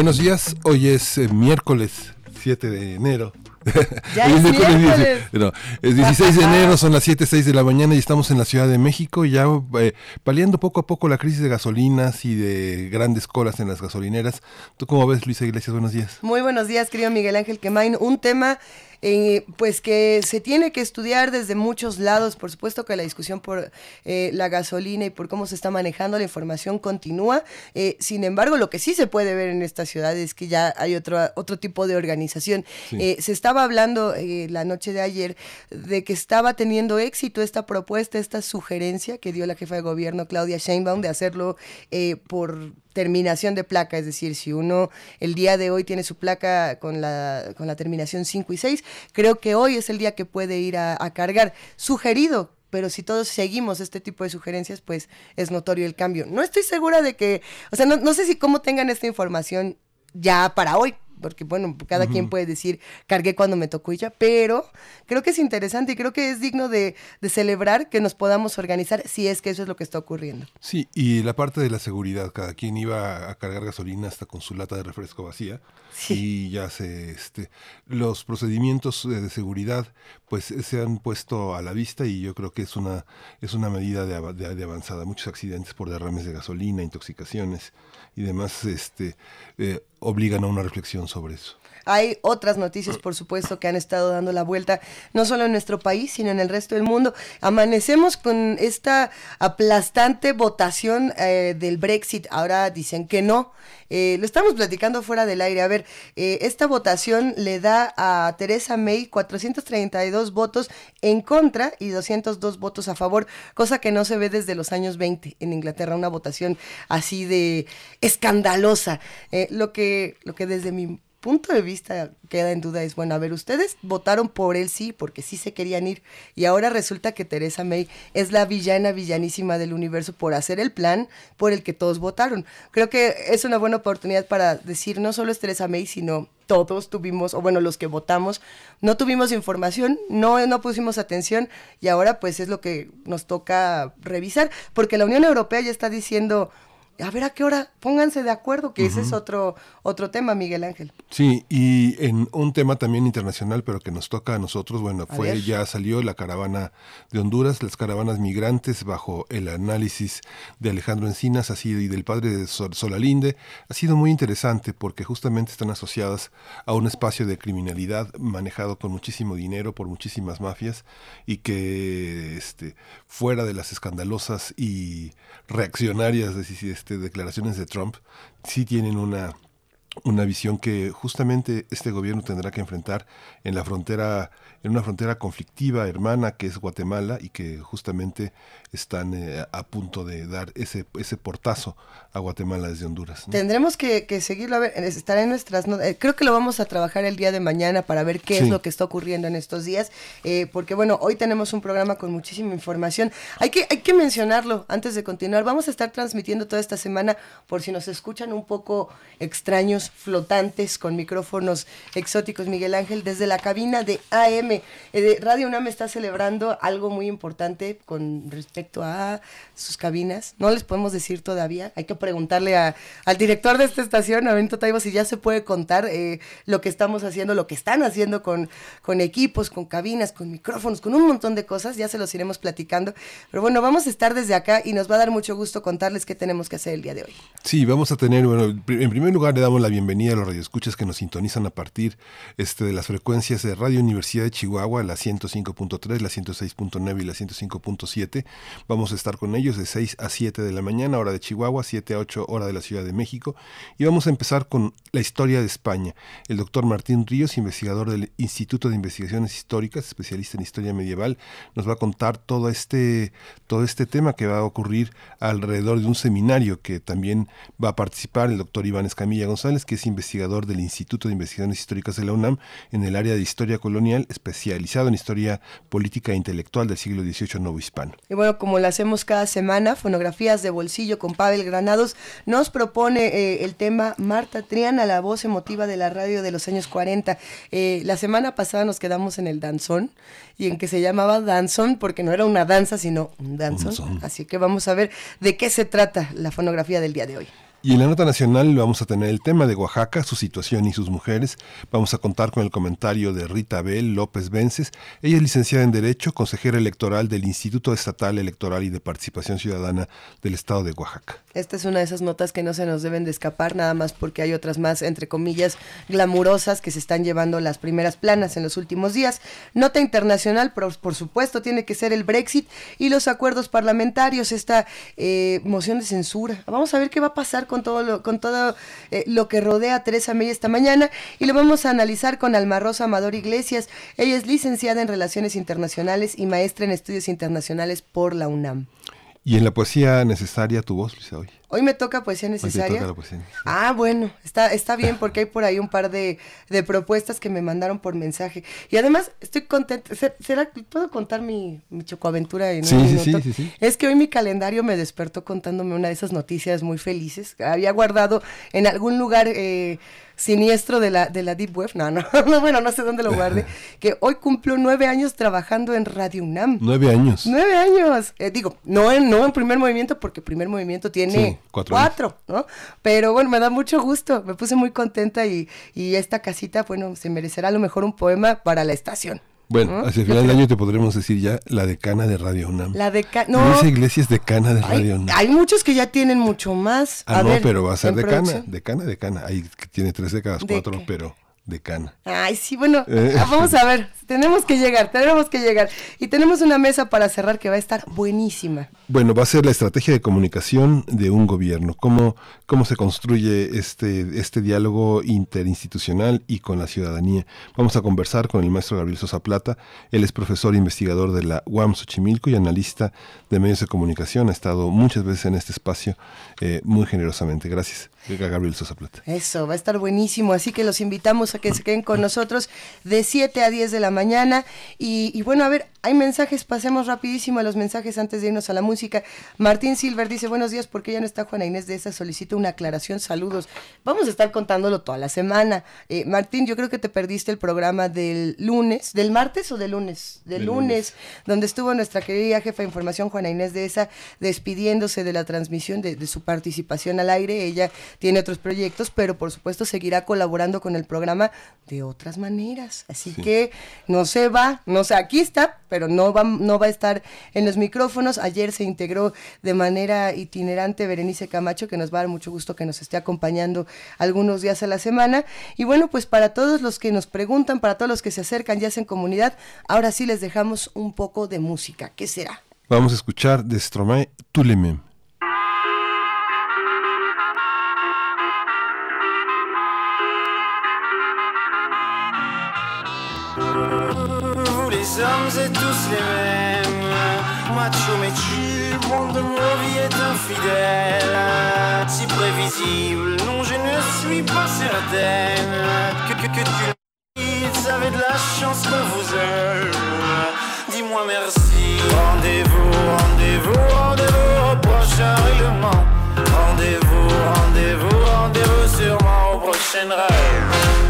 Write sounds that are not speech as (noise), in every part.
Buenos días, hoy es eh, miércoles 7 de enero. (laughs) Ya es miércoles. No, es 16 de (laughs) enero, son las 7, 6 de la mañana y estamos en la Ciudad de México ya eh, paliando poco a poco la crisis de gasolinas y de grandes colas en las gasolineras. ¿Tú cómo ves, Luisa Iglesias? Buenos días. Muy buenos días, querido Miguel Ángel Quemain. Un tema eh, pues que se tiene que estudiar desde muchos lados. Por supuesto que la discusión por eh, la gasolina y por cómo se está manejando la información continúa. Eh, sin embargo, lo que sí se puede ver en esta ciudad es que ya hay otro, otro tipo de organización. se estaba hablando la noche de ayer de que estaba teniendo éxito esta propuesta, esta sugerencia que dio la jefa de gobierno Claudia Sheinbaum de hacerlo por terminación de placa, es decir, si uno el día de hoy tiene su placa con la, con la terminación 5 y 6, creo que hoy es el día que puede ir a, cargar. Sugerido pero si todos seguimos este tipo de sugerencias, pues es notorio el cambio. No estoy segura de que, o sea, no, no sé si cómo tengan esta información ya para hoy, porque bueno, cada quien puede decir, cargué cuando me tocó ella, pero creo que es interesante y creo que es digno de, celebrar que nos podamos organizar si es que eso es lo que está ocurriendo. Sí, y la parte de la seguridad, cada quien iba a cargar gasolina hasta con su lata de refresco vacía y ya se, este, los procedimientos de seguridad pues se han puesto a la vista y yo creo que es una, es una medida de, de avanzada, muchos accidentes por derrames de gasolina, intoxicaciones y demás este, eh, obligan a una reflexión sobre eso. Hay otras noticias, por supuesto, que han estado dando la vuelta, no solo en nuestro país, sino en el resto del mundo. Amanecemos con esta aplastante votación eh, del Brexit. Ahora dicen que no. Eh, lo estamos platicando fuera del aire. A ver, esta votación le da a Teresa May 432 votos en contra y 202 votos a favor, cosa que no se ve desde los años 20 en Inglaterra, una votación así de escandalosa. lo, que, lo que desde mi punto de vista queda en duda es, bueno, a ver, ustedes votaron por él sí, porque sí se querían ir, y ahora resulta que Teresa May es la villana villanísima del universo por hacer el plan por el que todos votaron. Creo que es una buena oportunidad para decir, no solo es Teresa May, sino todos tuvimos, o bueno, los que votamos, no tuvimos información, no, no pusimos atención, y ahora pues es lo que nos toca revisar, porque la Unión Europea ya está diciendo, a ver a qué hora, pónganse de acuerdo, que ese es otro, otro tema, Miguel Ángel. Sí, y en un tema también internacional, pero que nos toca a nosotros, bueno, fue, ya salió la caravana de Honduras, las caravanas migrantes, bajo el análisis de Alejandro Encinas, así y del padre de Solalinde, ha sido muy interesante porque justamente están asociadas a un espacio de criminalidad manejado con muchísimo dinero por muchísimas mafias y que este, fuera de las escandalosas y reaccionarias este, este, declaraciones de Trump sí tienen una una visión que justamente este gobierno tendrá que enfrentar en la frontera, en una frontera conflictiva hermana que es Guatemala y que justamente están eh, a punto de dar ese, ese portazo a Guatemala desde Honduras. Tendremos que, seguirlo, a ver, estará en nuestras eh, creo que lo vamos a trabajar el día de mañana para ver qué es lo que está ocurriendo en estos días, eh, porque bueno, hoy tenemos un programa con muchísima información. Hay que, hay que mencionarlo antes de continuar. Vamos a estar transmitiendo toda esta semana, por si nos escuchan un poco extraños, flotantes, con micrófonos exóticos, Miguel Ángel, desde la cabina de AM. Radio UNAM está celebrando algo muy importante con respecto a sus cabinas. No les podemos decir todavía. Hay que preguntarle a, al director de esta estación, a Bento Taibo, si ya se puede contar eh, lo que estamos haciendo, lo que están haciendo con, con equipos, con cabinas, con micrófonos, con un montón de cosas. Ya se los iremos platicando. Pero bueno, vamos a estar desde acá y nos va a dar mucho gusto contarles qué tenemos que hacer el día de hoy. Sí, vamos a tener, bueno, en primer lugar le damos la bienvenida a los radioescuchas que nos sintonizan a partir este, de las frecuencias de Radio Universidad de Chihuahua, la 105.3, la 106.9 y la 105.7. Vamos a estar con ellos de 6 a 7 de la mañana, hora de Chihuahua, 7 a 8 hora de la Ciudad de México. Y vamos a empezar con la historia de España. El doctor Martín Ríos, investigador del Instituto de Investigaciones Históricas, especialista en historia medieval, nos va a contar todo este, todo este tema que va a ocurrir alrededor de un seminario que también va a participar el doctor Iván Escamilla González, que es investigador del Instituto de Investigaciones Históricas de la UNAM en el área de historia colonial, especializado en historia política e intelectual del siglo XVIII nuevo hispano. Y bueno, como lo hacemos cada semana, Fonografías de Bolsillo con Pavel Granados nos propone eh, el tema Marta Triana, la voz emotiva de la radio de los años 40. Eh, la semana pasada nos quedamos en el danzón y en que se llamaba danzón porque no era una danza, sino un danzón. Así que vamos a ver de qué se trata la fonografía del día de hoy. Y en la nota nacional vamos a tener el tema de Oaxaca, su situación y sus mujeres. Vamos a contar con el comentario de Rita Abel López Vences. Ella es licenciada en Derecho, consejera electoral del Instituto Estatal Electoral y de Participación Ciudadana del Estado de Oaxaca. Esta es una de esas notas que no se nos deben de escapar, nada más porque hay otras más, entre comillas, glamurosas que se están llevando las primeras planas en los últimos días. Nota internacional, por, por supuesto, tiene que ser el Brexit y los acuerdos parlamentarios, esta eh, moción de censura. Vamos a ver qué va a pasar con todo lo, con todo, eh, lo que rodea a Teresa May esta mañana y lo vamos a analizar con Alma Rosa Amador Iglesias. Ella es licenciada en Relaciones Internacionales y maestra en Estudios Internacionales por la UNAM. Y en la poesía necesaria tu voz, Luisa, hoy. Hoy me toca poesía necesaria. Ah, bueno, está, está bien porque hay por ahí un par de, propuestas que me mandaron por mensaje. Y además estoy contenta. ¿Será que puedo contar mi, mi chocoaventura en un minuto? Sí, sí, Es que hoy mi calendario me despertó contándome una de esas noticias muy felices. Había guardado en algún lugar... Eh, siniestro de la, de la Deep Web, no, no, (laughs) no, bueno, no sé dónde lo guarde, (laughs) que hoy cumplió nueve años trabajando en Radio UNAM. Nueve años. Nueve años. Eh, digo, no en, no en primer movimiento, porque primer movimiento tiene cuatro, ¿no? Pero bueno, me da mucho gusto, me puse muy contenta y, y esta casita, bueno, se merecerá a lo mejor un poema para la estación. Bueno, hacia el final del año te podremos decir ya la decana de Radio UNAM. La decana, no. Esa iglesia es decana de Radio UNAM. Hay muchos que ya tienen mucho más. Ah, no, pero va a ser decana, decana, decana. Hay que tiene tres décadas, cuatro, pero decana. Ay, sí, bueno, (laughs) eh. vamos a ver, tenemos que llegar, tenemos que llegar. Y tenemos una mesa para cerrar que va a estar buenísima. Bueno, va a ser la estrategia de comunicación de un gobierno, cómo, cómo se construye este, este diálogo interinstitucional y con la ciudadanía. Vamos a conversar con el maestro Gabriel Sosa Plata, él es profesor e investigador de la UAM Xochimilco y analista de medios de comunicación, ha estado muchas veces en este espacio eh, muy generosamente. Gracias. Gabriel Sosa Plata. Eso, va a estar buenísimo, así que los invitamos a que se queden con nosotros de 7 a 10 de la mañana. Y, bueno, a ver, hay mensajes, pasemos rapidísimo a los mensajes antes de irnos a la música. Martín Silver dice, buenos días, porque ya no está Juana Inés de esa? Solicito una aclaración, saludos. Vamos a estar contándolo toda la semana. Eh, Martín, yo creo que te perdiste el programa del lunes, del martes o del lunes, del, lunes, donde estuvo nuestra querida jefa de información, Juana Inés de esa, despidiéndose de la transmisión, de, de su participación al aire. Ella tiene otros proyectos, pero por supuesto seguirá colaborando con el programa de otras maneras. Así que no se va, no sé, aquí está, pero no va, no va a estar en los micrófonos. Ayer se integró de manera itinerante Berenice Camacho, que nos va a dar mucho gusto que nos esté acompañando algunos días a la semana. Y bueno, pues para todos los que nos preguntan, para todos los que se acercan y hacen comunidad, ahora sí les dejamos un poco de música. ¿Qué será? Vamos a escuchar de Stromae Tulemem. Les hommes et tous les mêmes. Macho mais tu, monde de nos vies est infidèle. Si prévisible, non, je ne suis pas certaine que, que, que tu avez de la chance qu'on vous aime. Dis-moi merci. Rendez-vous, rendez-vous, rendez-vous au prochain règlement. Rendez-vous, rendez-vous, rendez-vous sûrement au prochain rêve.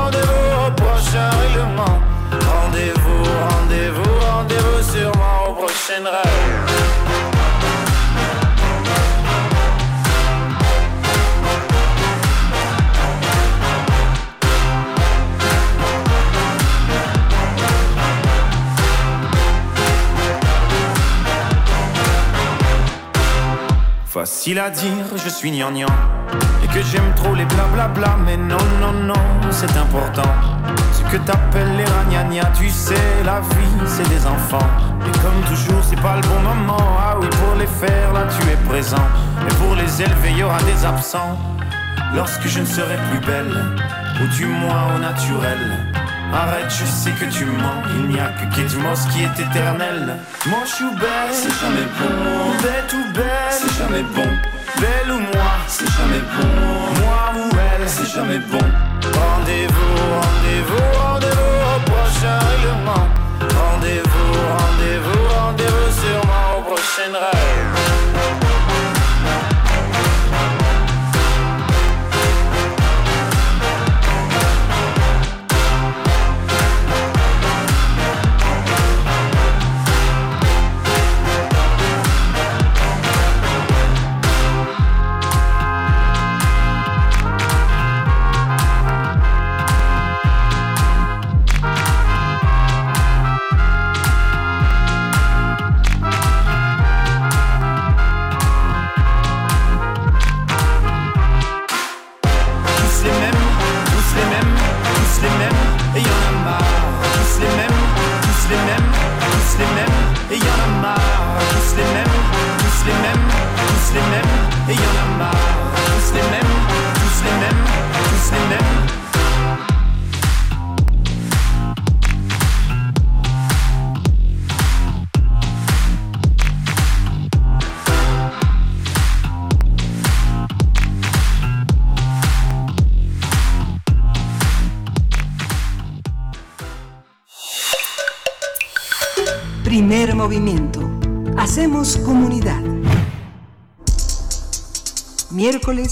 prochain règlement. Rendez-vous, rendez-vous, rendez-vous sûrement au prochain rêve. Facile à dire, je suis gnangnan. Et que j'aime trop les blablabla, mais non, non, non, c'est important. Que t'appelles les ragnagnas, tu sais, la vie, c'est des enfants. Et comme toujours, c'est pas le bon moment. Ah oui, pour les faire, là, tu es présent. Et pour les élever, y aura des absents. Lorsque je ne serai plus belle, ou du moins au naturel. Arrête, je sais que tu mens. Il n'y a que Kate Moss qui est éternel. Manche ou belle, c'est jamais bon. Bête ou belle, c'est jamais bon. Belle ou moi, c'est jamais bon. Moi ou elle, c'est jamais bon. Rendez-vous, rendez-vous, rendez-vous au prochain règlement. Rendez-vous, rendez-vous, rendez-vous sûrement au prochain rêve.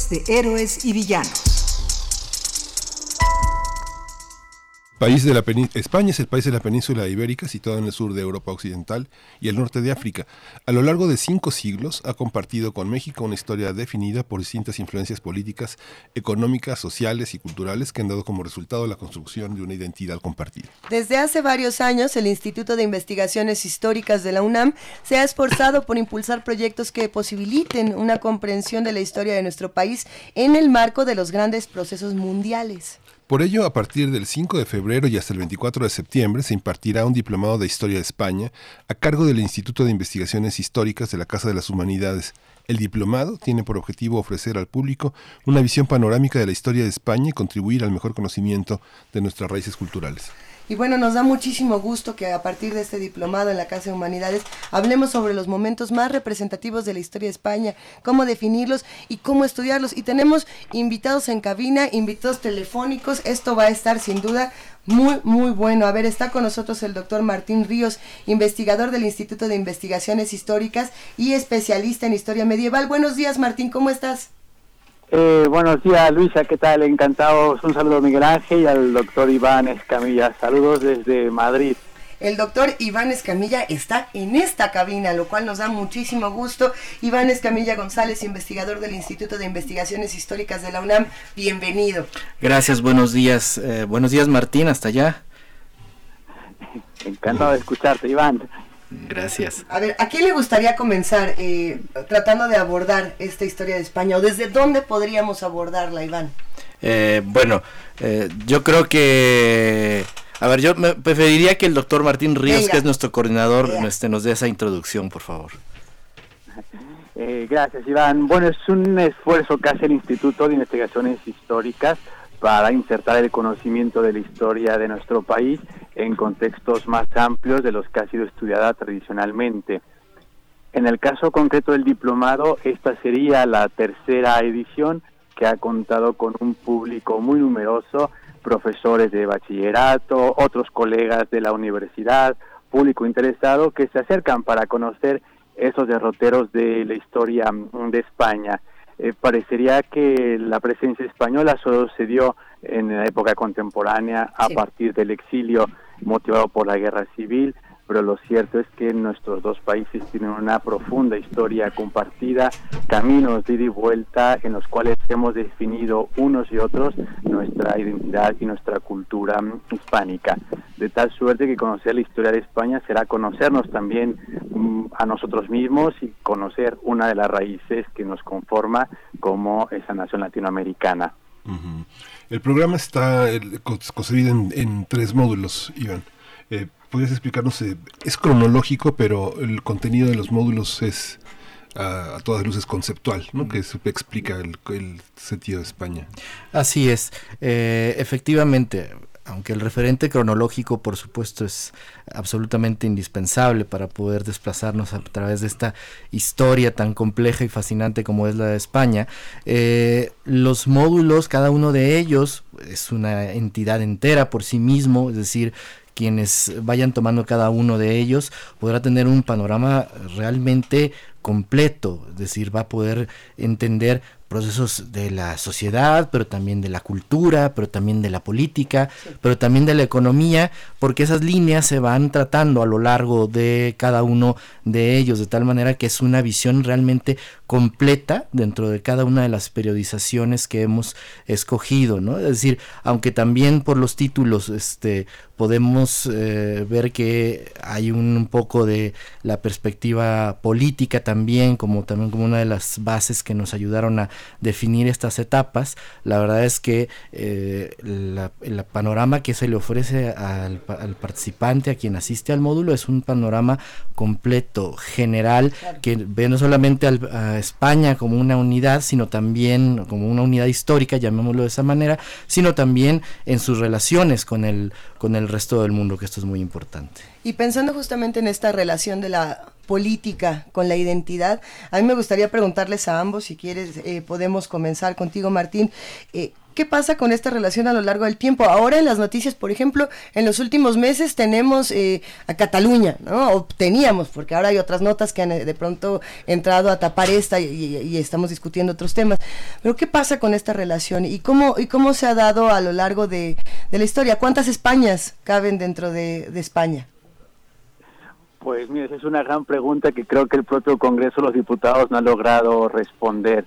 De héroes y villanos. País de la España es el país de la península ibérica situado en el sur de Europa Occidental y el norte de África. A lo largo de cinco siglos ha compartido con México una historia definida por distintas influencias políticas, económicas, sociales y culturales que han dado como resultado la construcción de una identidad compartida. Desde hace varios años, el Instituto de Investigaciones Históricas de la UNAM se ha esforzado por impulsar proyectos que posibiliten una comprensión de la historia de nuestro país en el marco de los grandes procesos mundiales. Por ello, a partir del 5 de febrero y hasta el 24 de septiembre se impartirá un diplomado de Historia de España a cargo del Instituto de Investigaciones Históricas de la Casa de las Humanidades. El diplomado tiene por objetivo ofrecer al público una visión panorámica de la historia de España y contribuir al mejor conocimiento de nuestras raíces culturales. Y bueno, nos da muchísimo gusto que a partir de este diplomado en la Casa de Humanidades hablemos sobre los momentos más representativos de la historia de España, cómo definirlos y cómo estudiarlos. Y tenemos invitados en cabina, invitados telefónicos. Esto va a estar sin duda muy, muy bueno. A ver, está con nosotros el doctor Martín Ríos, investigador del Instituto de Investigaciones Históricas y especialista en historia medieval. Buenos días, Martín, ¿cómo estás? Eh, buenos días, Luisa, ¿qué tal? Encantados. Un saludo a Miguel Ángel y al doctor Iván Escamilla. Saludos desde Madrid. El doctor Iván Escamilla está en esta cabina, lo cual nos da muchísimo gusto. Iván Escamilla González, investigador del Instituto de Investigaciones Históricas de la UNAM, bienvenido. Gracias, buenos días. Eh, buenos días, Martín, hasta allá. Encantado de escucharte, Iván. Gracias. A ver, ¿a quién le gustaría comenzar eh, tratando de abordar esta historia de España? ¿O desde dónde podríamos abordarla, Iván? Eh, bueno, eh, yo creo que... A ver, yo me preferiría que el doctor Martín Ríos, que es nuestro coordinador, este, nos dé esa introducción, por favor. gracias, Iván. Bueno, es un esfuerzo que hace el Instituto de Investigaciones Históricas para insertar el conocimiento de la historia de nuestro país en contextos más amplios de los que ha sido estudiada tradicionalmente. En el caso concreto del diplomado, esta sería la tercera edición que ha contado con un público muy numeroso, profesores de bachillerato, otros colegas de la universidad, público interesado que se acercan para conocer esos derroteros de la historia de España. Eh, parecería que la presencia española solo se dio en la época contemporánea a partir del exilio motivado por la guerra civil, pero lo cierto es que nuestros dos países tienen una profunda historia compartida, caminos de ida y vuelta en los cuales hemos definido unos y otros nuestra identidad y nuestra cultura hispánica. De tal suerte que conocer la historia de España será conocernos también mm, a nosotros mismos y conocer una de las raíces que nos conforma como esa nación latinoamericana. El programa está concebido en, tres módulos, Iván. Eh, ¿Podrías explicarnos? Eh, es cronológico, pero el contenido de los módulos es a, todas luces conceptual, ¿no? que explica el, sentido de España. Así es, eh, efectivamente, aunque el referente cronológico, por supuesto, es absolutamente indispensable para poder desplazarnos a través de esta historia tan compleja y fascinante como es la de España, eh, los módulos, cada uno de ellos es una entidad entera por sí mismo, es decir, quienes vayan tomando cada uno de ellos podrá tener un panorama realmente completo, es decir, va a poder entender procesos de la sociedad, pero también de la cultura, pero también de la política, pero también de la economía, porque esas líneas se van tratando a lo largo de cada uno de ellos, de tal manera que es una visión realmente completa dentro de cada una de las periodizaciones que hemos escogido, ¿no? Es decir, aunque también por los títulos este, podemos eh, ver que hay un, poco de la perspectiva política también, como también como una de las bases que nos ayudaron a definir estas etapas. La verdad es que eh, el panorama que se le ofrece al, participante, a quien asiste al módulo, es un panorama completo, general, que ve no solamente al, España como una unidad, sino también como una unidad histórica, llamémoslo de esa manera, sino también en sus relaciones con el, con el resto del mundo, que esto es muy importante. Y pensando justamente en esta relación de la política con la identidad, a mí me gustaría preguntarles a ambos, si quieres, eh, podemos comenzar contigo, Martín. Eh, ¿Qué pasa con esta relación a lo largo del tiempo? Ahora en las noticias, por ejemplo, en los últimos meses tenemos eh, a Cataluña, ¿no? O teníamos, porque ahora hay otras notas que han de pronto entrado a tapar esta y, estamos discutiendo otros temas. Pero ¿qué pasa con esta relación y cómo, y cómo se ha dado a lo largo de, la historia? ¿Cuántas Españas caben dentro de, España? Pues mira, es una gran pregunta que creo que el propio Congreso, los diputados no han logrado responder.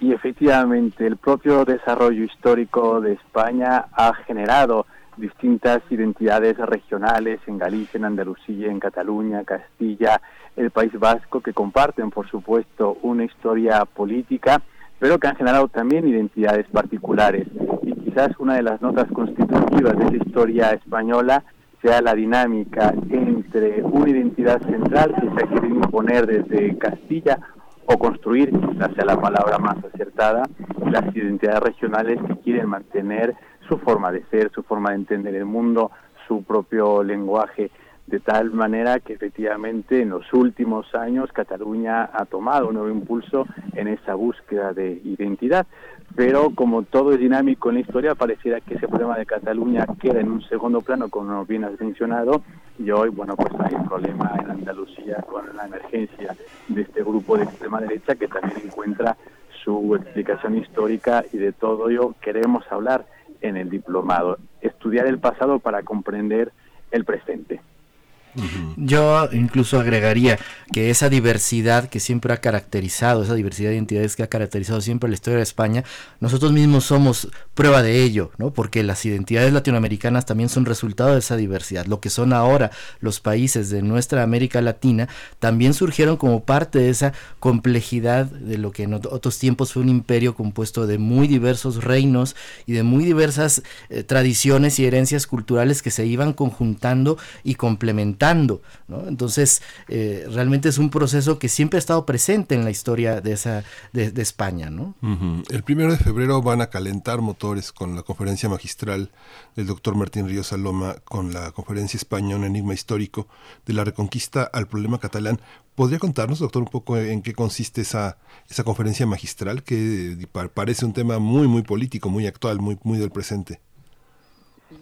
Y efectivamente, el propio desarrollo histórico de España ha generado distintas identidades regionales en Galicia, en Andalucía, en Cataluña, Castilla, el País Vasco, que comparten, por supuesto, una historia política, pero que han generado también identidades particulares. Y quizás una de las notas constitutivas de esa historia española sea la dinámica entre una identidad central que se ha querido imponer desde Castilla o construir, quizás sea la palabra más acertada, las identidades regionales que quieren mantener su forma de ser, su forma de entender el mundo, su propio lenguaje, de tal manera que efectivamente en los últimos años Cataluña ha tomado un nuevo impulso en esa búsqueda de identidad pero como todo es dinámico en la historia, pareciera que ese problema de Cataluña queda en un segundo plano, como bien has mencionado, y hoy, bueno, pues hay un problema en Andalucía con la emergencia de este grupo de extrema derecha que también encuentra su explicación histórica y de todo ello queremos hablar en el diplomado, estudiar el pasado para comprender el presente. Yo incluso agregaría que esa diversidad que siempre ha caracterizado, esa diversidad de identidades que ha caracterizado siempre la historia de España, nosotros mismos somos prueba de ello, ¿no? Porque las identidades latinoamericanas también son resultado de esa diversidad. Lo que son ahora los países de nuestra América Latina también surgieron como parte de esa complejidad de lo que en otros tiempos fue un imperio compuesto de muy diversos reinos y de muy diversas eh, tradiciones y herencias culturales que se iban conjuntando y complementando entonces, eh, realmente es un proceso que siempre ha estado presente en la historia de, esa, de, España, ¿no? El primero de febrero van a calentar motores con la conferencia magistral del doctor Martín Ríos Saloma con la conferencia España, un enigma histórico de la reconquista al problema catalán. ¿Podría contarnos, doctor, un poco en qué consiste esa, esa conferencia magistral que parece un tema muy, muy político, muy actual, muy del presente?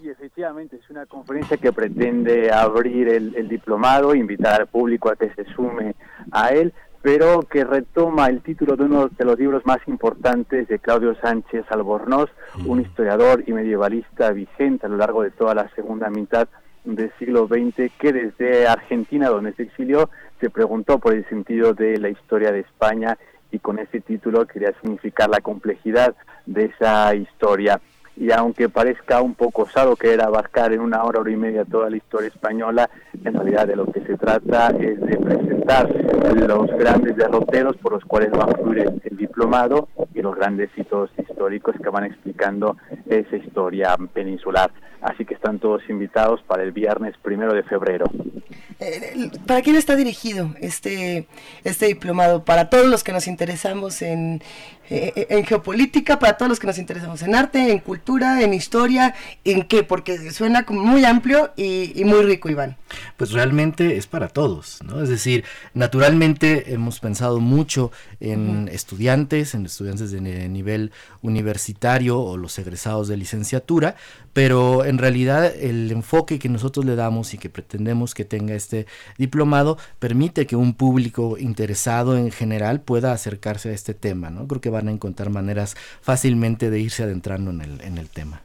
Sí, efectivamente, es una conferencia que pretende abrir el, diplomado, invitar al público a que se sume a él, pero que retoma el título de uno de los libros más importantes de Claudio Sánchez Albornoz, un historiador y medievalista vigente a lo largo de toda la segunda mitad del siglo XX, que desde Argentina, donde se exilió, se preguntó por el sentido de la historia de España y con ese título quería significar la complejidad de esa historia. Y aunque parezca un poco osado querer abarcar en una hora, hora y media toda la historia española, en realidad de lo que se trata es de presentar los grandes derroteros por los cuales va a fluir el, diplomado y los grandes hitos históricos que van explicando esa historia peninsular. Así que están todos invitados para el viernes primero de febrero. Eh, ¿Para quién está dirigido este, este diplomado? Para todos los que nos interesamos en, eh, en geopolítica, para todos los que nos interesamos en arte, en cultura, en historia, ¿en qué? Porque suena como muy amplio y, muy rico, Iván. Pues realmente es para todos, ¿no? Es decir, naturalmente hemos pensado mucho en estudiantes, en estudiantes de nivel universitario o los egresados de licenciatura, pero en realidad el enfoque que nosotros le damos y que pretendemos que tenga este diplomado permite que un público interesado en general pueda acercarse a este tema, ¿no? Creo que van a encontrar maneras fácilmente de irse adentrando en el, en el tema.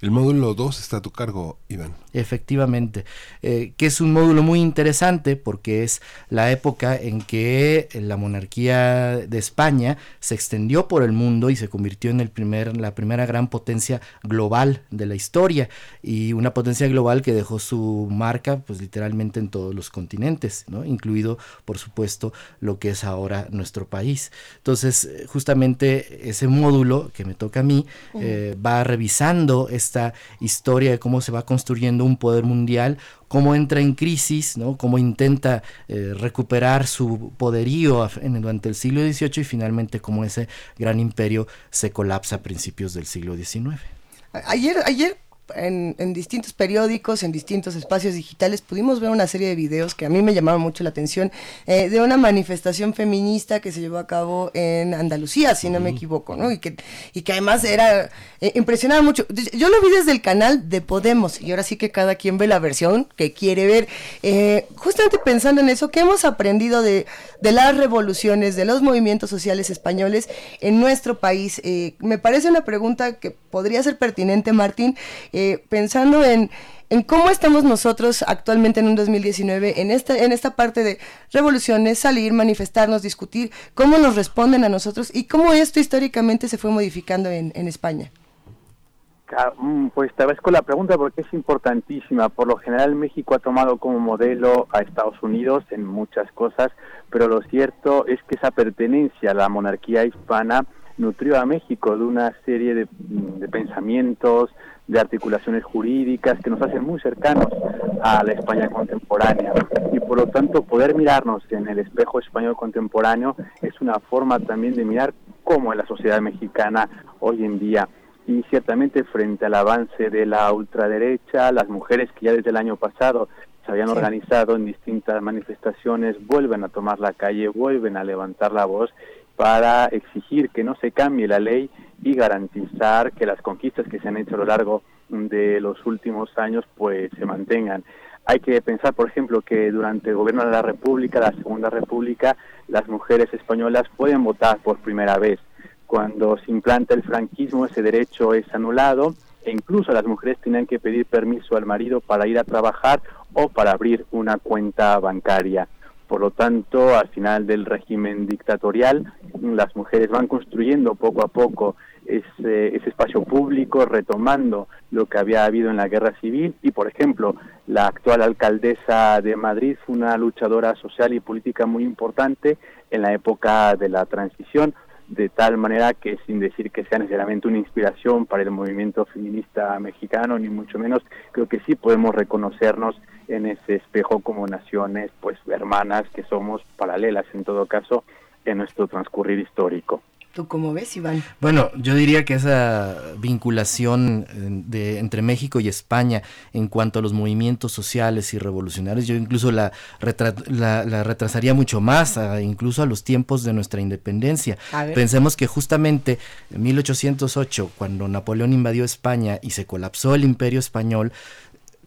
El módulo 2 está a tu cargo, Iván. Efectivamente, eh, que es un módulo muy interesante porque es la época en que la monarquía de España se extendió por el mundo y se convirtió en el primer, la primera gran potencia global de la historia y una potencia global que dejó su marca pues literalmente en todos los continentes, ¿no? incluido por supuesto lo que es ahora nuestro país. Entonces justamente ese módulo que me toca a mí eh, va esta historia de cómo se va construyendo un poder mundial, cómo entra en crisis, ¿no? cómo intenta eh, recuperar su poderío durante el siglo XVIII y finalmente cómo ese gran imperio se colapsa a principios del siglo XIX. Ayer, ayer en, distintos periódicos, en distintos espacios digitales, pudimos ver una serie de videos que a mí me llamaron mucho la atención, eh, de una manifestación feminista que se llevó a cabo en Andalucía, si no me equivoco, ¿no? Y que, y que además era, eh, impresionaba mucho. Yo lo vi desde el canal de Podemos, y ahora sí que cada quien ve la versión que quiere ver. Eh, justamente pensando en eso, ¿qué hemos aprendido de, de las revoluciones, de los movimientos sociales españoles en nuestro país? me parece una pregunta que podría ser pertinente, Martín. Eh, pensando en, cómo estamos nosotros actualmente en un 2019, en esta, en esta parte de revoluciones, salir, manifestarnos, discutir, cómo nos responden a nosotros y cómo esto históricamente se fue modificando en, España. Mm, pues te agradezco la pregunta porque es importantísima. Por lo general México ha tomado como modelo a Estados Unidos en muchas cosas, pero lo cierto es que esa pertenencia a la monarquía hispana nutrió a México de una serie de, de pensamientos, de articulaciones jurídicas que nos hacen muy cercanos a la España contemporánea. Y por lo tanto poder mirarnos en el espejo español contemporáneo es una forma también de mirar cómo es la sociedad mexicana hoy en día. Y ciertamente frente al avance de la ultraderecha, las mujeres que ya desde el año pasado se habían organizado en distintas manifestaciones vuelven a tomar la calle, vuelven a levantar la voz para exigir que no se cambie la ley y garantizar que las conquistas que se han hecho a lo largo de los últimos años pues se mantengan. Hay que pensar, por ejemplo, que durante el gobierno de la República, la Segunda República, las mujeres españolas pueden votar por primera vez. Cuando se implanta el franquismo, ese derecho es anulado e incluso las mujeres tenían que pedir permiso al marido para ir a trabajar o para abrir una cuenta bancaria. Por lo tanto, al final del régimen dictatorial, las mujeres van construyendo poco a poco ese, ese, espacio público, retomando lo que había habido en la guerra civil y, por ejemplo, la actual alcaldesa de Madrid fue una luchadora social y política muy importante en la época de la transición, de tal manera que sin decir que sea necesariamente una inspiración para el movimiento feminista mexicano, ni mucho menos, creo que sí podemos reconocernos en ese espejo como naciones pues hermanas que somos paralelas en todo caso en nuestro transcurrir histórico. ¿Tú cómo ves, Iván? Bueno, yo diría que esa vinculación eh, de, entre México y España en cuanto a los movimientos sociales y revolucionarios, yo incluso la, la, retrasaría mucho más, incluso a los tiempos de nuestra independencia. Pensemos que justamente en 1808, cuando Napoleón invadió España y se colapsó el imperio español,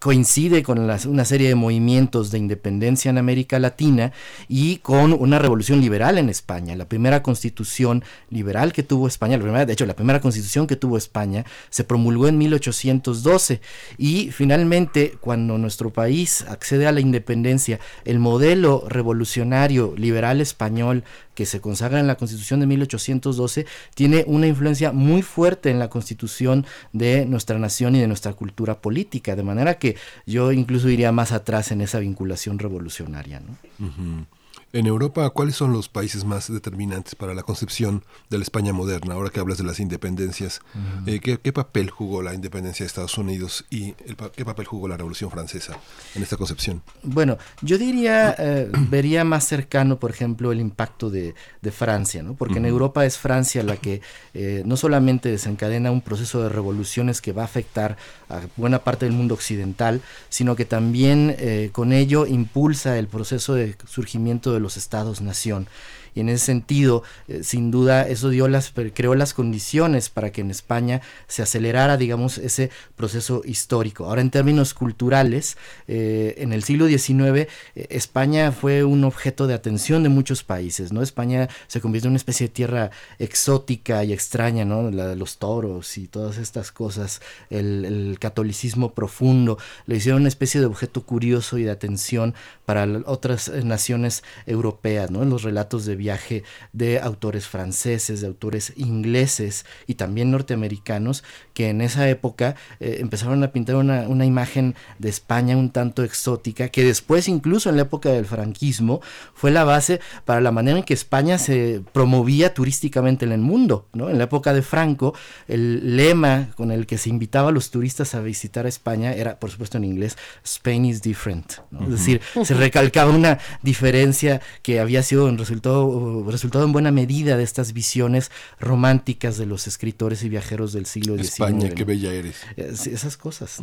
coincide con una serie de movimientos de independencia en América Latina y con una revolución liberal en España. La primera constitución liberal que tuvo España, la primera, de hecho la primera constitución que tuvo España, se promulgó en 1812 y finalmente cuando nuestro país accede a la independencia, el modelo revolucionario liberal español que se consagra en la Constitución de 1812 tiene una influencia muy fuerte en la constitución de nuestra nación y de nuestra cultura política, de manera que yo incluso iría más atrás en esa vinculación revolucionaria. ¿no? En Europa, ¿cuáles son los países más determinantes para la concepción de la España moderna? Ahora que hablas de las independencias, eh, ¿qué, papel jugó la independencia de Estados Unidos y el, qué papel jugó la Revolución Francesa en esta concepción? Bueno, yo diría, eh, vería más cercano, por ejemplo, el impacto de, Francia, ¿no? porque en Europa es Francia la que eh, no solamente desencadena un proceso de revoluciones que va a afectar a buena parte del mundo occidental, sino que también con ello impulsa el proceso de surgimiento de los estados-nación y en ese sentido, eh, sin duda, eso dio las, creó las condiciones para que en España se acelerara, digamos, ese proceso histórico. Ahora, en términos culturales, eh, en el siglo XIX, eh, España fue un objeto de atención de muchos países, ¿no? España se convirtió en una especie de tierra exótica y extraña, ¿no? La los toros y todas estas cosas, el, catolicismo profundo, le hicieron una especie de objeto curioso y de atención para otras naciones europeas, ¿no? En los relatos de viaje de autores franceses, de autores ingleses y también norteamericanos, que en esa época eh, empezaron a pintar una, una, imagen de España un tanto exótica, que después incluso en la época del franquismo fue la base para la manera en que España se promovía turísticamente en el mundo. ¿no? En la época de Franco, el lema con el que se invitaba a los turistas a visitar a España era, por supuesto en inglés, Spain is different. Es decir, se recalcaba una diferencia que había sido un resultado resultado en buena medida de estas visiones románticas de los escritores y viajeros del siglo XIX. España, qué bella eres. Esas cosas.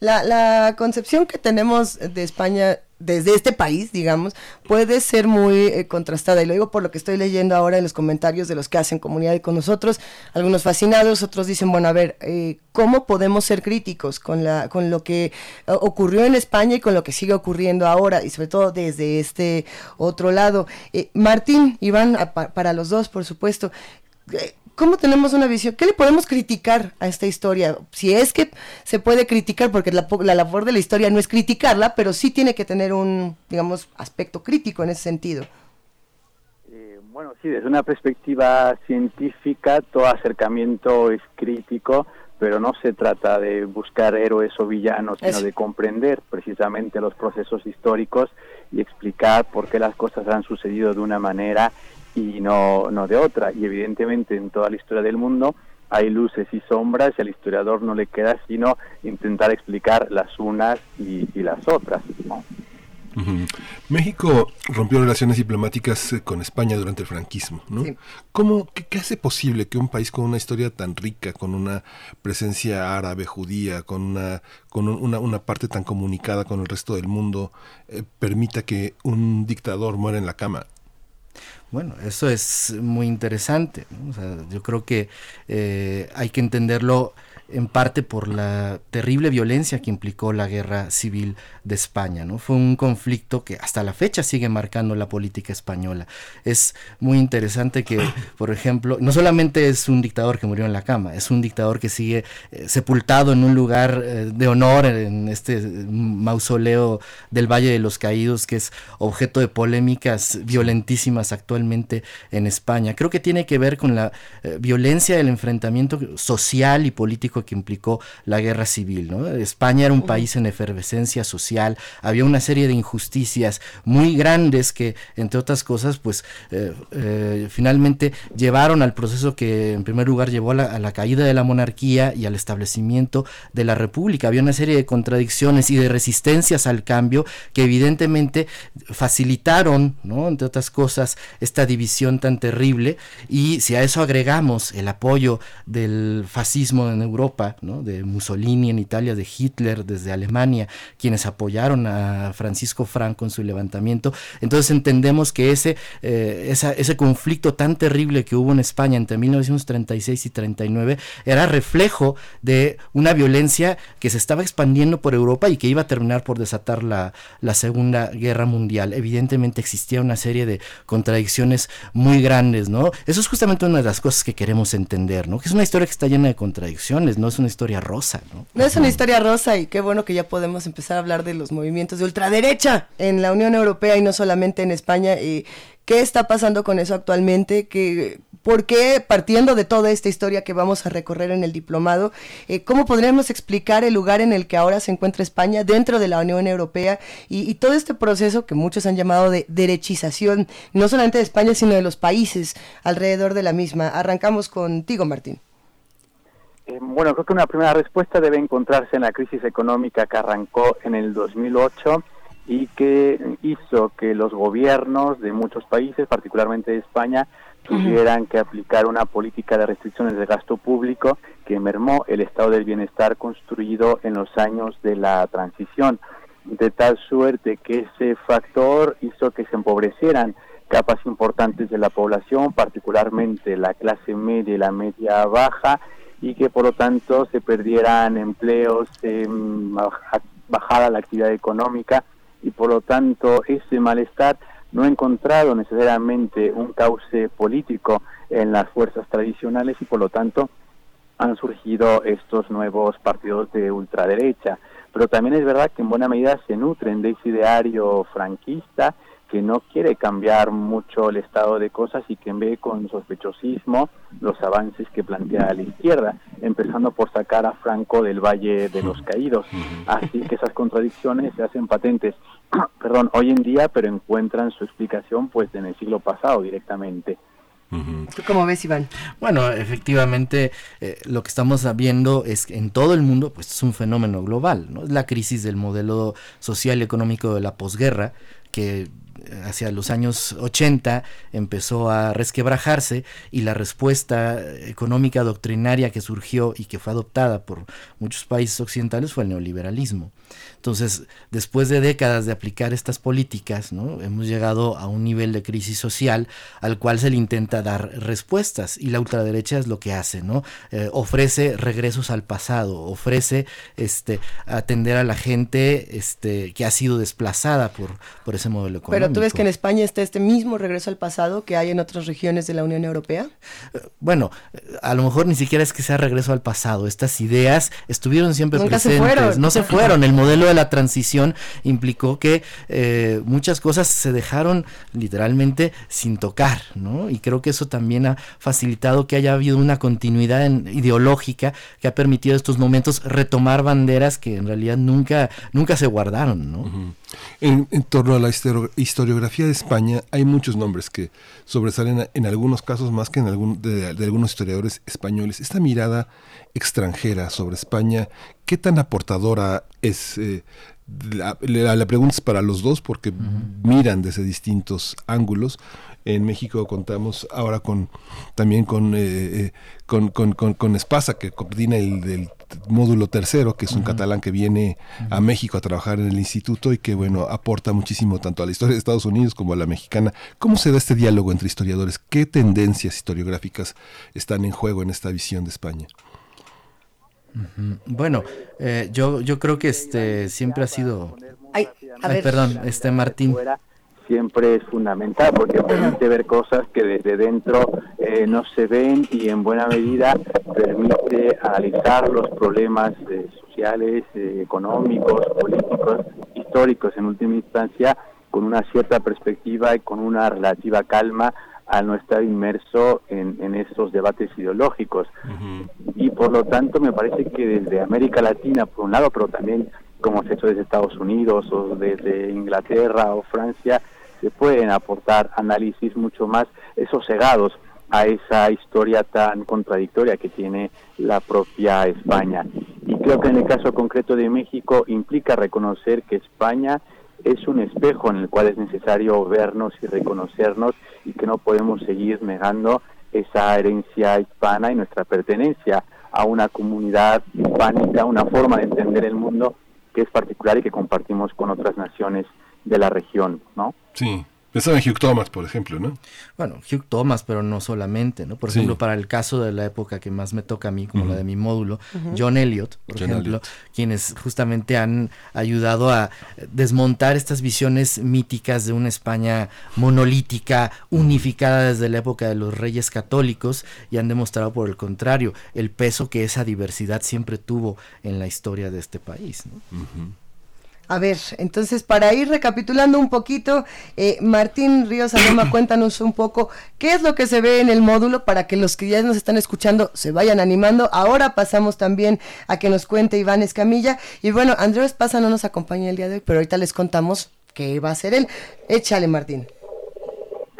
La, la, concepción que tenemos de España desde este país, digamos, puede ser muy eh, contrastada. Y lo digo por lo que estoy leyendo ahora en los comentarios de los que hacen comunidad con nosotros. Algunos fascinados, otros dicen, bueno, a ver, eh, ¿cómo podemos ser críticos con, la, con lo que eh, ocurrió en España y con lo que sigue ocurriendo ahora? Y sobre todo desde este otro lado. Martín, Iván, para los dos, por supuesto. ¿Cómo tenemos una visión? ¿Qué le podemos criticar a esta historia? Si es que se puede criticar, porque la, labor de la historia no es criticarla, pero sí tiene que tener un, digamos, aspecto crítico en ese sentido. Eh, bueno, sí, desde una perspectiva científica, todo acercamiento es crítico, pero no se trata de buscar héroes o villanos, sino de comprender precisamente los procesos históricos y explicar por qué las cosas han sucedido de una manera y no, no de otra. Y evidentemente en toda la historia del mundo hay luces y sombras y al historiador no le queda sino intentar explicar las unas y, las otras. México rompió relaciones diplomáticas eh, con España durante el franquismo. ¿no? ¿Cómo, qué, hace posible que un país con una historia tan rica, con una presencia árabe, judía, con una, con una, una parte tan comunicada con el resto del mundo, eh, permita que un dictador muera en la cama? Bueno, eso es muy interesante. yo creo que eh, hay que entenderlo en parte por la terrible violencia que implicó la guerra civil de España. ¿no? Fue un conflicto que hasta la fecha sigue marcando la política española. Es muy interesante que, (coughs) por ejemplo, no solamente es un dictador que murió en la cama, es un dictador que sigue eh, sepultado en un lugar eh, de honor en este mausoleo del Valle de los Caídos, que es objeto de polémicas violentísimas actualmente en España. Creo que tiene que ver con la eh, violencia del enfrentamiento social y político que implicó la guerra civil. ¿no? España era un país en efervescencia social, había una serie de injusticias muy grandes que, entre otras cosas, pues eh, eh, finalmente llevaron al proceso que en primer lugar llevó a la, caída de la monarquía y al establecimiento de la república. Había una serie de contradicciones y de resistencias al cambio que evidentemente facilitaron, ¿no? entre otras cosas, esta división tan terrible y si a eso agregamos el apoyo del fascismo en Europa, de Mussolini en Italia, de Hitler desde Alemania, quienes apoyaron a Francisco Franco en su levantamiento. Entonces entendemos que ese, eh, ese conflicto tan terrible que hubo en España entre 1936 y 39 era reflejo de una violencia que se estaba expandiendo por Europa y que iba a terminar por desatar la, la Segunda Guerra Mundial. Evidentemente existía una serie de contradicciones muy grandes, ¿no? Eso es justamente una de las cosas que queremos entender, ¿no? Que es una historia que está llena de contradicciones dices, no es una historia rosa, ¿no? No es una historia rosa y qué bueno que ya podemos empezar a hablar de los movimientos de ultraderecha en la Unión Europea y no solamente en España. Y ¿Qué está pasando con eso actualmente? ¿Qué, ¿Por qué, partiendo de toda esta historia que vamos a recorrer en el diplomado, eh, cómo podríamos explicar el lugar en el que ahora se encuentra España dentro de la Unión Europea y, todo este proceso que muchos han llamado de derechización, no solamente de España, sino de los países alrededor de la misma? Arrancamos contigo, Martín. Eh, bueno, creo que una primera respuesta debe encontrarse en la crisis económica que arrancó en el 2008 y que hizo que los gobiernos de muchos países, particularmente de España, tuvieran que aplicar una política de restricciones de gasto público que mermó el estado del bienestar construido en los años de la transición, de tal suerte que ese factor hizo que se empobrecieran capas importantes de la población, particularmente la clase media y la media baja, y que por lo tanto se perdieran empleos, eh, bajara la actividad económica y por lo tanto ese malestar no ha encontrado necesariamente un cauce político en las fuerzas tradicionales y por lo tanto han surgido estos nuevos partidos de ultraderecha. Pero también es verdad que en buena medida se nutren de ese ideario franquista que no quiere cambiar mucho el estado de cosas y que ve con sospechosismo los avances que plantea la izquierda, empezando por sacar a Franco del Valle de los Caídos. Así que esas contradicciones se hacen patentes, (clears throat) perdón, hoy en día, pero encuentran su explicación pues en el siglo pasado directamente. ¿Tú cómo ves, Iván? Bueno, efectivamente, eh, lo que estamos viendo es que en todo el mundo, pues es un fenómeno global, ¿no? Es la crisis del modelo social y económico de la posguerra, que hacia los años 80 empezó a resquebrajarse y la respuesta económica doctrinaria que surgió y que fue adoptada por muchos países occidentales fue el neoliberalismo. Entonces, después de décadas de aplicar estas políticas, ¿no? hemos llegado a un nivel de crisis social al cual se le intenta dar respuestas y la ultraderecha es lo que hace, ¿no? Eh, ofrece regresos al pasado, ofrece este, atender a la gente este, que ha sido desplazada por, por ese modelo económico. Pero tú ves que en España está este mismo regreso al pasado que hay en otras regiones de la Unión Europea. Eh, bueno, a lo mejor ni siquiera es que sea regreso al pasado. Estas ideas estuvieron siempre presentes. Se fueron. No se fueron. El modelo de la transición implicó que eh, muchas cosas se dejaron literalmente sin tocar, ¿no? Y creo que eso también ha facilitado que haya habido una continuidad ideológica que ha permitido estos momentos retomar banderas que en realidad nunca, nunca se guardaron, ¿no? en, torno a la historiografía de España hay muchos nombres que sobresalen en algunos casos más que en algún, de, algunos historiadores españoles. Esta mirada extranjera sobre España, ¿qué tan aportadora es? Eh, la, pregunta es para los dos porque miran desde distintos ángulos. En México contamos ahora con también con, eh, eh, con, con, con, Espasa, que coordina el, módulo tercero, que es un catalán que viene a México a trabajar en el instituto y que, bueno, aporta muchísimo tanto a la historia de Estados Unidos como a la mexicana. ¿Cómo se da este diálogo entre historiadores? ¿Qué tendencias historiográficas están en juego en esta visión de España? Bueno, eh, yo, yo creo que este siempre ha sido... Ay, perdón, este Martín. Siempre es fundamental porque permite ver cosas que desde dentro eh, no se ven y en buena medida permite analizar los problemas eh, sociales, económicos, políticos, históricos en última instancia con una cierta perspectiva y con una relativa calma al no estar inmerso en, en estos debates ideológicos. Y por lo tanto me parece que desde América Latina, por un lado, pero también como se ha hecho desde Estados Unidos o desde Inglaterra o Francia, se pueden aportar análisis mucho más sosegados a esa historia tan contradictoria que tiene la propia España. Y creo que en el caso concreto de México implica reconocer que España es un espejo en el cual es necesario vernos y reconocernos y que no podemos seguir negando esa herencia hispana y nuestra pertenencia a una comunidad hispánica, una forma de entender el mundo que es particular y que compartimos con otras naciones de la región, ¿no? Sí, Pensaba en Hugh Thomas, por ejemplo, ¿no? Bueno, Hugh Thomas, pero no solamente, ¿no? Por ejemplo, para el caso de la época que más me toca a mí, como la de mi módulo, John Elliot, por ejemplo, quienes justamente han ayudado a desmontar estas visiones míticas de una España monolítica, unificada desde la época de los reyes católicos, y han demostrado, por el contrario, el peso que esa diversidad siempre tuvo en la historia de este país. ¿no? A ver, entonces para ir recapitulando un poquito, eh, Martín Ríos Alema, (clears throat) cuéntanos un poco qué es lo que se ve en el módulo para que los que ya nos están escuchando se vayan animando. Ahora pasamos también a que nos cuente Iván Escamilla. Y bueno, Andrés Pasa no nos acompaña el día de hoy, pero ahorita les contamos qué va a ser él. Échale, Martín.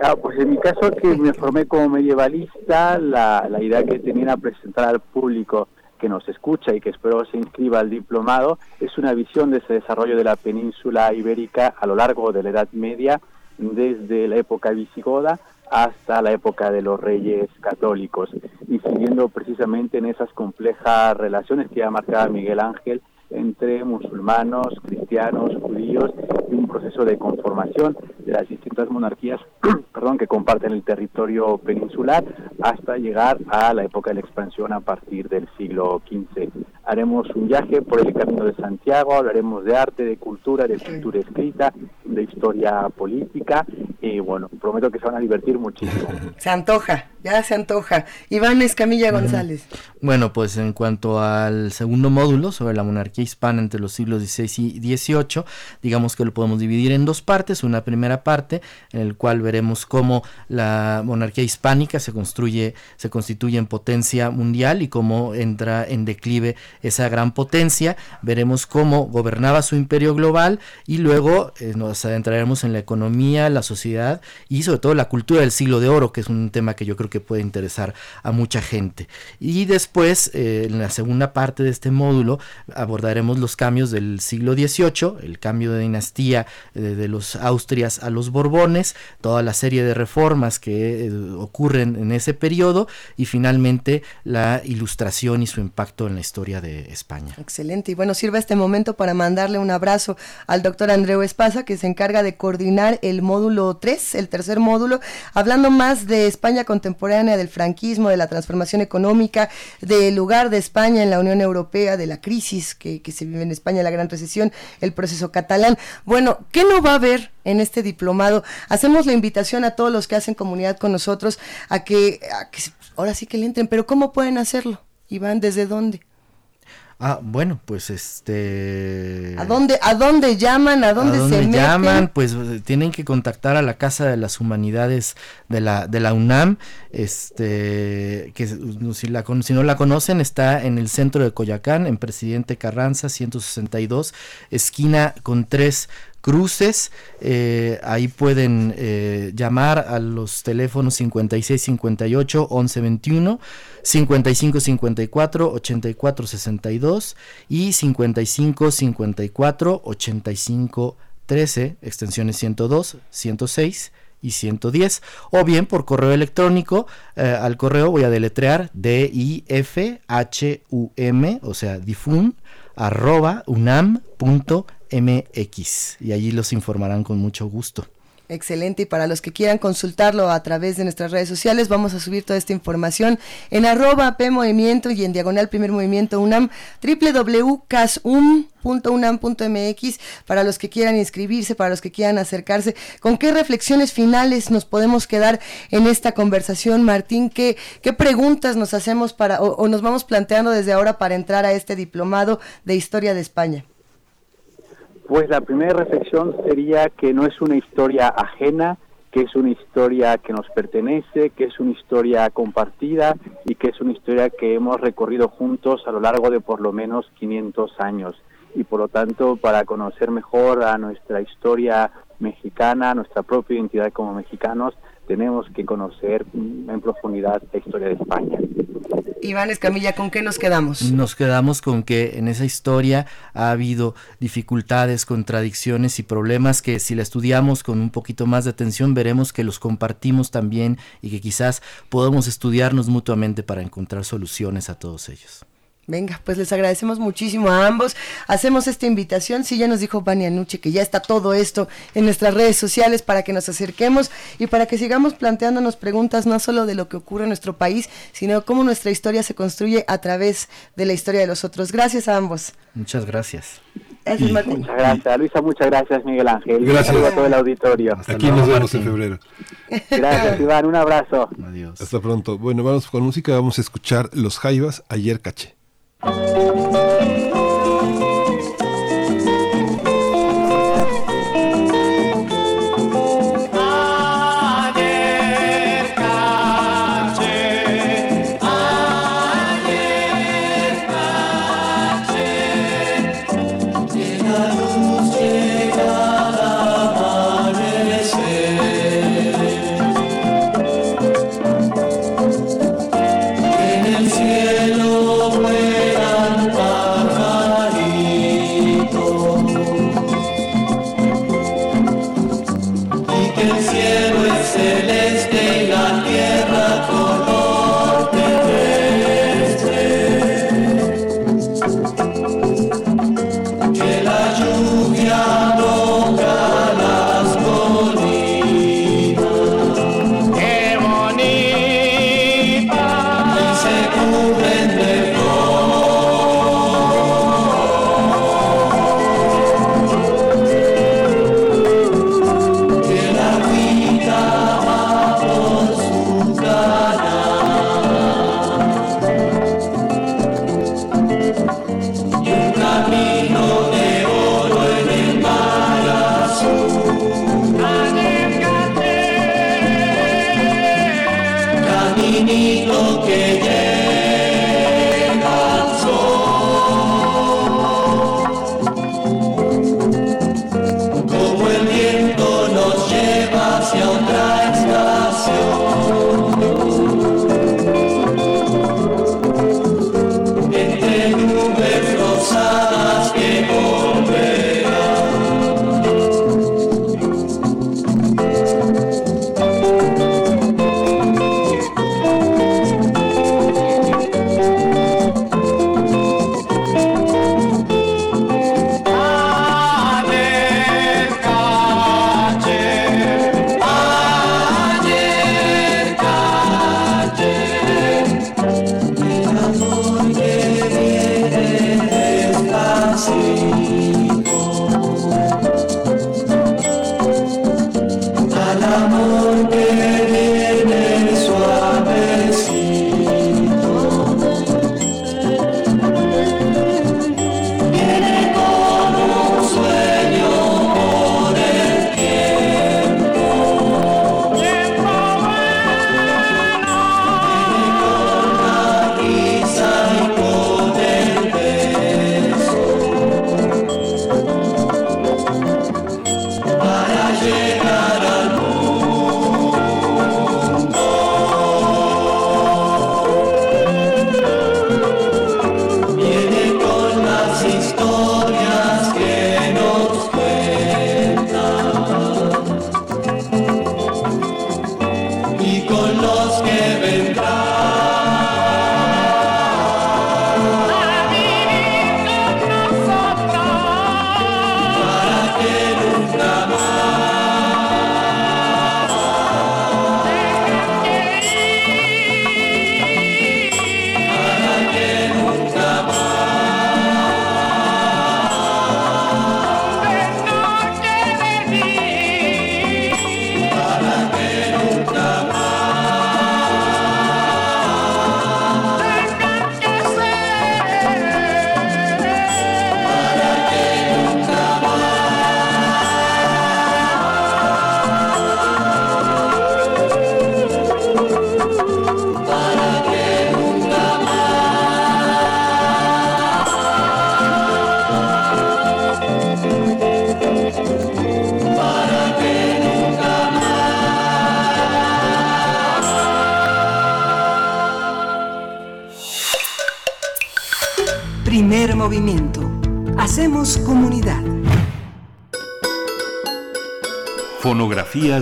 Ah, pues en mi caso que me formé como medievalista, la, la idea que tenía era presentar al público que nos escucha y que espero se inscriba al diplomado, es una visión de ese desarrollo de la península ibérica a lo largo de la Edad Media, desde la época visigoda hasta la época de los reyes católicos, y siguiendo precisamente en esas complejas relaciones que ya marcaba Miguel Ángel entre musulmanos, cristianos, judíos y un proceso de conformación de las distintas monarquías (clears throat) perdón, que comparten el territorio peninsular hasta llegar a la época de la expansión a partir del siglo XV. Haremos un viaje por el Camino de Santiago, hablaremos de arte, de cultura, de cultura escrita, de historia política y bueno, prometo que se van a divertir muchísimo. (laughs) Se antoja, ya se antoja. Iván Escamilla González. Bueno, pues en cuanto al segundo módulo sobre la monarquía hispana entre los siglos XVI y XVIII, digamos que lo podemos dividir en dos partes. Una primera parte en el cual veremos cómo la monarquía hispánica se construye, se constituye en potencia mundial y cómo entra en declive esa gran potencia. Veremos cómo gobernaba su imperio global y luego eh, nos adentraremos en la economía, la sociedad y sobre todo la cultura del siglo de oro, que es un tema que yo creo que puede interesar a mucha gente. Y después, eh, en la segunda parte de este módulo, abordaremos los cambios del siglo XVIII, el cambio de dinastía eh, de los Austrias a los Borbones, toda la serie de reformas que ocurren en ese periodo y finalmente la ilustración y su impacto en la historia de España. Excelente. Y bueno, sirva este momento para mandarle un abrazo al doctor Andreu Espasa, que se encarga de coordinar el módulo 3, el tercer módulo, hablando más de España contemporánea, del franquismo, de la transformación económica, del lugar de España en la Unión Europea, de la crisis que, que se vive en España, la gran recesión, el proceso catalán. Bueno, ¿qué no va a haber en este diplomado? Hacemos la invitación a todos los que hacen comunidad con nosotros a que, a que ahora sí que le entren, pero ¿cómo pueden hacerlo? Iván, ¿desde dónde? Ah, bueno, pues este... ¿A dónde, a dónde llaman? ¿A dónde, se meten? llaman? Pues tienen que contactar a la Casa de las Humanidades de la, de la UNAM, este, que si, la, si no la conocen, está en el centro de Coyacán, en Presidente Carranza, 162, esquina con tres cruces. Eh, ahí pueden eh, llamar a los teléfonos 5658 1121, 5554 8462 y 5554 8513, extensiones 102, 106 y 110 o bien por correo electrónico eh, al correo voy a deletrear d i f h u m o sea difun arroba unam.mx MX y allí los informarán con mucho gusto. Excelente, y para los que quieran consultarlo a través de nuestras redes sociales, vamos a subir toda esta información en arroba P Movimiento y en diagonal Primer Movimiento UNAM, www.casum.unam.mx, para los que quieran inscribirse, para los que quieran acercarse. ¿Con qué reflexiones finales nos podemos quedar en esta conversación, Martín? ¿Qué, qué preguntas nos hacemos para, o nos vamos planteando desde ahora para entrar a este diplomado de Historia de España? Pues la primera reflexión sería que no es una historia ajena, que es una historia que nos pertenece, que es una historia compartida y que es una historia que hemos recorrido juntos a lo largo de por lo menos 500 años. Y por lo tanto, para conocer mejor a nuestra historia mexicana, nuestra propia identidad como mexicanos, tenemos que conocer en profundidad la historia de España. Iván Escamilla, ¿con qué nos quedamos? Nos quedamos con que en esa historia ha habido dificultades, contradicciones y problemas que si la estudiamos con un poquito más de atención veremos que los compartimos también y que quizás podamos estudiarnos mutuamente para encontrar soluciones a todos ellos. Venga, pues les agradecemos muchísimo a ambos. Hacemos esta invitación. Sí, ya nos dijo Vania Nuche que ya está todo esto en nuestras redes sociales para que nos acerquemos y para que sigamos planteándonos preguntas no solo de lo que ocurre en nuestro país, sino cómo nuestra historia se construye a través de la historia de los otros. Gracias a ambos. Muchas gracias. Gracias, Martín. Muchas gracias, Luisa. Muchas gracias, Miguel Ángel. Gracias a todo el auditorio. Aquí nos vemos en febrero. Gracias, Iván. Un abrazo. Adiós. Hasta pronto. Bueno, vamos con música. Vamos a escuchar Los Jaivas, Ayer Caché. Müzik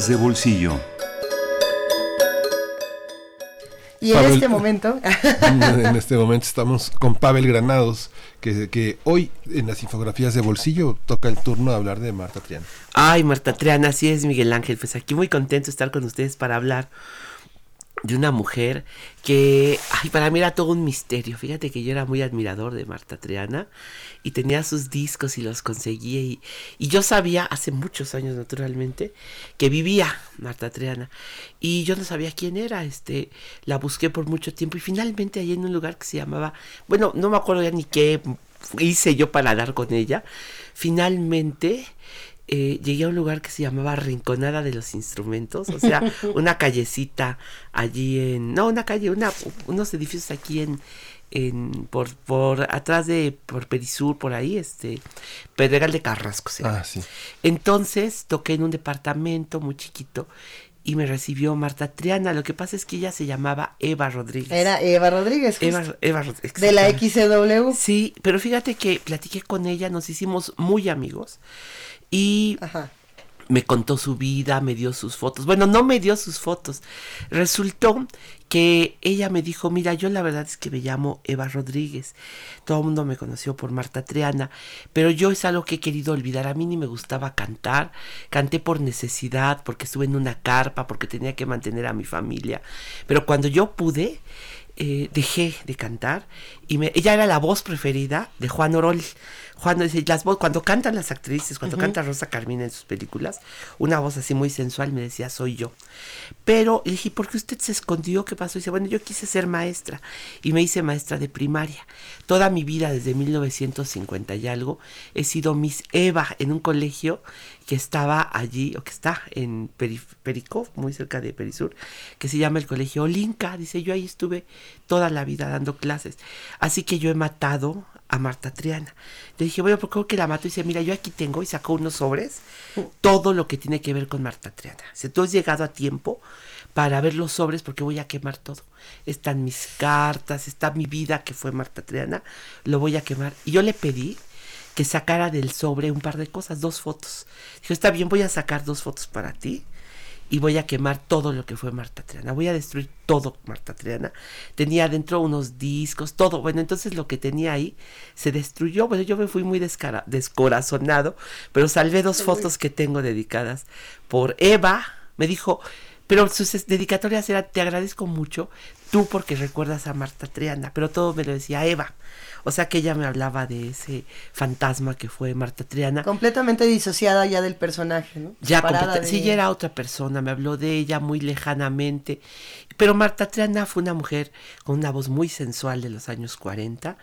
de bolsillo. Y en este momento... (laughs) en este momento estamos con Pavel Granados, que, que hoy en las infografías de bolsillo toca el turno de hablar de Marta Triana. Ay, Marta Triana, así es, Miguel Ángel. Pues aquí muy contento de estar con ustedes para hablar de una mujer que, ay, para mí era todo un misterio. Fíjate que yo era muy admirador de Marta Triana y tenía sus discos y los conseguía y, yo sabía hace muchos años naturalmente que vivía Marta Triana y yo no sabía quién era, este, la busqué por mucho tiempo y finalmente ahí en un lugar que se llamaba, bueno, no me acuerdo ya ni qué hice yo para dar con ella, finalmente eh, llegué a un lugar que se llamaba Rinconada de los Instrumentos, o sea, (laughs) una callecita allí en, no, una calle, una, unos edificios aquí en, en por, por atrás de, por Perisur, por ahí, este, Pedregal de Carrasco. Ah, sí. Entonces toqué en un departamento muy chiquito y me recibió Marta Triana. Lo que pasa es que ella se llamaba Eva Rodríguez. Era Eva Rodríguez. Eva, Eva Rodríguez. De la XCW. Sí, pero fíjate que platiqué con ella, nos hicimos muy amigos y me contó su vida, me dio sus fotos. Bueno, no me dio sus fotos. Resultó que ella me dijo, mira, yo la verdad es que me llamo Eva Rodríguez. Todo el mundo me conoció por Marta Triana, pero yo es algo que he querido olvidar. A mí ni me gustaba cantar. Canté por necesidad, porque estuve en una carpa, porque tenía que mantener a mi familia. Pero cuando yo pude, eh, dejé de cantar y me, ella era la voz preferida de Juan Orol. Juan dice, las cuando cantan las actrices, cuando canta Rosa Carmina en sus películas, una voz así muy sensual me decía, soy yo. Pero le dije, ¿por qué usted se escondió? ¿Qué pasó? Y dice, bueno, yo quise ser maestra y me hice maestra de primaria. Toda mi vida, desde 1950 y algo, he sido Miss Eva en un colegio que estaba allí, o que está en Pericó, muy cerca de Perisur, que se llama el Colegio Olinka. Dice, yo ahí estuve toda la vida dando clases. Así que yo he matado a Marta Triana. Le dije, bueno, ¿por qué que la mato? Y dice, mira, yo aquí tengo, y sacó unos sobres, todo lo que tiene que ver con Marta Triana. Si tú has llegado a tiempo para ver los sobres porque voy a quemar todo. Están mis cartas, está mi vida que fue Marta Triana, lo voy a quemar. Y yo le pedí que sacara del sobre un par de cosas, dos fotos. Dijo, está bien, voy a sacar dos fotos para ti y voy a quemar todo lo que fue Marta Triana. Voy a destruir todo Marta Triana. Tenía dentro unos discos, todo. Bueno, entonces lo que tenía ahí se destruyó. Bueno, yo me fui muy descorazonado, pero salvé dos fotos que tengo dedicadas por Eva. Me dijo, pero sus dedicatorias eran, te agradezco mucho, tú porque recuerdas a Marta Triana, pero todo me lo decía Eva. O sea que ella me hablaba de ese fantasma que fue Marta Triana. Completamente disociada ya del personaje, ¿no? Ya, sí, ya era otra persona, me habló de ella muy lejanamente. Pero Marta Triana fue una mujer con una voz muy sensual de los años 40,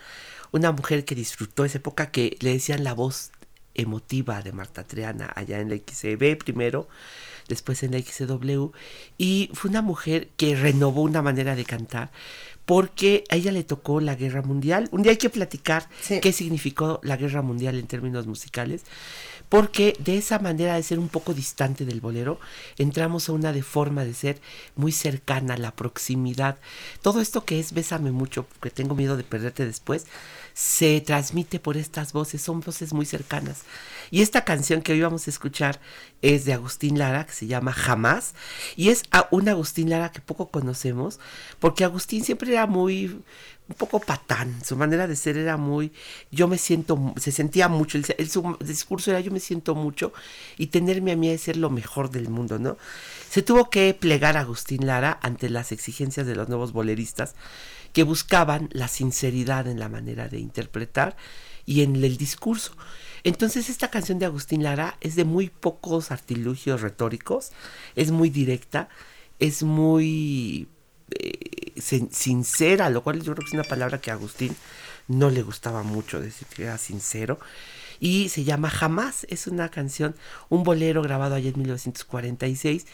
una mujer que disfrutó esa época que le decían la voz emotiva de Marta Triana allá en la XCB primero después en la XW, y fue una mujer que renovó una manera de cantar, porque a ella le tocó la guerra mundial. Un día hay que platicar qué significó la guerra mundial en términos musicales, porque de esa manera de ser un poco distante del bolero, entramos a una de forma de ser muy cercana, la proximidad. Todo esto que es Bésame mucho, porque tengo miedo de perderte después, se transmite por estas voces, son voces muy cercanas. Y esta canción que hoy vamos a escuchar es de Agustín Lara, que se llama Jamás, y es a un Agustín Lara que poco conocemos, porque Agustín siempre era muy, un poco patán, su manera de ser era muy, yo me siento, se sentía mucho, el, su discurso era yo me siento mucho, y tenerme a mí es ser lo mejor del mundo, ¿no? Se tuvo que plegar a Agustín Lara ante las exigencias de los nuevos boleristas, que buscaban la sinceridad en la manera de interpretar y en el discurso. Entonces esta canción de Agustín Lara es de muy pocos artilugios retóricos, es muy directa, es muy eh, sincera, lo cual yo creo que es una palabra que a Agustín no le gustaba mucho decir que era sincero. Y se llama Jamás, es una canción, un bolero grabado allá en 1946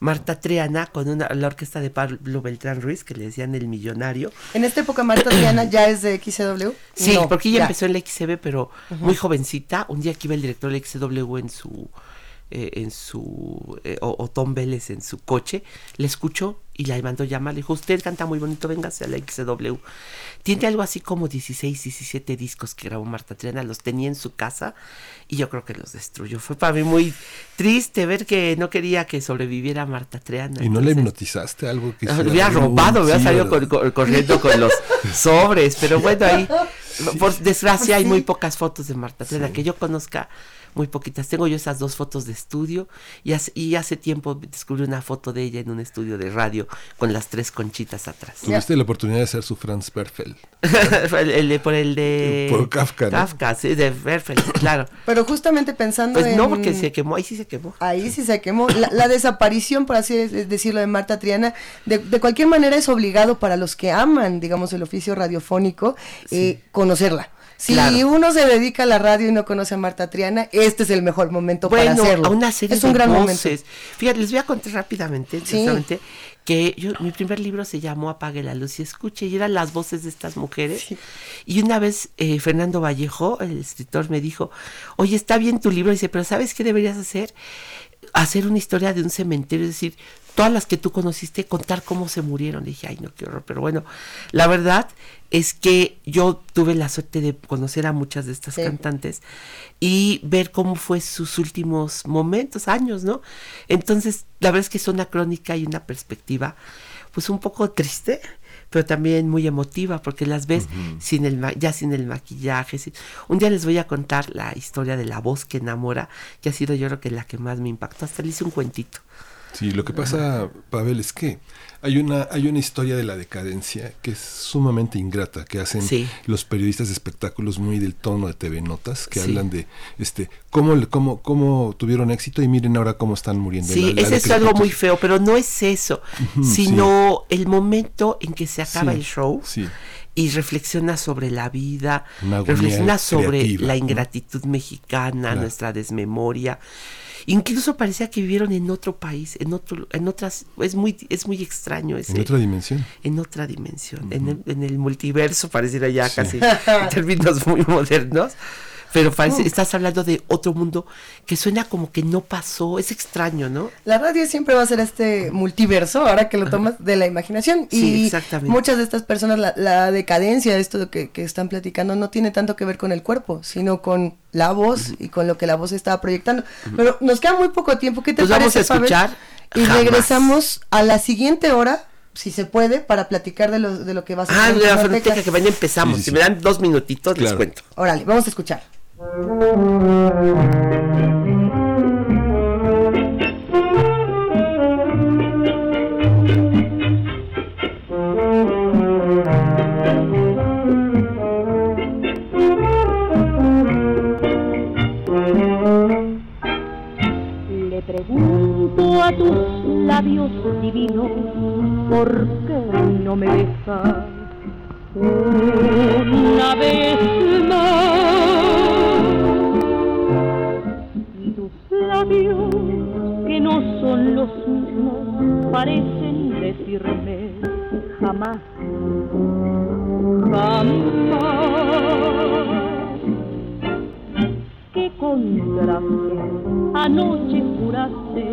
Marta Triana con una, la orquesta de Pablo Beltrán Ruiz, que le decían el millonario. En esta época Marta Triana ya es de XCW. Sí, porque ella empezó en la XCB, pero muy jovencita. Un día que iba el director de XCW en su eh, en su eh, o, Tom Vélez en su coche, le escuchó y la mandó llamar. Le dijo, usted canta muy bonito, véngase a la XW. Tiene algo así como 16, 17 discos que grabó Marta Triana, los tenía en su casa y yo creo que los destruyó. Fue para mí muy triste ver que no quería que sobreviviera Marta Triana. ¿Y no le hipnotizaste algo que... Me (laughs) había robado, me había salido corriendo con los (laughs) sobres, pero bueno, ahí, por desgracia, hay muy pocas fotos de Marta Triana que yo conozca muy poquitas. Tengo yo esas dos fotos de estudio y hace, y hace tiempo descubrí una foto de ella en un estudio de radio con las tres conchitas atrás. Tuviste la oportunidad de ser su Franz Berfeld. (laughs) el, por el de... Por Kafka, Kafka, sí, de Berfeld, (coughs) claro. Pero justamente pensando pues no, porque se quemó, ahí sí se quemó. Ahí sí se quemó. La, desaparición, por así decirlo, de Marta Triana, de, de, cualquier manera es obligado para los que aman, digamos, el oficio radiofónico, eh, conocerla. Si uno se dedica a la radio y no conoce a Marta Triana, este es el mejor momento para hacerlo. una serie es un gran momento. Fíjate, les voy a contar rápidamente, que yo, mi primer libro se llamó Apague la luz y escuche, y eran las voces de estas mujeres. Y una vez eh, Fernando Vallejo, el escritor, me dijo, oye, está bien tu libro, dice, pero ¿sabes qué deberías hacer? Hacer una historia de un cementerio, es decir, todas las que tú conociste, contar cómo se murieron. dije, ay, no, qué horror. Pero bueno, la verdad es que yo tuve la suerte de conocer a muchas de estas cantantes y ver cómo fue sus últimos momentos, años, ¿no? Entonces, la verdad es que es una crónica y una perspectiva, pues un poco triste, pero también muy emotiva, porque las ves sin el ya sin el maquillaje. Un día les voy a contar la historia de la voz que enamora, que ha sido yo creo que la que más me impactó. Hasta le hice un cuentito. Sí, lo que pasa, Pavel, es que hay una, hay una historia de la decadencia que es sumamente ingrata, que hacen los periodistas de espectáculos muy del tono de TV Notas, que hablan de este cómo, cómo, cómo tuvieron éxito y miren ahora cómo están muriendo. Sí, ese es algo muy feo, pero no es eso, sino el momento en que se acaba el show. y reflexiona sobre la vida, reflexiona sobre la ingratitud mexicana, nuestra desmemoria. Incluso parecía que vivieron en otro país, en otro, en otras, es muy, es muy extraño ese, En otra dimensión. En otra dimensión, en, el, en, el, multiverso pareciera ya casi (laughs) en términos muy modernos pero parece, estás hablando de otro mundo que suena como que no pasó, es extraño, ¿no? La radio siempre va a ser este multiverso, ahora que lo tomas de la imaginación. y exactamente. muchas de estas personas, la, decadencia de esto que, que, están platicando, no tiene tanto que ver con el cuerpo, sino con la voz y con lo que la voz estaba proyectando. Pero nos queda muy poco tiempo, ¿qué te pues parece? Vamos a escuchar. Y regresamos a la siguiente hora si se puede, para platicar de lo, de lo que va a ser. Ah, de la fonoteca, que mañana empezamos. Si me dan dos minutitos, les cuento. Órale, vamos a escuchar. Le pregunto a tus labios divinos, ¿por qué no me besas una vez más? Que no son los mismos parecen decirme jamás, jamás. Que contraste, anoche juraste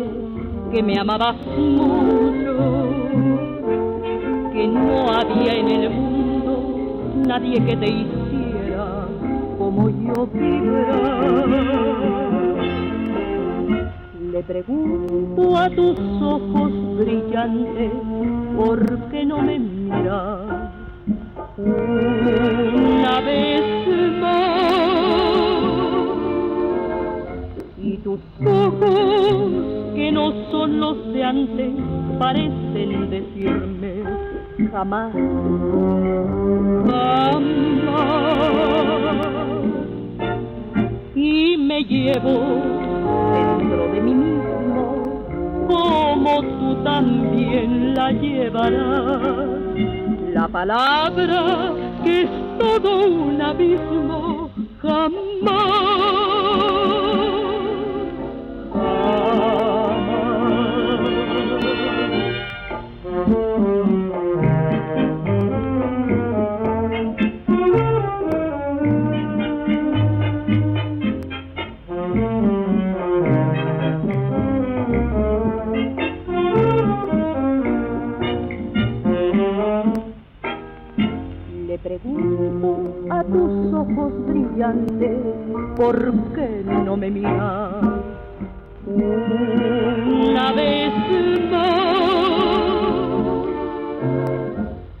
que me amabas mucho, que no había en el mundo nadie que te hiciera como yo vibrar le pregunto a tus ojos brillantes, ¿por qué no me miras una vez más? Y tus ojos, que no son los de antes, parecen decirme jamás, jamás. Y me llevo de mí mismo, como tú también la llevarás. La palabra que es todo un abismo, jamás tus ojos brillantes, ¿por qué no me miras? Una vez más.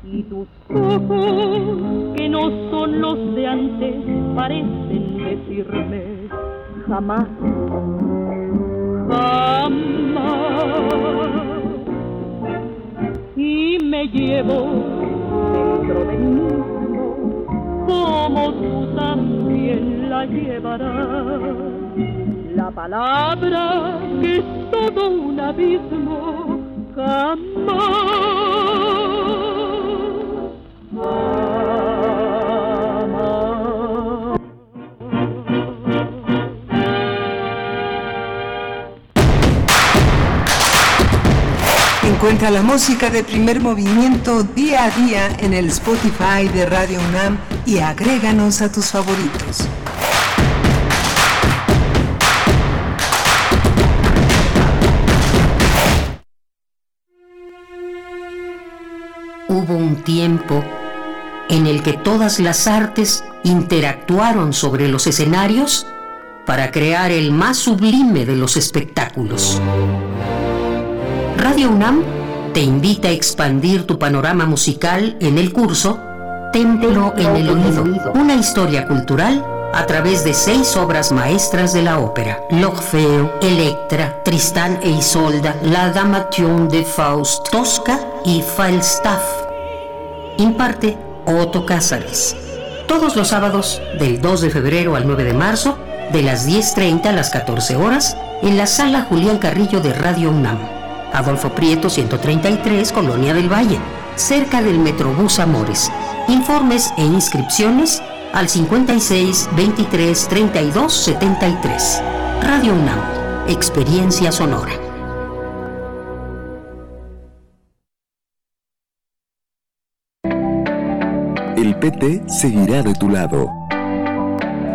Y tus ojos, que no son los de antes, parecen decirme jamás, jamás y me llevo dentro de mí como tú también la llevarás. La palabra que es todo un abismo jamás. Encuentra la música de primer movimiento día a día en el Spotify de Radio UNAM y agréganos a tus favoritos. Hubo un tiempo en el que todas las artes interactuaron sobre los escenarios para crear el más sublime de los espectáculos. Radio UNAM te invita a expandir tu panorama musical en el curso Templo en el Oído, una historia cultural a través de seis obras maestras de la ópera: L'Orfeo, Electra, Tristán e Isolda, La Damation de Faust, Tosca y Falstaff. Imparte Otto Cázares. Todos los sábados, del 2 de febrero al 9 de marzo, de las 10.30 a las 14 horas, en la sala Julián Carrillo de Radio UNAM. Adolfo Prieto 133, Colonia del Valle, cerca del Metrobús Amores. Informes e inscripciones al 56 23 32 73. Radio UNAM, Experiencia Sonora. El PT seguirá de tu lado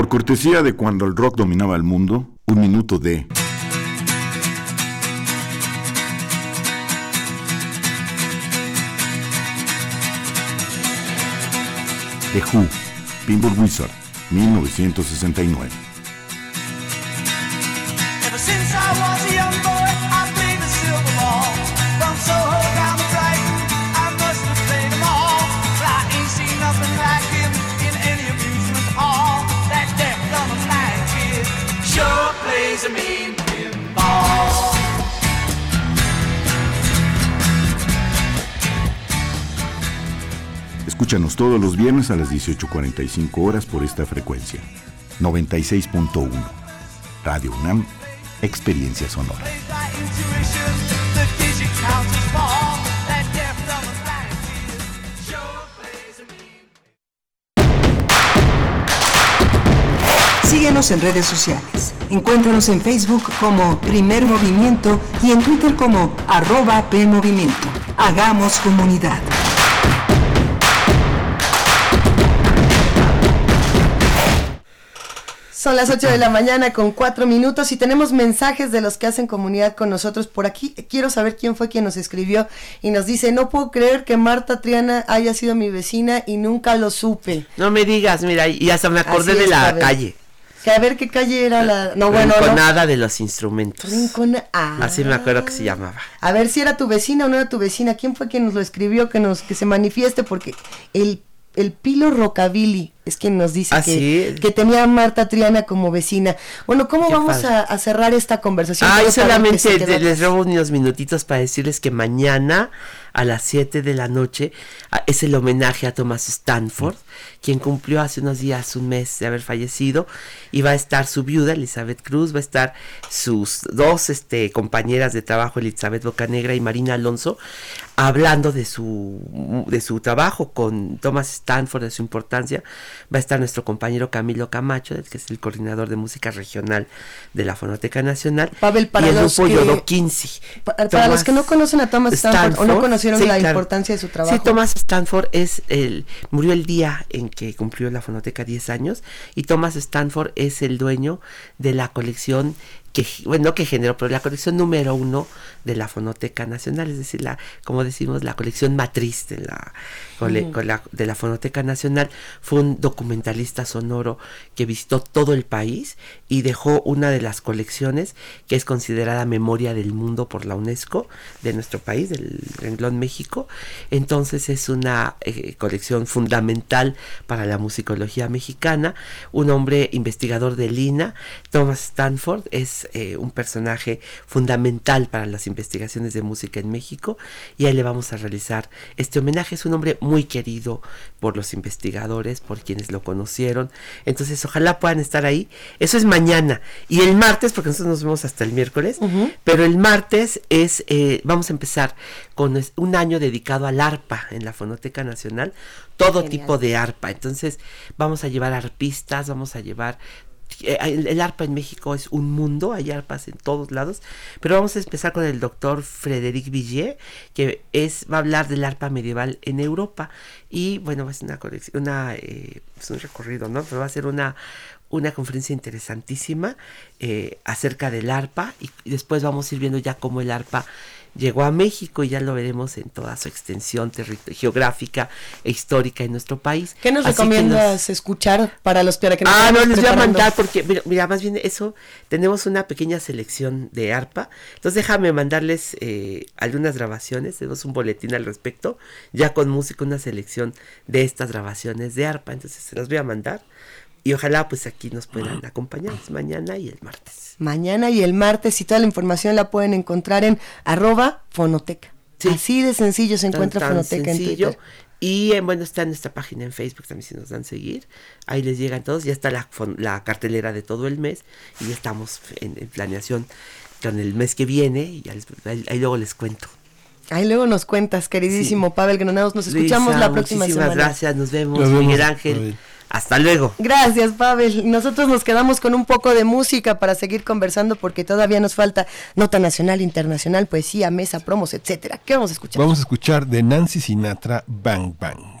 Por cortesía de cuando el rock dominaba el mundo, un minuto de... The Who, Pinball Wizard, 1969. Escúchanos todos los viernes a las 18.45 horas por esta frecuencia. 96.1. Radio UNAM, Experiencia Sonora. Síguenos en redes sociales. Encuéntranos en Facebook como Primer Movimiento y en Twitter como arroba PMovimiento. Hagamos comunidad. Son las 8 de la mañana con 4 minutos y tenemos mensajes de los que hacen comunidad con nosotros por aquí. Quiero saber quién fue quien nos escribió y nos dice, no puedo creer que Marta Triana haya sido mi vecina y nunca lo supe. No me digas, mira, y hasta me acordé de la calle. Que a ver qué calle era la. No, bueno. Rinconada de los instrumentos. Rinconada. Ah. Así me acuerdo que se llamaba. A ver si era tu vecina o no era tu vecina. ¿Quién fue quien nos lo escribió? Que nos que se manifieste, porque el, el Pilo Rockabilly es quien nos dice ¿Ah, que, que, tenía a Marta Triana como vecina. Bueno, ¿cómo vamos a, cerrar esta conversación? Ay, solamente les robo unos minutitos para decirles que mañana a las 7 de la noche es el homenaje a Thomas Stanford, quien cumplió hace unos días, un mes de haber fallecido, y va a estar su viuda, Elizabeth Cruz, va a estar sus dos este, compañeras de trabajo, Elizabeth Bocanegra y Marina Alonso, hablando de su, de su trabajo con Thomas Stanford, de su importancia va a estar nuestro compañero Camilo Camacho, que es el coordinador de música regional de la Fonoteca Nacional. Pavel, para y el grupo que, Yodo 15. Para, los que no conocen a Thomas Stanford, o no conocieron la importancia de su trabajo. Sí, Thomas Stanford es el, murió el día en que cumplió la Fonoteca 10 años y Thomas Stanford es el dueño de la colección que, bueno, que generó, pero la colección número uno de la Fonoteca Nacional, es decir, la, como decimos, la colección matriz de la, de la Fonoteca Nacional, fue un documentalista sonoro que visitó todo el país y dejó una de las colecciones que es considerada memoria del mundo por la UNESCO de nuestro país, del renglón México. Entonces es una eh, colección fundamental para la musicología mexicana. Un hombre investigador de Lina, Thomas Stanford, es eh, un personaje fundamental para las investigaciones de música en México y ahí le vamos a realizar este homenaje. Es un hombre muy querido por los investigadores, por quienes lo conocieron. Entonces, ojalá puedan estar ahí. Eso es mañana. Y el martes, porque nosotros nos vemos hasta el miércoles, pero el martes es, eh, vamos a empezar con un año dedicado al arpa en la Fonoteca Nacional, todo tipo de arpa. Entonces, vamos a llevar arpistas, vamos a llevar eh, el, arpa en México es un mundo, hay arpas en todos lados, pero vamos a empezar con el doctor Frédéric Villiers, que es, va a hablar del arpa medieval en Europa, y bueno, va a ser una colección, una, eh, es un recorrido, ¿no? Pero va a ser una, una conferencia interesantísima eh, acerca del arpa, y después vamos a ir viendo ya cómo el arpa llegó a México y ya lo veremos en toda su extensión geográfica e histórica en nuestro país. ¿Qué nos recomiendas escuchar para los para que nos Ah, no, les voy a mandar porque, mira, más bien eso, tenemos una pequeña selección de arpa. Entonces déjame mandarles eh, algunas grabaciones, tenemos un boletín al respecto, ya con música, una selección de estas grabaciones de arpa. Entonces se las voy a mandar y ojalá pues aquí nos puedan acompañar mañana y el martes. Mañana y el martes y toda la información la pueden encontrar en arroba fonoteca. Así de sencillo se encuentra fonoteca en Twitter. Y en, bueno, está en nuestra página en Facebook también si nos dan seguir. Ahí les llegan todos. Ya está la, la cartelera de todo el mes. Y ya estamos en, planeación con el mes que viene. Y ahí, luego les cuento. Ahí luego nos cuentas, queridísimo Pavel Granados. Nos escuchamos la próxima semana. Muchísimas gracias. Nos vemos, Miguel Ángel. Hasta luego. Gracias, Pavel. Nosotros nos quedamos con un poco de música para seguir conversando porque todavía nos falta nota nacional, internacional, poesía, mesa, promos, etcétera. ¿Qué vamos a escuchar? Vamos a escuchar de Nancy Sinatra Bang Bang.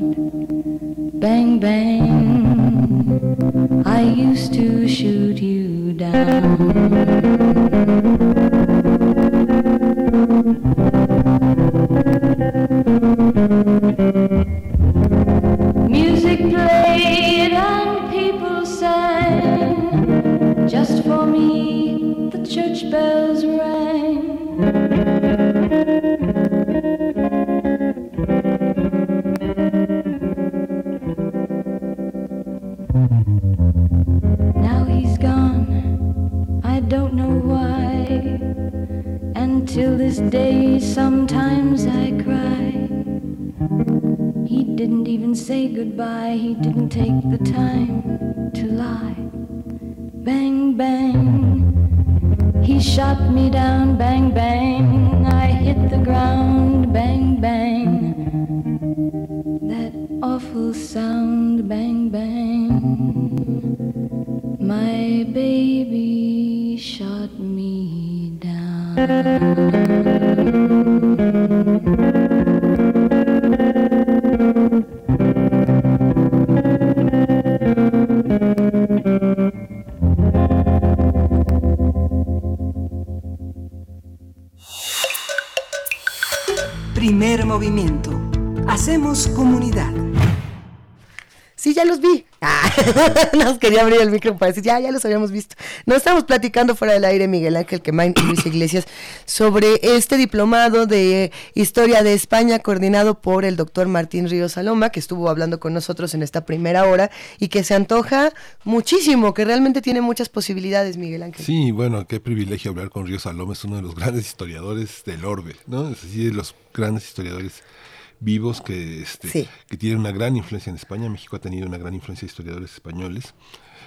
bang, bang. I used to shoot you down. El micro para decir, ya, ya los habíamos visto. Nos estamos platicando fuera del aire, Miguel Ángel Quemain y Luis Iglesias, sobre este diplomado de Historia de España coordinado por el doctor Martín Ríos Saloma, que estuvo hablando con nosotros en esta primera hora y que se antoja muchísimo, que realmente tiene muchas posibilidades, Miguel Ángel. Sí, bueno, qué privilegio hablar con Ríos Saloma, es uno de los grandes historiadores del orbe, ¿no? Es decir, de los grandes historiadores vivos que, este, que tienen una gran influencia en España. México ha tenido una gran influencia de historiadores españoles.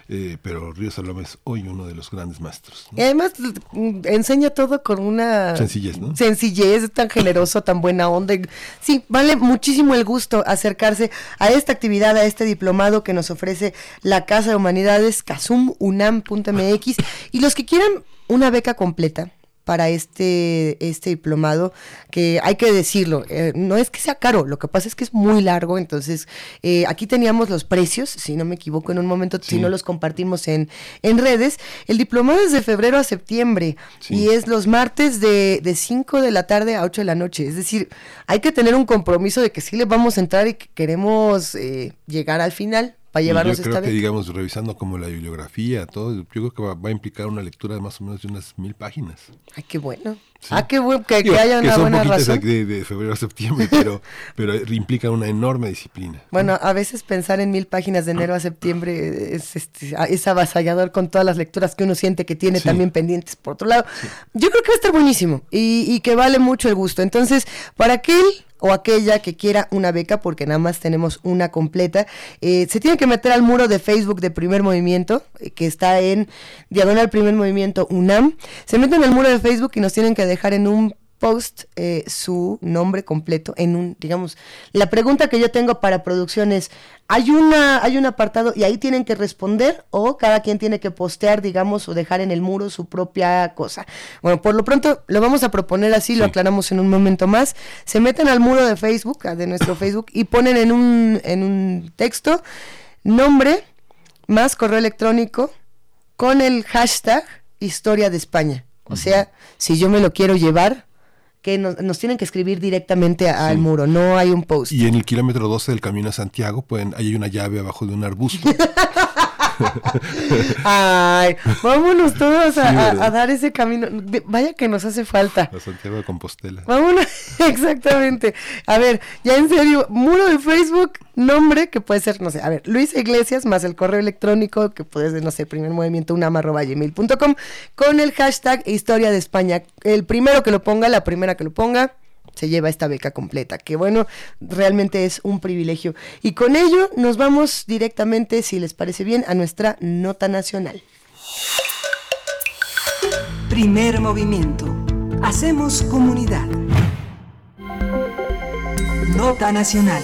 Eh, pero Río Saloma es hoy uno de los grandes maestros. Y además mm, enseña todo con una sencillez, ¿no? Sencillez, tan generoso, tan buena onda. Sí, vale muchísimo el gusto acercarse a esta actividad, a este diplomado que nos ofrece la Casa de Humanidades, casumunam.mx. y los que quieran una beca completa, para este, este diplomado, que hay que decirlo, eh, no es que sea caro, lo que pasa es que es muy largo, entonces eh, aquí teníamos los precios, si no me equivoco en un momento, si no los compartimos en, en redes, el diplomado es de febrero a septiembre y es los martes de, de 5 de la tarde a 8 de la noche, es decir, hay que tener un compromiso de que sí le vamos a entrar y que queremos eh, llegar al final para llevarnos yo creo que, digamos, revisando como la bibliografía, todo, yo creo que va, a implicar una lectura de más o menos de unas mil páginas. Ay, qué bueno. Ah, qué bueno, que, haya una buena razón. De, de, febrero a septiembre, pero, (laughs) pero implica una enorme disciplina. Bueno, a veces pensar en mil páginas de enero a septiembre es, este, es avasallador con todas las lecturas que uno siente que tiene también pendientes. Por otro lado, yo creo que va a estar buenísimo y, y que vale mucho el gusto. Entonces, para aquel o aquella que quiera una beca, porque nada más tenemos una completa, eh, se tiene que meter al muro de Facebook de Primer Movimiento, eh, que está en Diagonal Primer Movimiento UNAM. Se meten al muro de Facebook y nos tienen que dejar en un post eh, su nombre completo en un, digamos, la pregunta que yo tengo para producción es, hay una, hay un apartado y ahí tienen que responder o cada quien tiene que postear, digamos, o dejar en el muro su propia cosa. Bueno, por lo pronto lo vamos a proponer así, lo aclaramos en un momento más. Se meten al muro de Facebook, de nuestro (coughs) Facebook, y ponen en un, en un texto nombre más correo electrónico con el hashtag historia de España. O sea, si yo me lo quiero llevar, que nos, tienen que escribir directamente al muro, no hay un post. Y en el kilómetro 12 del camino a Santiago, pueden, hay una llave abajo de un arbusto. (laughs) (laughs) Ay, vámonos todos a, dar ese camino. Vaya que nos hace falta. A Santiago de Compostela. Vámonos, (laughs) exactamente. A ver, ya en serio, muro de Facebook, nombre que puede ser, no sé, a ver, Luis Iglesias más el correo electrónico que puede ser, no sé, primer movimiento unama.gmail.com con el hashtag Historia de España. El primero que lo ponga, la primera que lo ponga se lleva esta beca completa, que bueno, realmente es un privilegio. Y con ello nos vamos directamente, si les parece bien, a nuestra nota nacional. Primer movimiento. Hacemos comunidad. Nota nacional.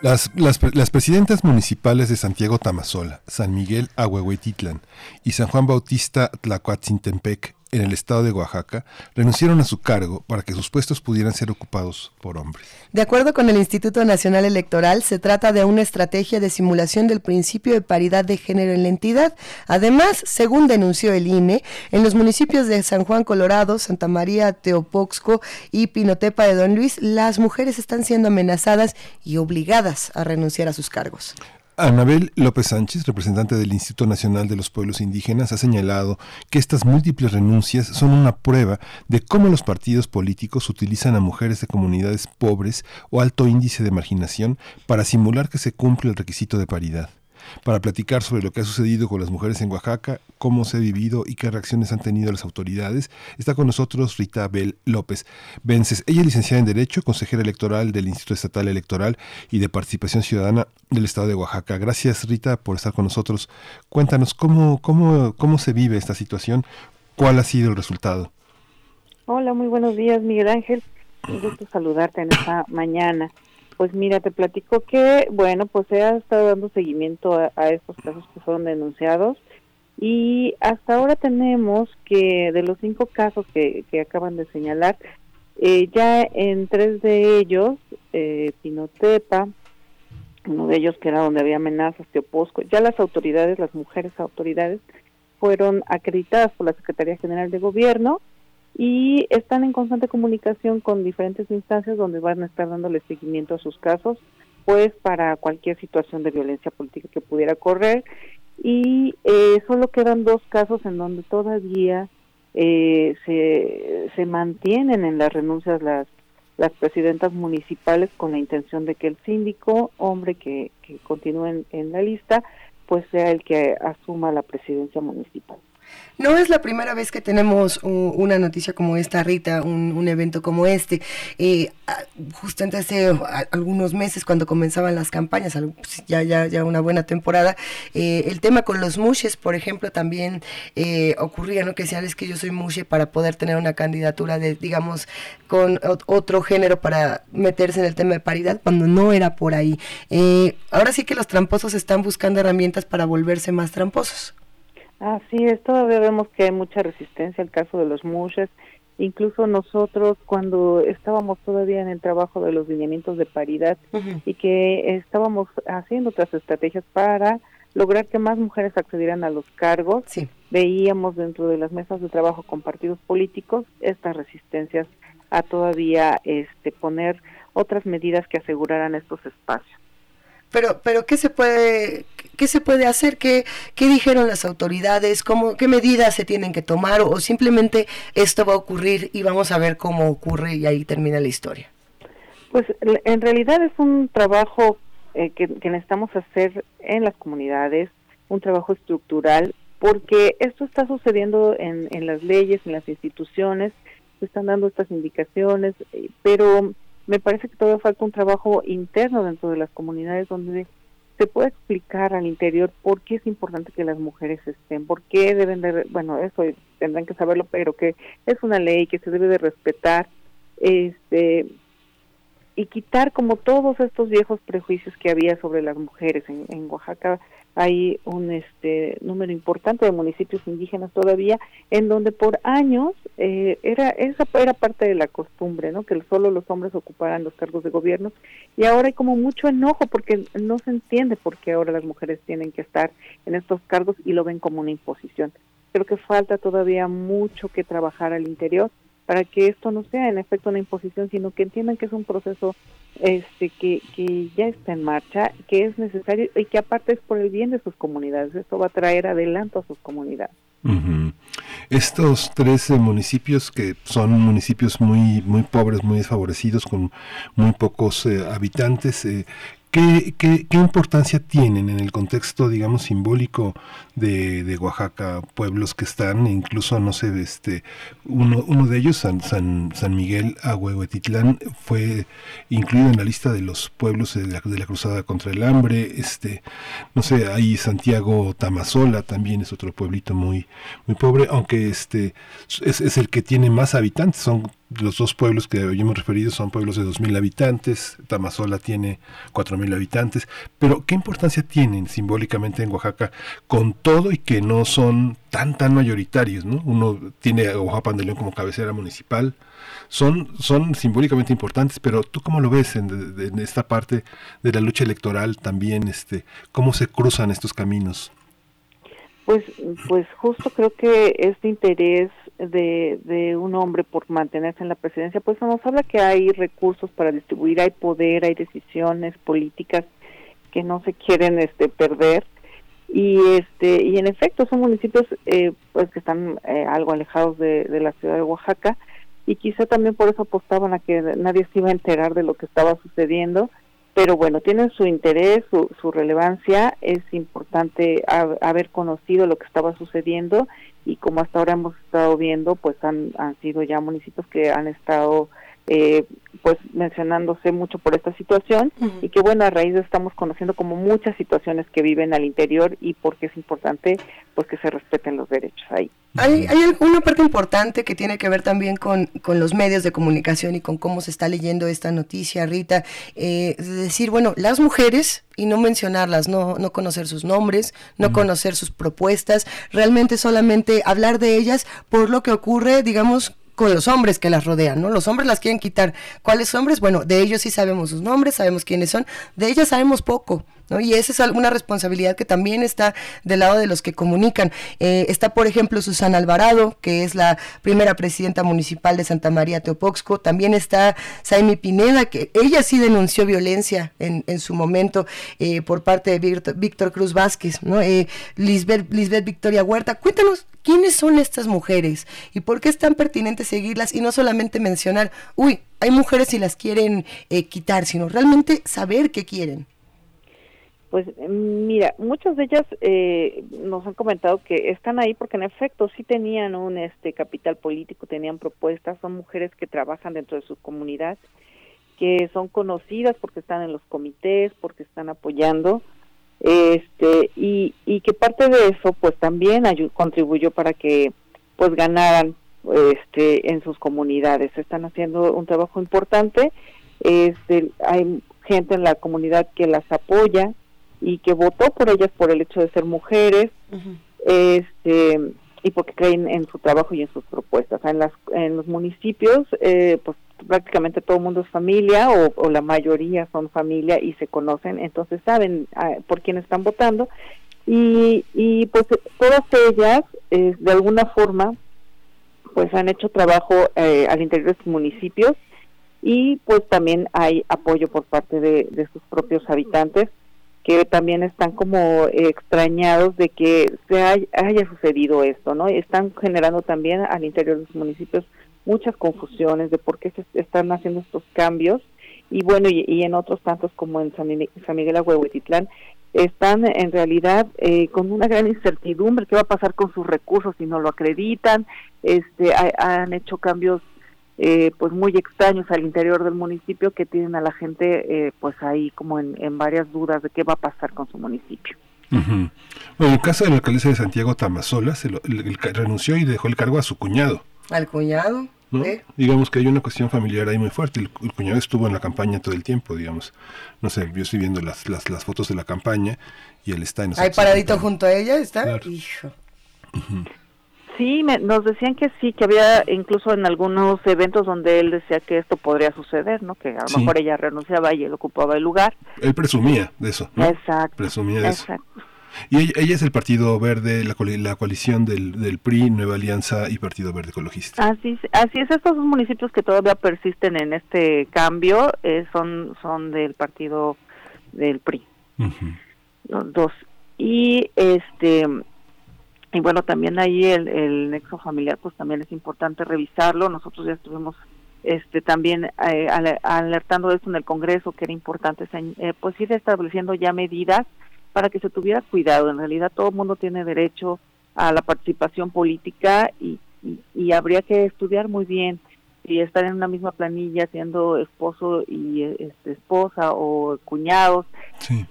Las, las, las, presidentas municipales de Santiago Tamazola, San Miguel Ahuehuetitlan y San Juan Bautista Tlacuatzintempec en el estado de Oaxaca renunciaron a su cargo para que sus puestos pudieran ser ocupados por hombres. De acuerdo con el Instituto Nacional Electoral, se trata de una estrategia de simulación del principio de paridad de género en la entidad. Además, según denunció el INE, en los municipios de San Juan Colorado, Santa María Teopoxco y Pinotepa de Don Luis, las mujeres están siendo amenazadas y obligadas a renunciar a sus cargos. Anabel López Sánchez, representante del Instituto Nacional de los Pueblos Indígenas, ha señalado que estas múltiples renuncias son una prueba de cómo los partidos políticos utilizan a mujeres de comunidades pobres o alto índice de marginación para simular que se cumple el requisito de paridad. Para platicar sobre lo que ha sucedido con las mujeres en Oaxaca, cómo se ha vivido y qué reacciones han tenido las autoridades. Está con nosotros Rita Bel López Vences. Ella es licenciada en Derecho, consejera electoral del Instituto Estatal Electoral y de Participación Ciudadana del Estado de Oaxaca. Gracias Rita por estar con nosotros. Cuéntanos cómo, cómo, cómo se vive esta situación, cuál ha sido el resultado. Hola, muy buenos días Miguel Ángel. Un gusto saludarte en esta mañana. Pues mira, te platico que, bueno, pues se ha estado dando seguimiento a, estos casos que fueron denunciados y hasta ahora tenemos que de los cinco casos que, que acaban de señalar, eh, ya en tres de ellos, eh, Pinotepa, uno de ellos que era donde había amenazas, Teoposco, ya las autoridades, las mujeres autoridades, fueron acreditadas por la Secretaría General de Gobierno y están en constante comunicación con diferentes instancias donde van a estar dándole seguimiento a sus casos, pues para cualquier situación de violencia política que pudiera correr. Y eh, solo quedan dos casos en donde todavía eh, se, se mantienen en las renuncias las las presidentas municipales con la intención de que el síndico, hombre que, que continúe en la lista, pues sea el que asuma la presidencia municipal. No es la primera vez que tenemos una noticia como esta, Rita, un, evento como este. Eh, justamente hace algunos meses, cuando comenzaban las campañas, pues, ya, ya, ya una buena temporada, eh, el tema con los mushes, por ejemplo, también eh, ocurría, ¿no? Que decían, es que yo soy mushe para poder tener una candidatura de, digamos, con otro género para meterse en el tema de paridad, cuando no era por ahí. ahora sí que los tramposos están buscando herramientas para volverse más tramposos. Así es, todavía vemos que hay mucha resistencia al caso de los mushes. Incluso nosotros cuando estábamos todavía en el trabajo de los lineamientos de paridad y que estábamos haciendo otras estrategias para lograr que más mujeres accedieran a los cargos, veíamos dentro de las mesas de trabajo con partidos políticos estas resistencias a todavía este poner otras medidas que aseguraran estos espacios. Pero, pero ¿qué se puede, qué se puede hacer? ¿Qué, qué dijeron las autoridades? ¿Cómo, ¿Qué medidas se tienen que tomar? O, simplemente esto va a ocurrir y vamos a ver cómo ocurre y ahí termina la historia? Pues en realidad es un trabajo eh, que, necesitamos hacer en las comunidades, un trabajo estructural, porque esto está sucediendo en, en las leyes, en las instituciones, se están dando estas indicaciones, eh, pero me parece que todavía falta un trabajo interno dentro de las comunidades donde se puede explicar al interior por qué es importante que las mujeres estén, por qué deben de, bueno, eso tendrán que saberlo, pero que es una ley que se debe de respetar, este, y quitar como todos estos viejos prejuicios que había sobre las mujeres en, en Oaxaca hay un este número importante de municipios indígenas todavía en donde por años eh, era esa era parte de la costumbre no que solo los hombres ocuparan los cargos de gobierno. Y ahora hay como mucho enojo porque no se entiende por qué ahora las mujeres tienen que estar en estos cargos y lo ven como una imposición. Creo que falta todavía mucho que trabajar al interior para que esto no sea en efecto una imposición, sino que entiendan que es un proceso este que, que ya está en marcha, que es necesario y que aparte es por el bien de sus comunidades. Esto va a traer adelanto a sus comunidades. Estos tres municipios que son municipios muy muy pobres, muy desfavorecidos, con muy pocos eh, habitantes, eh, ¿Qué, qué, qué importancia tienen en el contexto, digamos, simbólico de, de, Oaxaca? Pueblos que están, incluso, no sé, este, uno, uno de ellos, San, San, San Miguel Ahuehuetitlán, fue incluido en la lista de los pueblos de la, de la cruzada contra el hambre. Este, no sé, hay Santiago Tamazola, también es otro pueblito muy, muy pobre, aunque este es, es el que tiene más habitantes, son los dos pueblos que hemos referido son pueblos de 2.000 habitantes, Tamazola tiene 4.000 habitantes, pero ¿qué importancia tienen simbólicamente en Oaxaca con todo y que no son tan tan mayoritarios? ¿no? Uno tiene a Oaxaca de León como cabecera municipal, son, son simbólicamente importantes, pero ¿tú cómo lo ves en, en esta parte de la lucha electoral también? Este, ¿Cómo se cruzan estos caminos? Pues, pues justo creo que este interés de, de un hombre por mantenerse en la presidencia, pues nos habla que hay recursos para distribuir, hay poder, hay decisiones políticas que no se quieren este perder. Y este y en efecto son municipios eh, pues que están eh, algo alejados de, de la ciudad de Oaxaca. Y quizá también por eso apostaban a que nadie se iba a enterar de lo que estaba sucediendo pero bueno, tienen su interés, su, su relevancia, es importante haber conocido lo que estaba sucediendo y como hasta ahora hemos estado viendo, pues han, han sido ya municipios que han estado eh, pues mencionándose mucho por esta situación y que bueno a raíz de estamos conociendo como muchas situaciones que viven al interior y porque es importante pues que se respeten los derechos ahí. Hay, hay una parte importante que tiene que ver también con, con, los medios de comunicación y con cómo se está leyendo esta noticia, Rita. Eh, decir, bueno, las mujeres, y no mencionarlas, no, no conocer sus nombres, no conocer sus propuestas, realmente solamente hablar de ellas por lo que ocurre, digamos, con los hombres que las rodean, ¿no? Los hombres las quieren quitar. ¿Cuáles hombres? Bueno, de ellos sí sabemos sus nombres, sabemos quiénes son, de ellas sabemos poco. Y esa es una responsabilidad que también está del lado de los que comunican. Eh, está, por ejemplo, Susana Alvarado, que es la primera presidenta municipal de Santa María Teopoxco. También está Saimi Pineda, que ella sí denunció violencia en, su momento eh, por parte de Víctor, Cruz Vázquez, ¿no? Eh, Lisbeth Victoria Huerta. Cuéntanos, ¿quiénes son estas mujeres? ¿Y por qué es tan pertinente seguirlas y no solamente mencionar, uy, hay mujeres y las quieren quitar, sino realmente saber qué quieren? Pues mira, muchas de ellas eh, nos han comentado que están ahí porque en efecto sí tenían un este capital político, tenían propuestas, son mujeres que trabajan dentro de su comunidad, que son conocidas porque están en los comités, porque están apoyando, este y, y que parte de eso pues también contribuyó para que pues ganaran este en sus comunidades. Están haciendo un trabajo importante. Este, hay gente en la comunidad que las apoya, y que votó por ellas por el hecho de ser mujeres este y porque creen en su trabajo y en sus propuestas. En las en los municipios eh, pues prácticamente todo el mundo es familia o, la mayoría son familia y se conocen entonces saben ah, por quién están votando. Y, y pues todas ellas eh, de alguna forma pues han hecho trabajo eh, al interior de sus municipios y pues también hay apoyo por parte de, de sus propios habitantes que también están como extrañados de que se haya, sucedido esto, ¿no? Están generando también al interior de los municipios muchas confusiones de por qué se están haciendo estos cambios y bueno, y, en otros tantos como en San, Miguel Ahuehuetitlán, están en realidad eh, con una gran incertidumbre qué va a pasar con sus recursos si no lo acreditan, este, han hecho cambios eh, pues muy extraños al interior del municipio que tienen a la gente eh, pues ahí como en, varias dudas de qué va a pasar con su municipio. Bueno, en el caso de la alcaldesa de Santiago Tamazola, se renunció y dejó el cargo a su cuñado. ¿Al cuñado? Digamos que hay una cuestión familiar ahí muy fuerte. El, cuñado estuvo en la campaña todo el tiempo, digamos. No sé, yo estoy viendo las, las, las fotos de la campaña y él está en... ¿Hay paradito junto a ella? ¿Está? Hijo. Sí, nos decían que sí, que había incluso en algunos eventos donde él decía que esto podría suceder, ¿no? Que a lo mejor ella renunciaba y él ocupaba el lugar. Él presumía de eso. Exacto. Presumía de eso. Y ella, es el Partido Verde, la, la coalición del, del, PRI, Nueva Alianza y Partido Verde Ecologista. Así, así es, estos dos municipios que todavía persisten en este cambio eh, son, son del Partido del PRI. Los dos. Y este y bueno, también ahí el, el nexo familiar, pues también es importante revisarlo. Nosotros ya estuvimos este también eh, alertando de esto en el Congreso, que era importante eh, pues ir estableciendo ya medidas para que se tuviera cuidado. En realidad todo el mundo tiene derecho a la participación política y, y habría que estudiar muy bien y estar en una misma planilla siendo esposo y este, esposa o cuñados,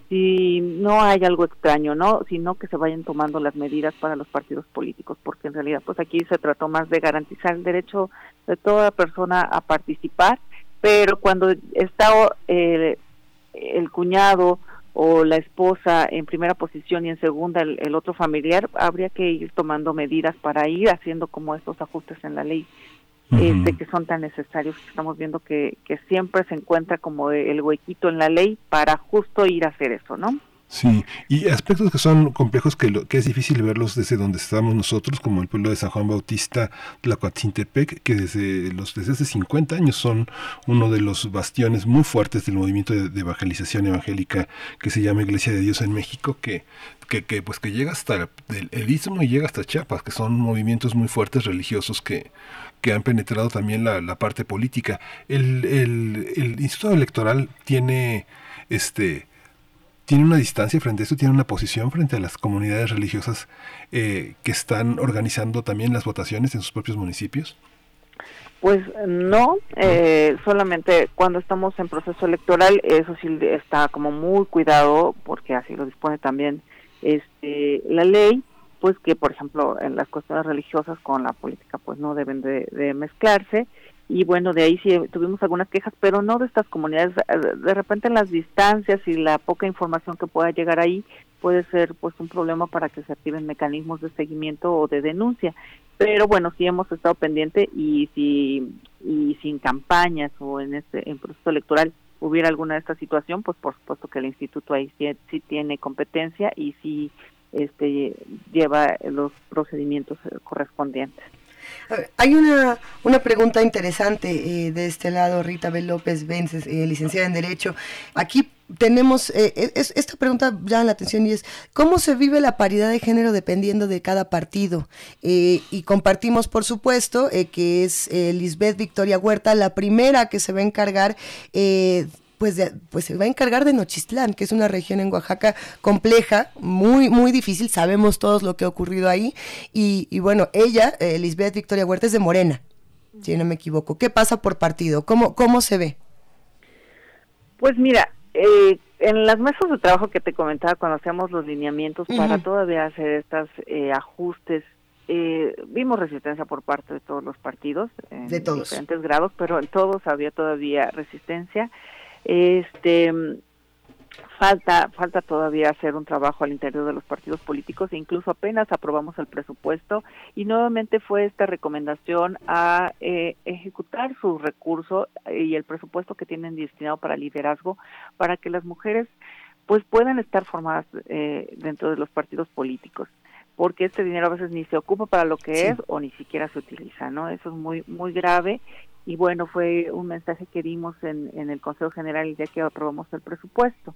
si no hay algo extraño, ¿no? Sino que se vayan tomando las medidas para los partidos políticos, porque en realidad pues aquí se trató más de garantizar el derecho de toda persona a participar, pero cuando está eh, el cuñado o la esposa en primera posición y en segunda el, el otro familiar, habría que ir tomando medidas para ir haciendo como estos ajustes en la ley este, que son tan necesarios, estamos viendo que, que siempre se encuentra como el huequito en la ley para justo ir a hacer eso, ¿no? Sí, y aspectos que son complejos que, lo, que es difícil verlos desde donde estamos nosotros, como el pueblo de San Juan Bautista, Tlacuatzintepec, que desde, los, desde hace 50 años son uno de los bastiones muy fuertes del movimiento de, evangelización evangélica que se llama Iglesia de Dios en México, que, que, que pues que llega hasta el, el Istmo y llega hasta Chiapas, que son movimientos muy fuertes religiosos que que han penetrado también la, parte política. El, el, Instituto Electoral tiene este, tiene una distancia frente a esto, tiene una posición frente a las comunidades religiosas eh, que están organizando también las votaciones en sus propios municipios? Pues no, eh, solamente cuando estamos en proceso electoral, eso sí está como muy cuidado, porque así lo dispone también este, la ley, pues que por ejemplo en las cuestiones religiosas con la política pues no deben de, mezclarse. Y bueno de ahí sí tuvimos algunas quejas pero no de estas comunidades. De repente en las distancias y la poca información que pueda llegar ahí puede ser pues un problema para que se activen mecanismos de seguimiento o de denuncia. Pero bueno sí hemos estado pendiente y si y sin campañas o en este en proceso electoral hubiera alguna de esta situación pues por supuesto que el instituto ahí sí, sí tiene competencia y sí este, lleva los procedimientos eh, correspondientes. Hay una, una pregunta interesante eh, de este lado, Rita B. López Vences, eh, licenciada en Derecho. Aquí tenemos, esta pregunta llama la atención y es, ¿cómo se vive la paridad de género dependiendo de cada partido? y compartimos, por supuesto, que es Lisbeth Victoria Huerta la primera que se va a encargar pues, pues se va a encargar de Nochistlán, que es una región en Oaxaca compleja, muy, muy difícil, sabemos todos lo que ha ocurrido ahí, y, bueno, ella, eh, Lisbeth Victoria Huerta, es de Morena, si no me equivoco. ¿Qué pasa por partido? ¿Cómo, cómo se ve? Pues mira, eh, en las mesas de trabajo que te comentaba cuando hacíamos los lineamientos para todavía hacer estos eh, ajustes eh, vimos resistencia por parte de todos los partidos en diferentes grados, pero en todos había todavía resistencia. Este falta falta todavía hacer un trabajo al interior de los partidos políticos e incluso apenas aprobamos el presupuesto. Y nuevamente fue esta recomendación a eh, ejecutar su recurso y el presupuesto que tienen destinado para liderazgo para que las mujeres pues puedan estar formadas eh, dentro de los partidos políticos porque este dinero a veces ni se ocupa para lo que es o ni siquiera se utiliza, ¿no? Eso es muy muy grave y bueno, fue un mensaje que dimos en, en el Consejo General el día que aprobamos el presupuesto.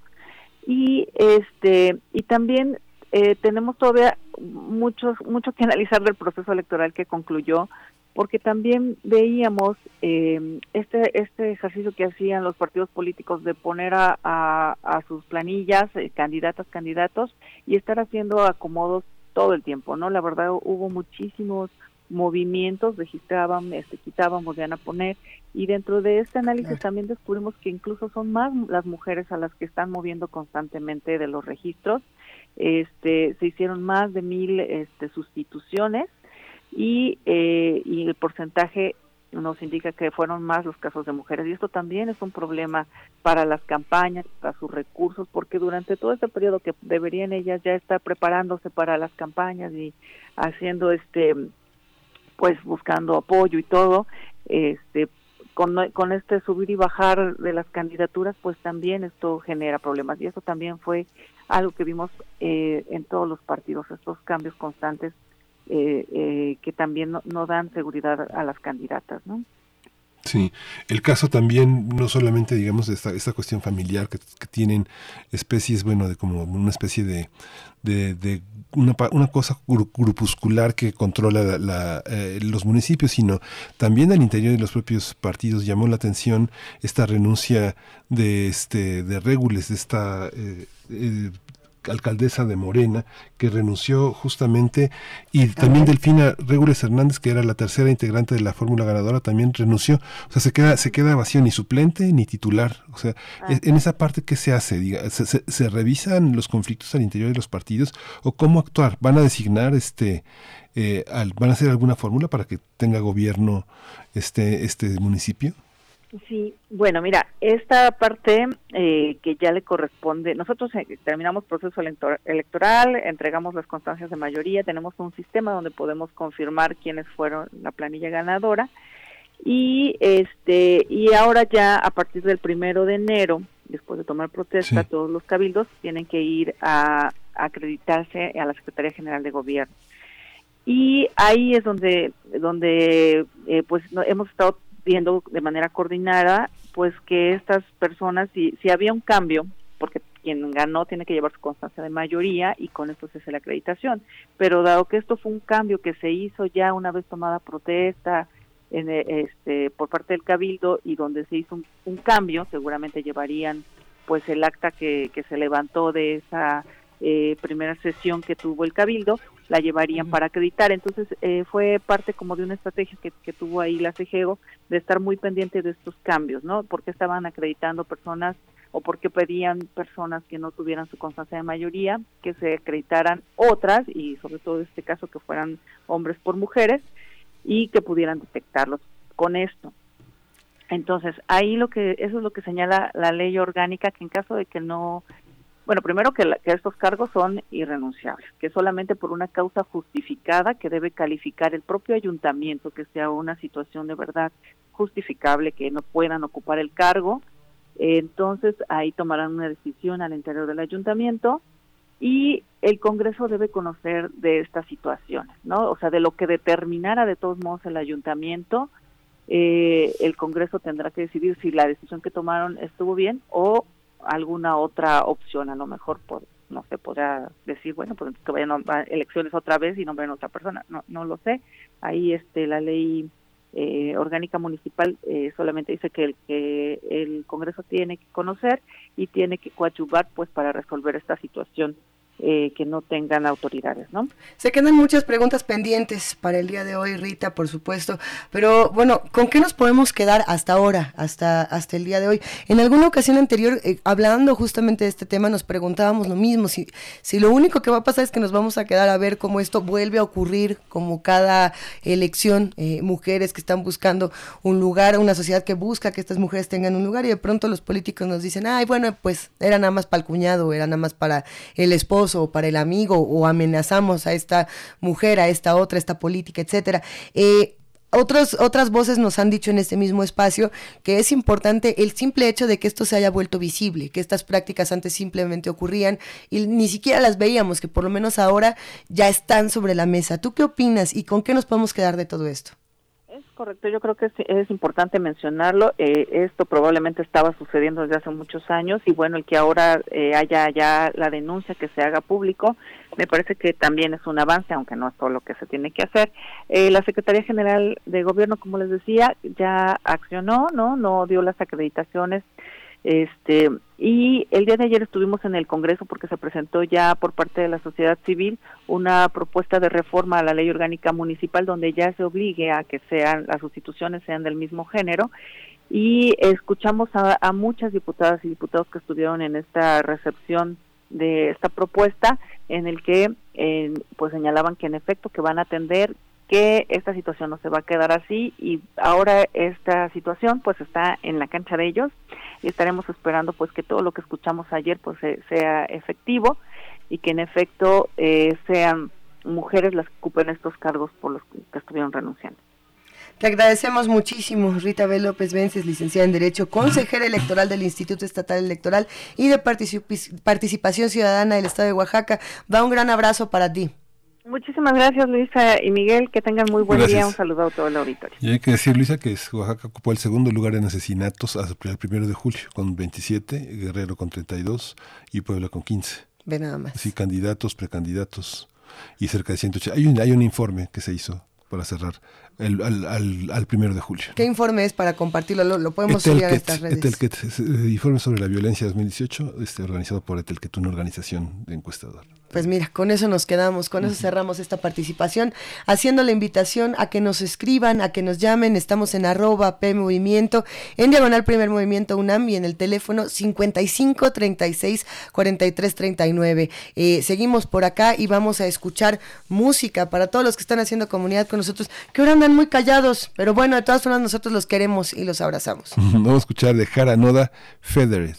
Y este y también eh, tenemos todavía muchos mucho que (laughs) analizar del proceso electoral que concluyó porque también veíamos eh, este este ejercicio que hacían los partidos políticos de poner a, a, sus planillas eh, candidatas candidatos y estar haciendo acomodos todo el tiempo no la verdad hubo muchísimos movimientos, registraban, este, quitaban, volvían a poner y dentro de este análisis también descubrimos que incluso son más las mujeres a las que están moviendo constantemente de los registros. Este, se hicieron más de mil este, sustituciones y, eh, y el porcentaje nos indica que fueron más los casos de mujeres y esto también es un problema para las campañas, para sus recursos, porque durante todo este periodo que deberían ellas ya estar preparándose para las campañas y haciendo este pues buscando apoyo y todo, este con, con este subir y bajar de las candidaturas, pues también esto genera problemas. Y eso también fue algo que vimos eh, en todos los partidos, estos cambios constantes eh, eh, que también no, dan seguridad a las candidatas, ¿no? Sí, el caso también, no solamente, digamos, esta, esta cuestión familiar que, tienen especies, bueno, de como una especie de, de, una, una, cosa grupuscular que controla la, eh, los municipios, sino también al interior de los propios partidos llamó la atención esta renuncia de este de Regules, de esta eh, eh, alcaldesa de Morena, que renunció justamente, y también Delfina Regules Hernández, que era la tercera integrante de la fórmula ganadora, también renunció. O sea, se queda, se queda vacío ni suplente ni titular. O sea, en esa parte, ¿qué se hace? Diga, ¿se, se, revisan los conflictos al interior de los partidos o cómo actuar? ¿Van a designar este... Eh, ¿Van a hacer alguna fórmula para que tenga gobierno este, este municipio? Sí, bueno, mira, esta parte eh, que ya le corresponde, nosotros eh, terminamos proceso electoral, entregamos las constancias de mayoría, tenemos un sistema donde podemos confirmar quiénes fueron la planilla ganadora. Y este y ahora ya a partir del primero de enero, después de tomar protesta, todos los cabildos tienen que ir a, acreditarse a la Secretaría General de Gobierno. Y ahí es donde donde eh, pues hemos estado viendo de manera coordinada pues que estas personas, si, si había un cambio, porque quien ganó tiene que llevar su constancia de mayoría y con esto se hace la acreditación, pero dado que esto fue un cambio que se hizo ya una vez tomada protesta en, este, por parte del cabildo y donde se hizo un, cambio, seguramente llevarían pues el acta que, que se levantó de esa eh, primera sesión que tuvo el cabildo la llevarían para acreditar. Entonces eh, fue parte como de una estrategia que, que tuvo ahí la CEGEGO de estar muy pendiente de estos cambios no porque estaban acreditando personas o porque pedían personas que no tuvieran su constancia de mayoría que se acreditaran otras y sobre todo en este caso que fueran hombres por mujeres y que pudieran detectarlos con esto entonces, ahí lo que eso es lo que señala la ley orgánica que en caso de que no bueno, primero que, que, estos cargos son irrenunciables, que solamente por una causa justificada que debe calificar el propio ayuntamiento, que sea una situación de verdad justificable, que no puedan ocupar el cargo, entonces ahí tomarán una decisión al interior del ayuntamiento y el Congreso debe conocer de estas situaciones, ¿no? O sea, de lo que determinara de todos modos el ayuntamiento, eh, el Congreso tendrá que decidir si la decisión que tomaron estuvo bien o alguna otra opción, a lo mejor por no se podrá decir, bueno, pues que vayan a elecciones otra vez y nombren a otra persona, no no lo sé. Ahí este la ley eh, orgánica municipal eh, solamente dice que el que el Congreso tiene que conocer y tiene que coadyuvar pues para resolver esta situación eh, que no tengan autoridades, ¿no? Se quedan muchas preguntas pendientes para el día de hoy, Rita, por supuesto, pero bueno, ¿con qué nos podemos quedar hasta ahora, hasta, hasta el día de hoy? En alguna ocasión anterior, eh, hablando justamente de este tema, nos preguntábamos lo mismo, si, si lo único que va a pasar es que nos vamos a quedar a ver cómo esto vuelve a ocurrir, como cada elección, eh, mujeres que están buscando un lugar, una sociedad que busca que estas mujeres tengan un lugar y de pronto los políticos nos dicen, ay, bueno, pues era nada más para el cuñado, era nada más para el esposo, o para el amigo o amenazamos a esta mujer, a esta otra, esta política, etcétera. Eh, otras voces nos han dicho en este mismo espacio que es importante el simple hecho de que esto se haya vuelto visible, que estas prácticas antes simplemente ocurrían y ni siquiera las veíamos, que por lo menos ahora ya están sobre la mesa. ¿Tú qué opinas y con qué nos podemos quedar de todo esto? Es correcto, yo creo que es, importante mencionarlo. Eh, esto probablemente estaba sucediendo desde hace muchos años y bueno, el que ahora eh, haya ya la denuncia que se haga público, me parece que también es un avance, aunque no es todo lo que se tiene que hacer. Eh, la Secretaría General de Gobierno, como les decía, ya accionó, no, no dio las acreditaciones este, y el día de ayer estuvimos en el Congreso porque se presentó ya por parte de la sociedad civil una propuesta de reforma a la ley orgánica municipal donde ya se obligue a que sean las sustituciones sean del mismo género. Y escuchamos a, muchas diputadas y diputados que estuvieron en esta recepción de esta propuesta en el que eh, pues señalaban que en efecto que van a atender que esta situación no se va a quedar así y ahora esta situación pues está en la cancha de ellos y estaremos esperando pues que todo lo que escuchamos ayer pues sea efectivo y que en efecto eh, sean mujeres las que ocupen estos cargos por los que estuvieron renunciando. Te agradecemos muchísimo, Rita B. López Vences, licenciada en Derecho, consejera electoral del Instituto Estatal Electoral y de Participación Ciudadana del Estado de Oaxaca. Va un gran abrazo para ti. Muchísimas gracias Luisa y Miguel, que tengan muy buen día, un saludo a todo el auditorio. Y hay que decir Luisa que Oaxaca ocupó el segundo lugar en asesinatos hasta el primero de julio con 27, Guerrero con 32 y Puebla con 15. Ve nada más. Sí, candidatos, precandidatos y cerca de 180. Hay un, hay un informe que se hizo para cerrar el, al, al, primero de julio. ¿Qué informe es para compartirlo? Lo, podemos subir a estas redes. Etelket, informe sobre la violencia 2018, este, organizado por Etelket, una organización de encuestador. Pues mira, con eso nos quedamos, con eso cerramos esta participación, haciendo la invitación a que nos escriban, a que nos llamen, estamos en arroba P Movimiento, en Diagonal Primer Movimiento UNAM y en el teléfono 55 36 43 39. seguimos por acá y vamos a escuchar música para todos los que están haciendo comunidad con nosotros, que ahora andan muy callados, pero bueno, de todas formas nosotros los queremos y los abrazamos. (laughs) Vamos a escuchar de Jara Noda, Federer.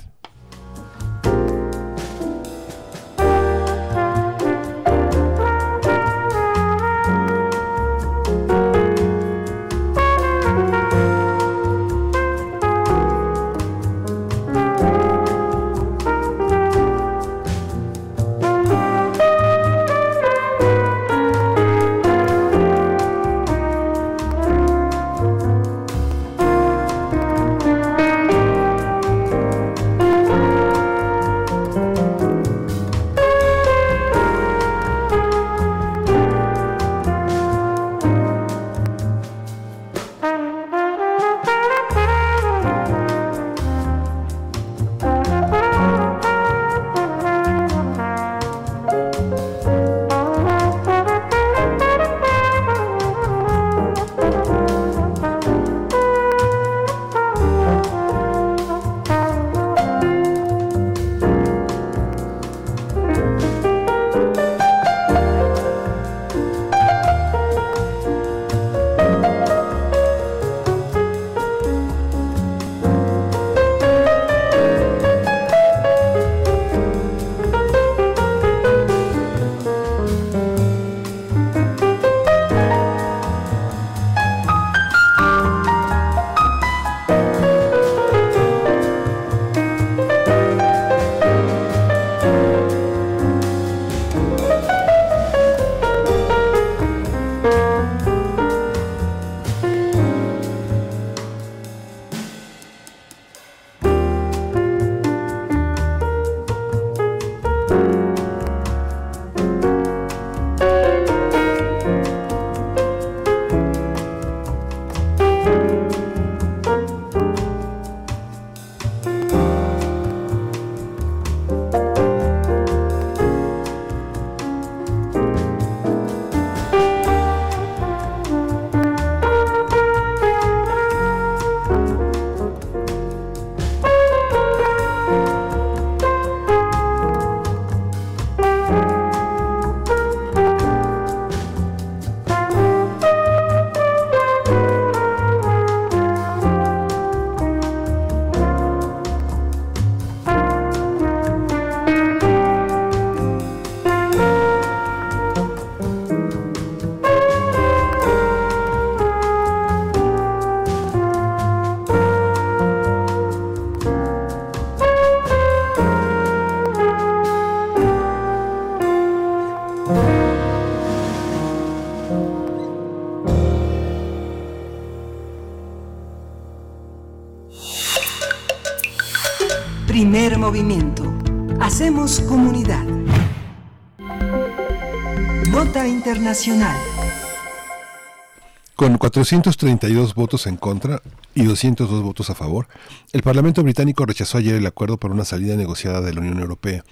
432 votos en contra y 202 votos a favor, el Parlamento británico rechazó ayer el acuerdo para una salida negociada de la Unión Europea.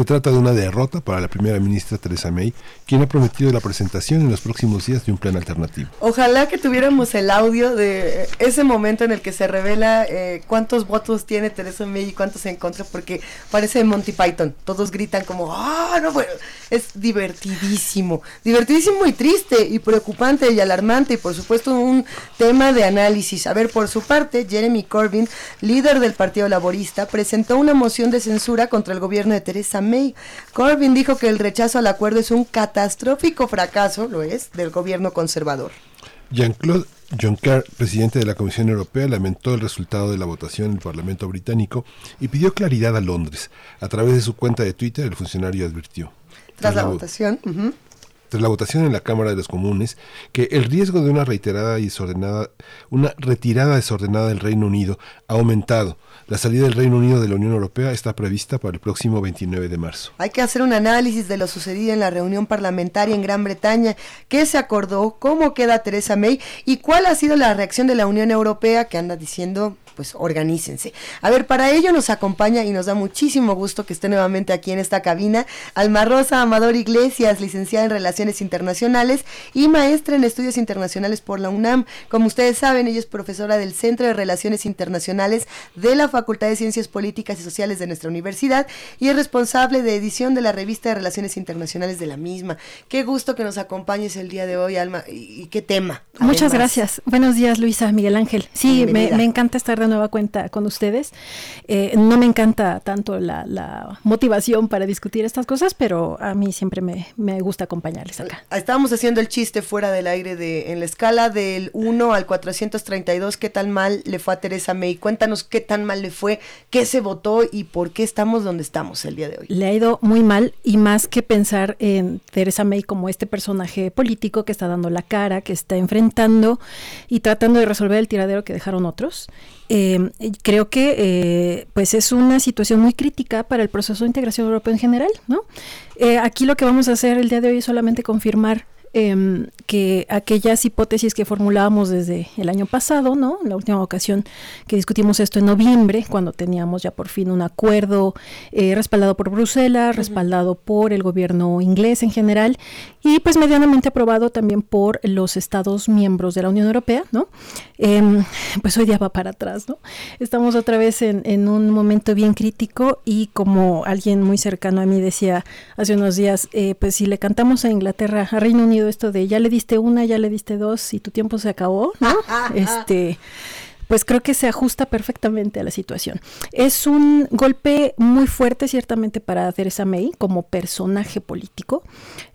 Se trata de una derrota para la primera ministra Theresa May, quien ha prometido la presentación en los próximos días de un plan alternativo. Ojalá que tuviéramos el audio de ese momento en el que se revela eh, cuántos votos tiene Theresa May y cuántos en contra, porque parece Monty Python. Todos gritan como, ah, no, bueno, es divertidísimo, divertidísimo y triste y preocupante y alarmante y por supuesto un tema de análisis. A ver, por su parte, Jeremy Corbyn, líder del Partido Laborista, presentó una moción de censura contra el gobierno de Theresa May. Corbyn dijo que el rechazo al acuerdo es un catastrófico fracaso, lo es, del gobierno conservador. Jean-Claude Juncker, presidente de la Comisión Europea, lamentó el resultado de la votación en el Parlamento británico y pidió claridad a Londres. A través de su cuenta de Twitter, el funcionario advirtió. Tras la, votación tras la votación en la Cámara de los Comunes que el riesgo de una reiterada y desordenada, una retirada desordenada del Reino Unido ha aumentado. La salida del Reino Unido de la Unión Europea está prevista para el próximo 29 de marzo. Hay que hacer un análisis de lo sucedido en la reunión parlamentaria en Gran Bretaña, qué se acordó, cómo queda Teresa May y cuál ha sido la reacción de la Unión Europea que anda diciendo pues organícense. A ver, para ello nos acompaña y nos da muchísimo gusto que esté nuevamente aquí en esta cabina Alma Rosa Amador Iglesias, licenciada en Relaciones Internacionales y maestra en Estudios Internacionales por la UNAM. Como ustedes saben, ella es profesora del Centro de Relaciones Internacionales de la Facultad de Ciencias Políticas y Sociales de nuestra universidad y es responsable de edición de la revista de Relaciones Internacionales de la misma. Qué gusto que nos acompañes el día de hoy, Alma, y, qué tema. Muchas gracias. Buenos días, Luisa, Miguel Ángel. Sí, me, me encanta estar de nueva cuenta con ustedes. Eh, no me encanta tanto la, motivación para discutir estas cosas, pero a mí siempre me, gusta acompañarles acá. Ah, estábamos haciendo el chiste fuera del aire de en la escala del 1 al 432, ¿qué tan mal le fue a Teresa May? Cuéntanos qué tan mal le fue, qué se votó y por qué estamos donde estamos el día de hoy. Le ha ido muy mal y más que pensar en Teresa May como este personaje político que está dando la cara, que está enfrentando y tratando de resolver el tiradero que dejaron otros. Eh, creo que eh, pues es una situación muy crítica para el proceso de integración europeo en general. ¿no? Eh, aquí lo que vamos a hacer el día de hoy es solamente confirmar Em, que aquellas hipótesis que formulábamos desde el año pasado, ¿no? La última ocasión que discutimos esto en noviembre, cuando teníamos ya por fin un acuerdo eh, respaldado por Bruselas, respaldado por el gobierno inglés en general y pues medianamente aprobado también por los estados miembros de la Unión Europea, ¿no? Em, pues hoy día va para atrás, ¿no? Estamos otra vez en, en un momento bien crítico y como alguien muy cercano a mí decía hace unos días, eh, pues si le cantamos a Inglaterra, a Reino Unido, esto de ya le diste una, ya le diste dos y tu tiempo se acabó, ¿no? (laughs) este pues creo que se ajusta perfectamente a la situación. Es un golpe muy fuerte ciertamente para Theresa May como personaje político,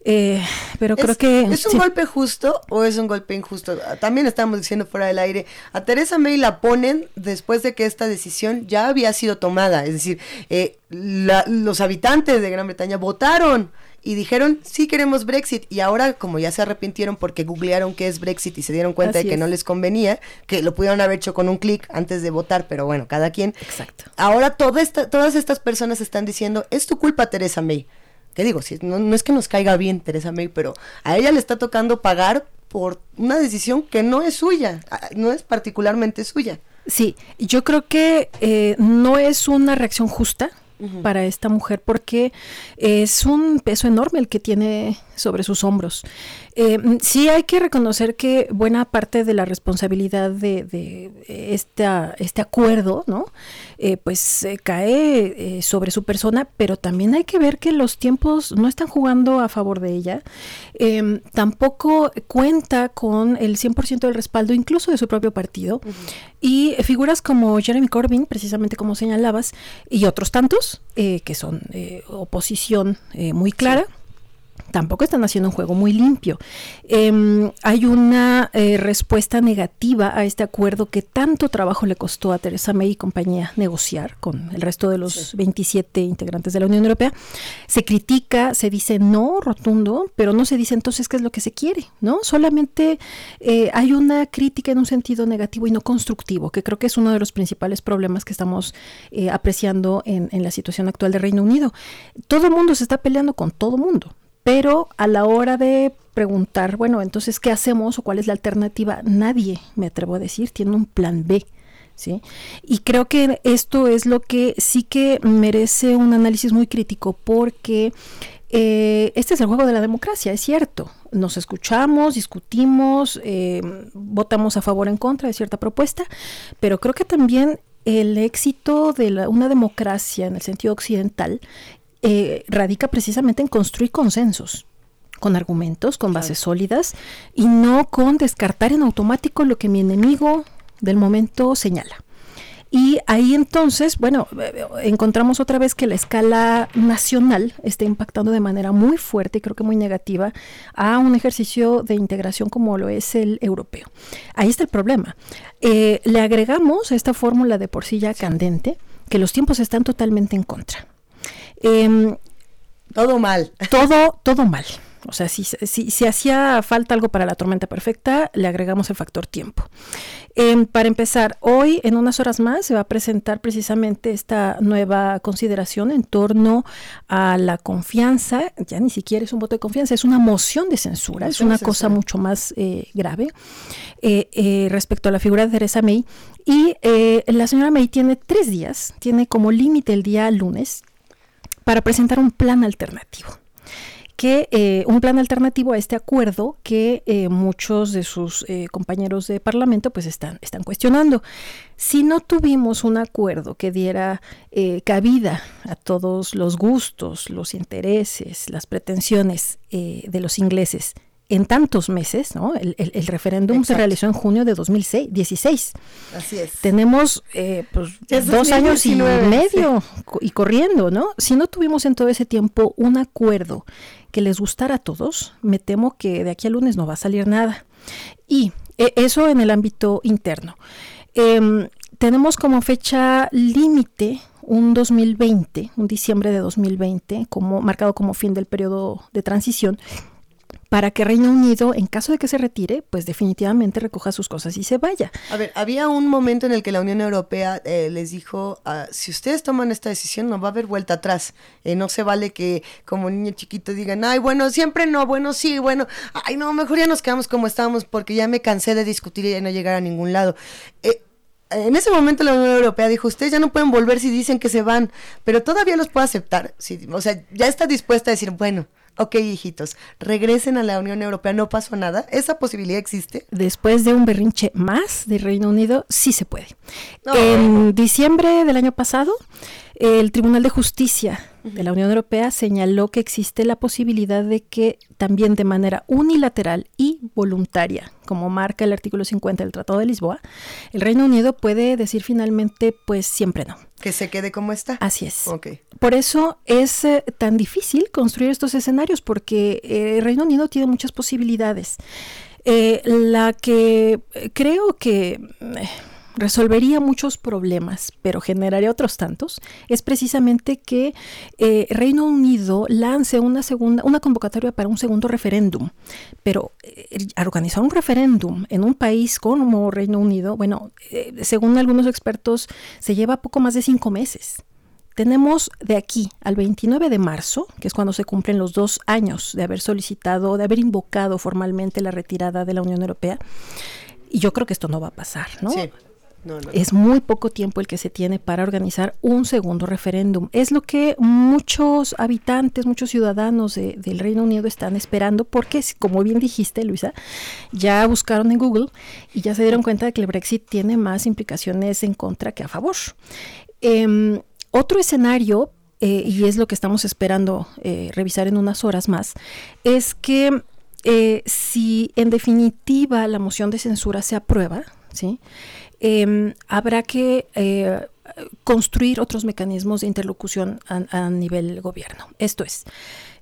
eh, pero creo que... ¿Es un golpe justo o es un golpe injusto? También estamos diciendo fuera del aire, a Theresa May la ponen después de que esta decisión ya había sido tomada, es decir, eh, los habitantes de Gran Bretaña votaron y dijeron, sí queremos Brexit. Y ahora, como ya se arrepintieron porque googlearon qué es Brexit y se dieron cuenta de que no les convenía, que lo pudieron haber hecho con un clic antes de votar, pero bueno, cada quien. Exacto. Ahora toda esta, todas estas personas están diciendo, es tu culpa, Teresa May. Te digo, si, no, no es que nos caiga bien Teresa May, pero a ella le está tocando pagar por una decisión que no es suya, no es particularmente suya. Sí, yo creo que eh, no es una reacción justa para esta mujer porque es un peso enorme el que tiene sobre sus hombros. Eh, sí hay que reconocer que buena parte de la responsabilidad de, esta, este acuerdo, ¿no? Eh, pues cae eh, sobre su persona, pero también hay que ver que los tiempos no están jugando a favor de ella. Em, tampoco cuenta con el 100% del respaldo incluso de su propio partido. Y figuras como Jeremy Corbyn, precisamente como señalabas, y otros tantos, que son oposición muy clara. Tampoco están haciendo un juego muy limpio. Em, hay una eh, respuesta negativa a este acuerdo que tanto trabajo le costó a Teresa May y compañía negociar con el resto de los 27 integrantes de la Unión Europea. Se critica, se dice no rotundo, pero no se dice entonces qué es lo que se quiere, ¿no? Solamente eh, hay una crítica en un sentido negativo y no constructivo, que creo que es uno de los principales problemas que estamos eh, apreciando en, en la situación actual del Reino Unido. Todo el mundo se está peleando con todo el mundo pero a la hora de preguntar, bueno, entonces, ¿qué hacemos o cuál es la alternativa? Nadie, me atrevo a decir, tiene un plan B. ¿Sí? Y creo que esto es lo que sí que merece un análisis muy crítico porque eh, este es el juego de la democracia, es cierto. Nos escuchamos, discutimos, eh, votamos a favor o en contra de cierta propuesta, pero creo que también el éxito de una democracia en el sentido occidental eh, radica precisamente en construir consensos con argumentos, con bases sólidas y no con descartar en automático lo que mi enemigo del momento señala. Y ahí entonces, bueno, eh, encontramos otra vez que la escala nacional está impactando de manera muy fuerte y creo que muy negativa a un ejercicio de integración como lo es el europeo. Ahí está el problema. Eh, le agregamos a esta fórmula de porcilla candente que los tiempos están totalmente en contra. Em, todo mal. (laughs) Todo, todo mal. O sea, si, si, hacía falta algo para la tormenta perfecta, le agregamos el factor tiempo. Em, para empezar, hoy en unas horas más se va a presentar precisamente esta nueva consideración en torno a la confianza. Ya ni siquiera es un voto de confianza, es una moción de censura, es una cosa mucho más eh, grave eh, eh, respecto a la figura de Teresa May. Y la señora May tiene tres días, tiene como límite el día lunes para presentar un plan alternativo que eh, un plan alternativo a este acuerdo que eh, muchos de sus eh, compañeros de parlamento pues están, están cuestionando. Si no tuvimos un acuerdo que diera cabida a todos los gustos, los intereses, las pretensiones de los ingleses en tantos meses, ¿no? El, referéndum se realizó en junio de 2016. Así es. Tenemos eh, pues, dos años y medio y corriendo, ¿no? Si no tuvimos en todo ese tiempo un acuerdo que les gustara a todos, me temo que de aquí a lunes no va a salir nada. Y eh, eso en el ámbito interno. Em, tenemos como fecha límite un 2020, un diciembre de 2020, como marcado como fin del periodo de transición para que Reino Unido, en caso de que se retire, pues definitivamente recoja sus cosas y se vaya. A ver, había un momento en el que la Unión Europea eh, les dijo, ah, si ustedes toman esta decisión no va a haber vuelta atrás, eh, no se vale que como niño chiquito digan, ay, bueno, siempre no, bueno, sí, bueno, ay, no, mejor ya nos quedamos como estábamos porque ya me cansé de discutir y no llegar a ningún lado. Eh, en ese momento la Unión Europea dijo, ustedes ya no pueden volver si dicen que se van, pero todavía los puedo aceptar. o sea, ya está dispuesta a decir, bueno, ok, hijitos, regresen a la Unión Europea, no pasó nada. ¿Esa posibilidad existe? Después de un berrinche más de Reino Unido, sí se puede. En diciembre del año pasado, el Tribunal de Justicia de la Unión Europea señaló que existe la posibilidad de que también de manera unilateral y voluntaria, como marca el artículo 50 del Tratado de Lisboa, el Reino Unido puede decir finalmente, pues siempre no. Que se quede como está. Así es. Por eso es eh, tan difícil construir estos escenarios, porque eh, el Reino Unido tiene muchas posibilidades. Eh, la que creo que resolvería muchos problemas, pero generaría otros tantos, es precisamente que eh, Reino Unido lance una segunda, una convocatoria para un segundo referéndum. Pero eh, organizar un referéndum en un país como Reino Unido, bueno, eh, según algunos expertos, se lleva poco más de cinco meses. Tenemos de aquí al 29 de marzo, que es cuando se cumplen los dos años de haber solicitado, de haber invocado formalmente la retirada de la Unión Europea, y yo creo que esto no va a pasar, ¿no? Sí. Es muy poco tiempo el que se tiene para organizar un segundo referéndum. Es lo que muchos habitantes, muchos ciudadanos del Reino Unido están esperando porque, como bien dijiste, Luisa, ya buscaron en Google y ya se dieron cuenta de que el Brexit tiene más implicaciones en contra que a favor. Em, otro escenario, eh, y es lo que estamos esperando eh, revisar en unas horas más, es que eh, si en definitiva la moción de censura se aprueba, ¿sí? Em, habrá que eh, construir otros mecanismos de interlocución a, nivel gobierno. Esto es,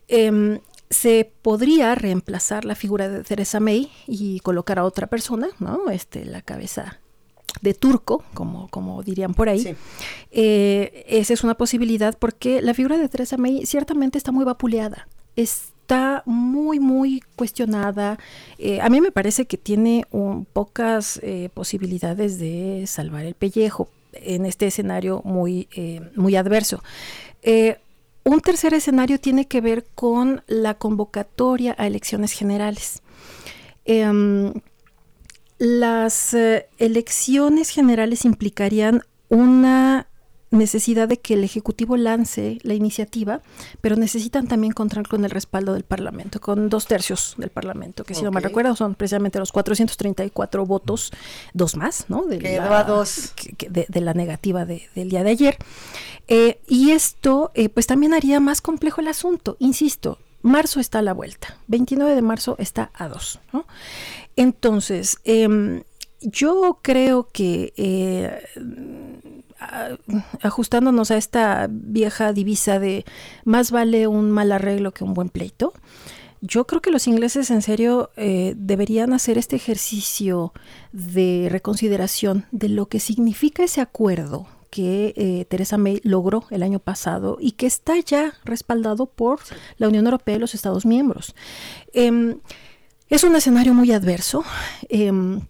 em, se podría reemplazar la figura de Theresa May y colocar a otra persona, ¿no? Este, la cabeza de turco, como, como dirían por ahí. Eh, esa es una posibilidad porque la figura de Theresa May ciertamente está muy vapuleada. Está muy, muy cuestionada. Eh, a mí me parece que tiene pocas eh, posibilidades de salvar el pellejo en este escenario muy, muy adverso. Un tercer escenario tiene que ver con la convocatoria a elecciones generales. Em, las eh, elecciones generales implicarían una necesidad de que el Ejecutivo lance la iniciativa, pero necesitan también contar con el respaldo del Parlamento, con dos tercios del Parlamento, que si no me recuerdo son precisamente los 434 votos, dos más, ¿no? De, la, dos. De, la negativa del día de ayer. Eh, y esto, eh, pues también haría más complejo el asunto, insisto. Marzo está a la vuelta, 29 de marzo está a dos. ¿no? Entonces, em, yo creo que eh, ajustándonos a esta vieja divisa de más vale un mal arreglo que un buen pleito, yo creo que los ingleses en serio eh, deberían hacer este ejercicio de reconsideración de lo que significa ese acuerdo que eh, Teresa May logró el año pasado y que está ya respaldado por la Unión Europea y los Estados miembros. Em, es un escenario muy adverso. Em,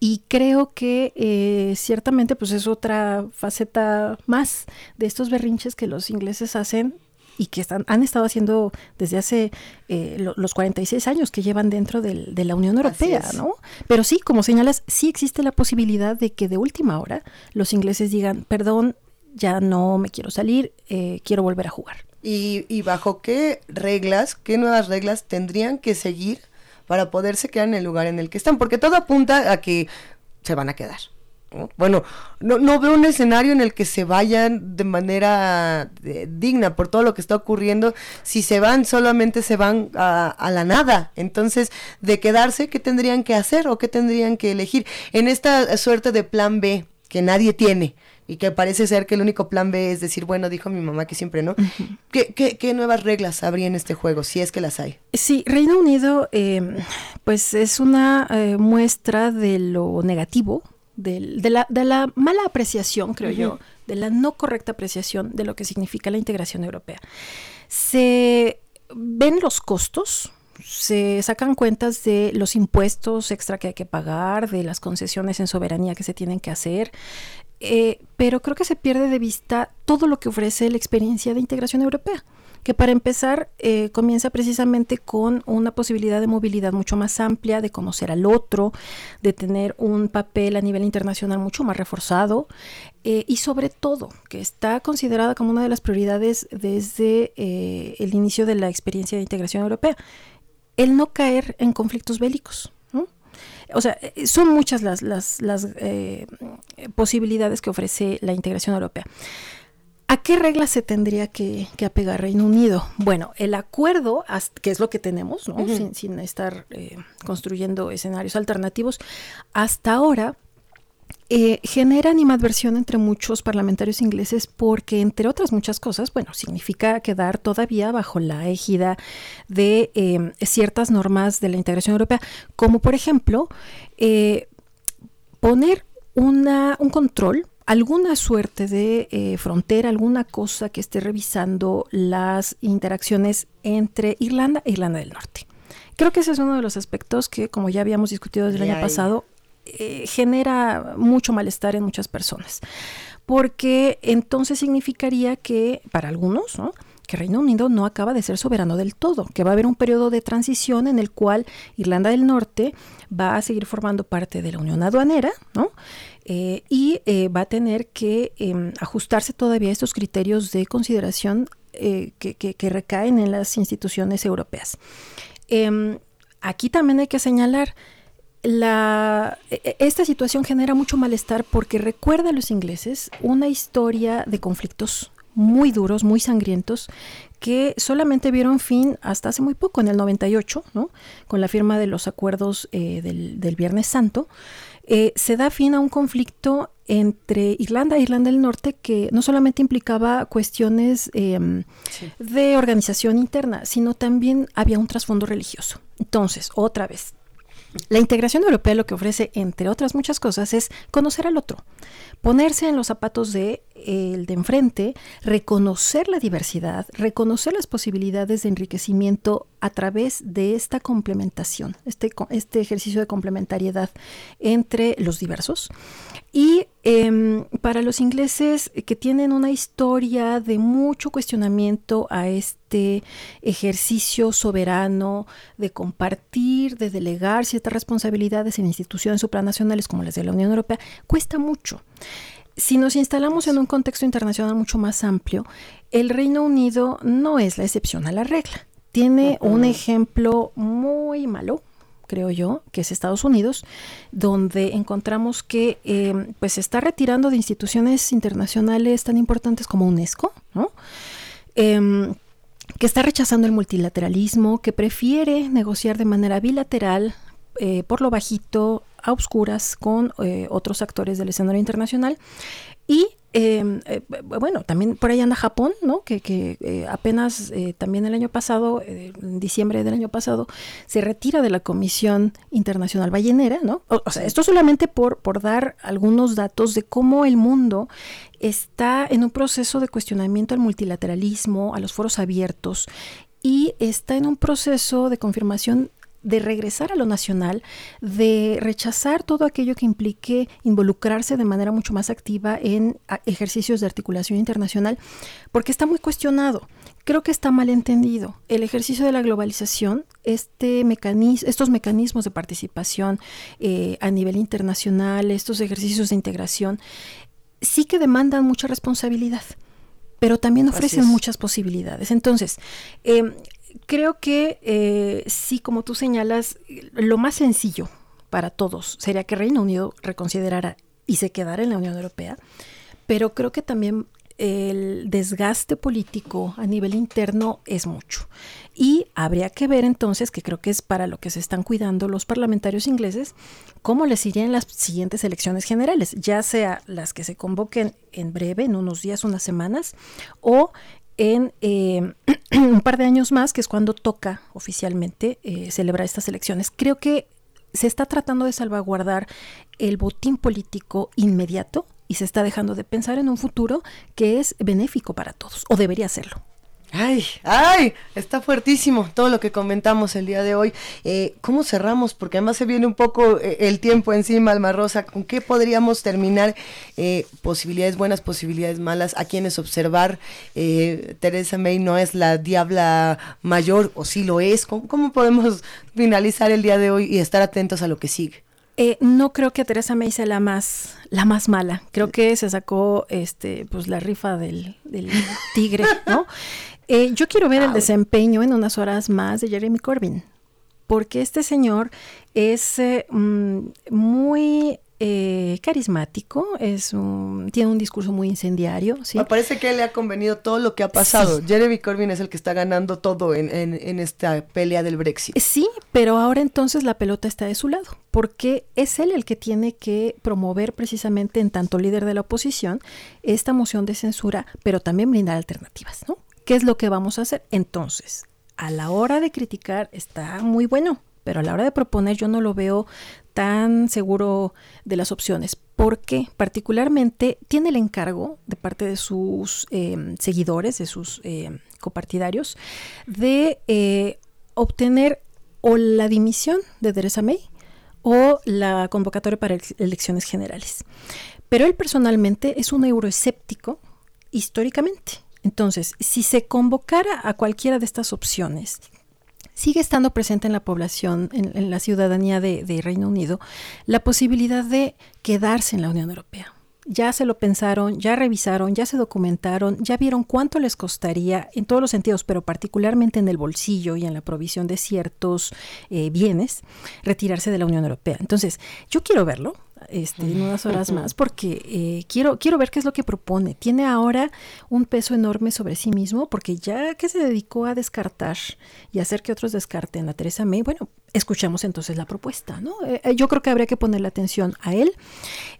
y creo que eh, ciertamente pues es otra faceta más de estos berrinches que los ingleses hacen y que están, han estado haciendo desde hace eh, los 46 años que llevan dentro del, de la Unión Europea, ¿no? Pero sí, como señalas, sí existe la posibilidad de que de última hora los ingleses digan, perdón, ya no me quiero salir, eh, quiero volver a jugar. ¿Y, ¿Y bajo qué reglas, qué nuevas reglas tendrían que seguir para poderse quedar en el lugar en el que están, porque todo apunta a que se van a quedar. Bueno, no, no veo un escenario en el que se vayan de manera eh, digna por todo lo que está ocurriendo. Si se van, solamente se van a, a, la nada. Entonces, de quedarse, ¿qué tendrían que hacer o qué tendrían que elegir? En esta suerte de plan B que nadie tiene, y que parece ser que el único plan B es decir, bueno, dijo mi mamá que siempre no. ¿Qué, qué, nuevas reglas habría en este juego, si es que las hay? Sí, Reino Unido, em, pues es una eh, muestra de lo negativo, de, la, de, la, mala apreciación, creo yo, de la no correcta apreciación de lo que significa la integración europea. Se ven los costos, se sacan cuentas de los impuestos extra que hay que pagar, de las concesiones en soberanía que se tienen que hacer, eh, pero creo que se pierde de vista todo lo que ofrece la experiencia de integración europea, que para empezar eh, comienza precisamente con una posibilidad de movilidad mucho más amplia, de conocer al otro, de tener un papel a nivel internacional mucho más reforzado eh, y sobre todo que está considerada como una de las prioridades desde el inicio de la experiencia de integración europea, el no caer en conflictos bélicos o sea, eh, son muchas las, las, eh, posibilidades que ofrece la integración europea. ¿A qué reglas se tendría que, apegar Reino Unido? Bueno, el acuerdo, que es lo que tenemos, ¿no? sin, estar eh, construyendo escenarios alternativos, hasta ahora eh, genera animadversión entre muchos parlamentarios ingleses porque, entre otras muchas cosas, bueno, significa quedar todavía bajo la égida de em, ciertas normas de la integración europea, como por ejemplo eh, poner una, un control alguna suerte de eh, frontera, alguna cosa que esté revisando las interacciones entre Irlanda e Irlanda del Norte. Creo que ese es uno de los aspectos que, como ya habíamos discutido desde el año pasado, eh, genera mucho malestar en muchas personas, porque entonces significaría que para algunos, que Reino Unido no acaba de ser soberano del todo, que va a haber un periodo de transición en el cual Irlanda del Norte va a seguir formando parte de la Unión Aduanera, eh, y eh, va a tener que em, ajustarse todavía a estos criterios de consideración que, recaen en las instituciones europeas. Em, aquí también hay que señalar la, e, e, esta situación genera mucho malestar porque recuerda a los ingleses una historia de conflictos muy duros, muy sangrientos, que solamente vieron fin hasta hace muy poco, en el 98, ¿no? con la firma de los acuerdos eh, del, Viernes Santo. eh, se da fin a un conflicto entre Irlanda e Irlanda del Norte que no solamente implicaba cuestiones em, de organización interna, sino también había un trasfondo religioso. Entonces, otra vez, la integración europea lo que ofrece, entre otras muchas cosas, es conocer al otro, ponerse en los zapatos de el de enfrente, reconocer la diversidad, reconocer las posibilidades de enriquecimiento a través de esta complementación, este, este ejercicio de complementariedad entre los diversos. Y em, para los ingleses que tienen una historia de mucho cuestionamiento a este ejercicio soberano de compartir, de delegar ciertas responsabilidades en instituciones supranacionales como las de la Unión Europea, cuesta mucho. Si nos instalamos en un contexto internacional mucho más amplio, el Reino Unido no es la excepción a la regla. Tiene un ejemplo muy malo, creo yo, que es Estados Unidos, donde encontramos que eh, pues se está retirando de instituciones internacionales tan importantes como UNESCO, em, que está rechazando el multilateralismo, que prefiere negociar de manera bilateral, eh, por lo bajito, a oscuras con eh, otros actores del escenario internacional. Y em, eh, bueno, también por ahí anda Japón, ¿no? Que, eh, apenas también el año pasado, en diciembre del año pasado, se retira de la Comisión Internacional Ballenera, ¿no? O, sea, esto solamente por, por dar algunos datos de cómo el mundo está en un proceso de cuestionamiento al multilateralismo, a los foros abiertos, y está en un proceso de confirmación de regresar a lo nacional, de rechazar todo aquello que implique involucrarse de manera mucho más activa en ejercicios de articulación internacional, porque está muy cuestionado. Creo que está mal entendido. El ejercicio de la globalización, este estos mecanismos de participación eh, a nivel internacional, estos ejercicios de integración, sí que demandan mucha responsabilidad pero también ofrecen muchas posibilidades. Entonces, eh, creo que eh, sí, como tú señalas, lo más sencillo para todos sería que Reino Unido reconsiderara y se quedara en la Unión Europea, pero creo que también el desgaste político a nivel interno es mucho. Y habría que ver entonces, que creo que es para lo que se están cuidando los parlamentarios ingleses, cómo les irían las siguientes elecciones generales, ya sea las que se convoquen en breve, en unos días, unas semanas, o en eh, (clears throat) un par de años más, que es cuando toca oficialmente eh, celebrar estas elecciones. Creo que se está tratando de salvaguardar el botín político inmediato y se está dejando de pensar en un futuro que es benéfico para todos, o debería serlo. Ay, ay, está fuertísimo todo lo que comentamos el día de hoy. Eh, ¿Cómo cerramos? Porque además se viene un poco eh, el tiempo encima, Alma Rosa. ¿Con qué podríamos terminar? Eh, posibilidades buenas, posibilidades malas, a quienes observar. Teresa May no es la diabla mayor, o sí lo es. ¿Cómo, podemos finalizar el día de hoy y estar atentos a lo que sigue? no creo que Teresa May sea la más, la más mala. Creo que se sacó este, pues la rifa del, del tigre, ¿no? (laughs) Eh, yo quiero ver el desempeño en unas horas más de Jeremy Corbyn, porque este señor es eh, mm, muy eh, carismático, es tiene un discurso muy incendiario. Me parece que le ha convenido todo lo que ha pasado. Jeremy Corbyn es el que está ganando todo en, en, esta pelea del Brexit. Sí, pero ahora entonces la pelota está de su lado, porque es él el que tiene que promover precisamente en tanto líder de la oposición esta moción de censura, pero también brindar alternativas, ¿no? ¿Qué es lo que vamos a hacer? Entonces, a la hora de criticar está muy bueno, pero a la hora de proponer yo no lo veo tan seguro de las opciones, porque particularmente tiene el encargo de parte de sus em, seguidores, de sus em, copartidarios, de eh, obtener o la dimisión de Theresa May o la convocatoria para elecciones generales. Pero él personalmente es un euroescéptico históricamente. Entonces, si se convocara a cualquiera de estas opciones, sigue estando presente en la población, en, la ciudadanía de, Reino Unido, la posibilidad de quedarse en la Unión Europea. Ya se lo pensaron, ya revisaron, ya se documentaron, ya vieron cuánto les costaría en todos los sentidos, pero particularmente en el bolsillo y en la provisión de ciertos eh, bienes, retirarse de la Unión Europea. Entonces, yo quiero verlo, este, en unas horas más, porque eh, quiero, quiero ver qué es lo que propone. Tiene ahora un peso enorme sobre sí mismo, porque ya que se dedicó a descartar y hacer que otros descarten a Teresa May, bueno, escuchamos entonces la propuesta, ¿no? Eh, eh, yo creo que habría que ponerle atención a él.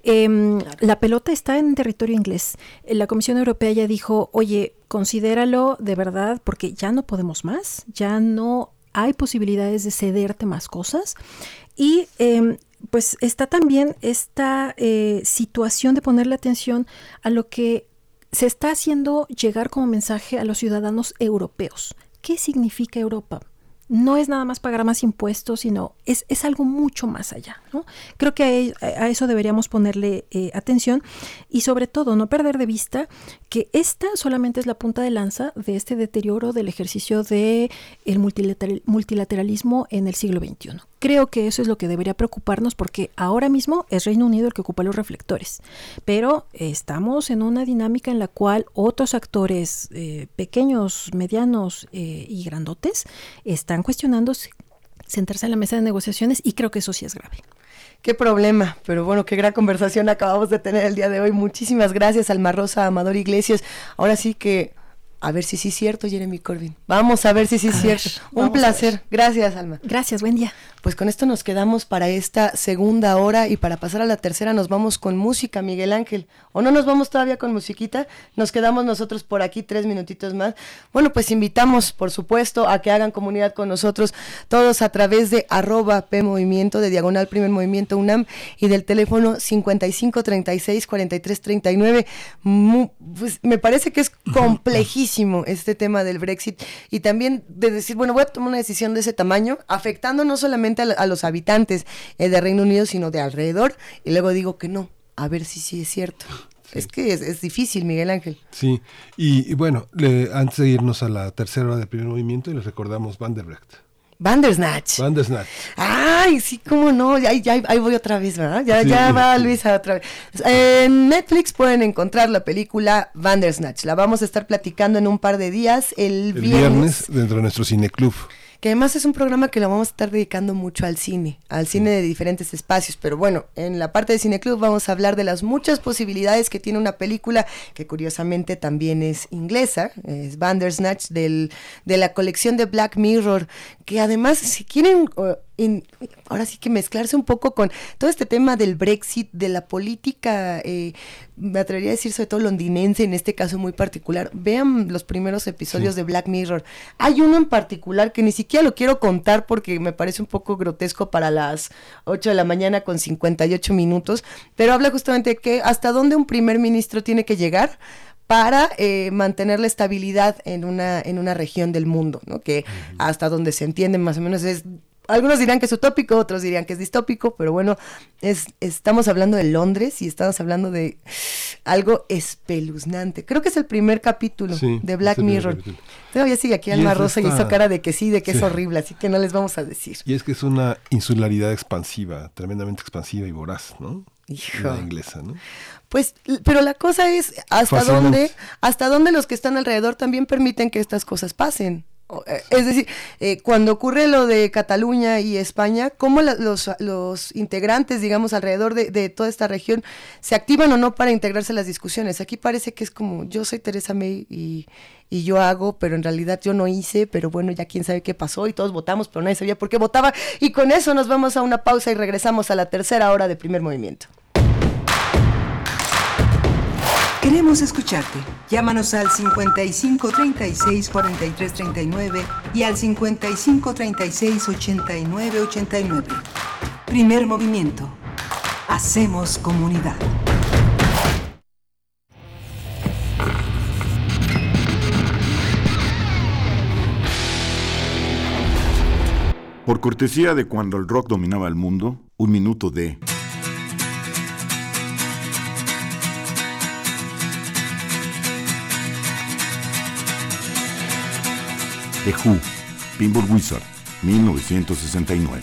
Em, la pelota está en territorio inglés. La Comisión Europea ya dijo, oye, considéralo de verdad, porque ya no podemos más, ya no hay posibilidades de cederte más cosas. Y em, pues está también esta eh, situación de ponerle atención a lo que se está haciendo llegar como mensaje a los ciudadanos europeos. ¿Qué significa Europa? no es nada más pagar más impuestos, sino es, es algo mucho más allá. ¿no? Creo que a, eso deberíamos ponerle eh, atención y sobre todo no perder de vista que esta solamente es la punta de lanza de este deterioro del ejercicio del el multilateralismo en el siglo XXI. Creo que eso es lo que debería preocuparnos porque ahora mismo es Reino Unido el que ocupa los reflectores, pero estamos en una dinámica en la cual otros actores eh, pequeños, medianos eh, y grandotes están cuestionando sentarse a la mesa de negociaciones y creo que eso sí es grave. Qué problema, pero bueno, qué gran conversación acabamos de tener el día de hoy. Muchísimas gracias, Alma Rosa, Amador Iglesias. Ahora sí que a ver si sí es cierto, Jeremy Corbyn. Vamos a ver si sí es cierto. Un placer. Gracias, Alma. Gracias, buen día. Pues con esto nos quedamos para esta segunda hora y para pasar a la tercera nos vamos con música, Miguel Ángel. ¿O no nos vamos todavía con musiquita? Nos quedamos nosotros por aquí tres minutitos más. Bueno, pues invitamos, por supuesto, a que hagan comunidad con nosotros todos a través de arroba P Movimiento, de Diagonal Primer Movimiento UNAM y del teléfono 55 36 43 39. pues me parece que es (laughs) complejísimo este tema del Brexit y también de decir, bueno, voy a tomar una decisión de ese tamaño, afectando no solamente a, los habitantes eh, de Reino Unido, sino de alrededor, y luego digo que no, a ver si sí es cierto. Es que es, difícil, Miguel Ángel. Sí, y, bueno, le, antes de irnos a la tercera hora del primer movimiento, les recordamos Van der Brecht. Bandersnatch. Bandersnatch. Ay, sí, cómo no. Ya, ya, ahí voy otra vez, ¿verdad? Ya, ya va Luisa otra vez. En Netflix pueden encontrar la película Bandersnatch. La vamos a estar platicando en un par de días. El, el viernes dentro de nuestro cineclub que además es un programa que lo vamos a estar dedicando mucho al cine, al cine de diferentes espacios, pero bueno, en la parte de Cine Club vamos a hablar de las muchas posibilidades que tiene una película que curiosamente también es inglesa, es Bandersnatch del, de la colección de Black Mirror, que además si quieren ahora sí que mezclarse un poco con todo este tema del Brexit, de la política, eh, me atrevería a decir sobre todo londinense, en este caso muy particular. Vean los primeros episodios de Black Mirror. Hay uno en particular que ni siquiera lo quiero contar porque me parece un poco grotesco para las 8 de la mañana con 58 minutos, pero habla justamente de que hasta dónde un primer ministro tiene que llegar para eh, mantener la estabilidad en una, en una región del mundo, ¿no? Que hasta donde se entiende más o menos es algunos dirán que es utópico, otros dirían que es distópico, pero bueno, es, estamos hablando de Londres y estamos hablando de algo espeluznante. Creo que es el primer capítulo de Black Mirror. Todavía sigue aquí Alma Rosa y hizo cara de que sí, de que es horrible, así que no les vamos a decir. Y es que es una insularidad expansiva, tremendamente expansiva y voraz, ¿no? Hijo. inglesa, ¿no? Pues, pero la cosa es hasta dónde, hasta dónde los que están alrededor también permiten que estas cosas pasen. Eh, es decir, eh, cuando ocurre lo de Cataluña y España, ¿cómo los, los, integrantes, digamos, alrededor de, toda esta región se activan o no para integrarse a las discusiones? Aquí parece que es como, yo soy Teresa May y, y yo hago, pero en realidad yo no hice, pero bueno, ya quién sabe qué pasó y todos votamos, pero nadie sabía por qué votaba. Y con eso nos vamos a una pausa y regresamos a la tercera hora de primer movimiento. Queremos escucharte. Llámanos al 55 36 43 39 y al 55 36 89 89. Primer movimiento. Hacemos comunidad. Por cortesía de cuando el rock dominaba el mundo, un minuto de... The Who, Pinball Wizard, 1969.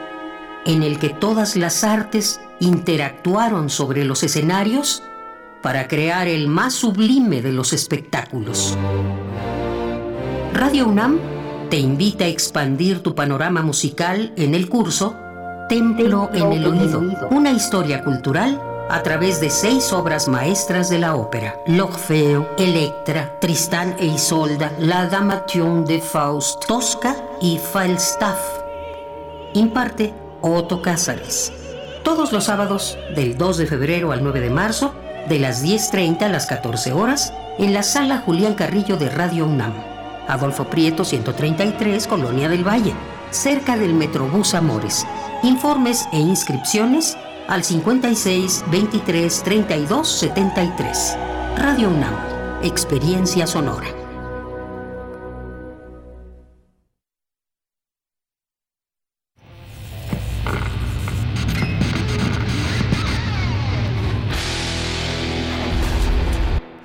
en el que todas las artes interactuaron sobre los escenarios para crear el más sublime de los espectáculos. Radio UNAM te invita a expandir tu panorama musical en el curso Templo en el Oído, una historia cultural a través de seis obras maestras de la ópera: L'Orfeo, Electra, Tristán e Isolda, La Damation de Faust, Tosca y Falstaff. Imparte Otto Cázares. Todos los sábados, del 2 de febrero al 9 de marzo, de las 10.30 a las 14 horas, en la sala Julián Carrillo de Radio UNAM. Adolfo Prieto 133, Colonia del Valle, cerca del Metrobús Amores. Informes e inscripciones al 56 23 32 73. Radio UNAM, Experiencia Sonora.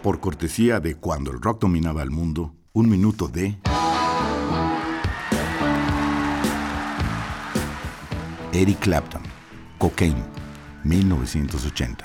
Por cortesía de Cuando el rock dominaba el mundo, un minuto de... Eric Clapton, Cocaine, 1980.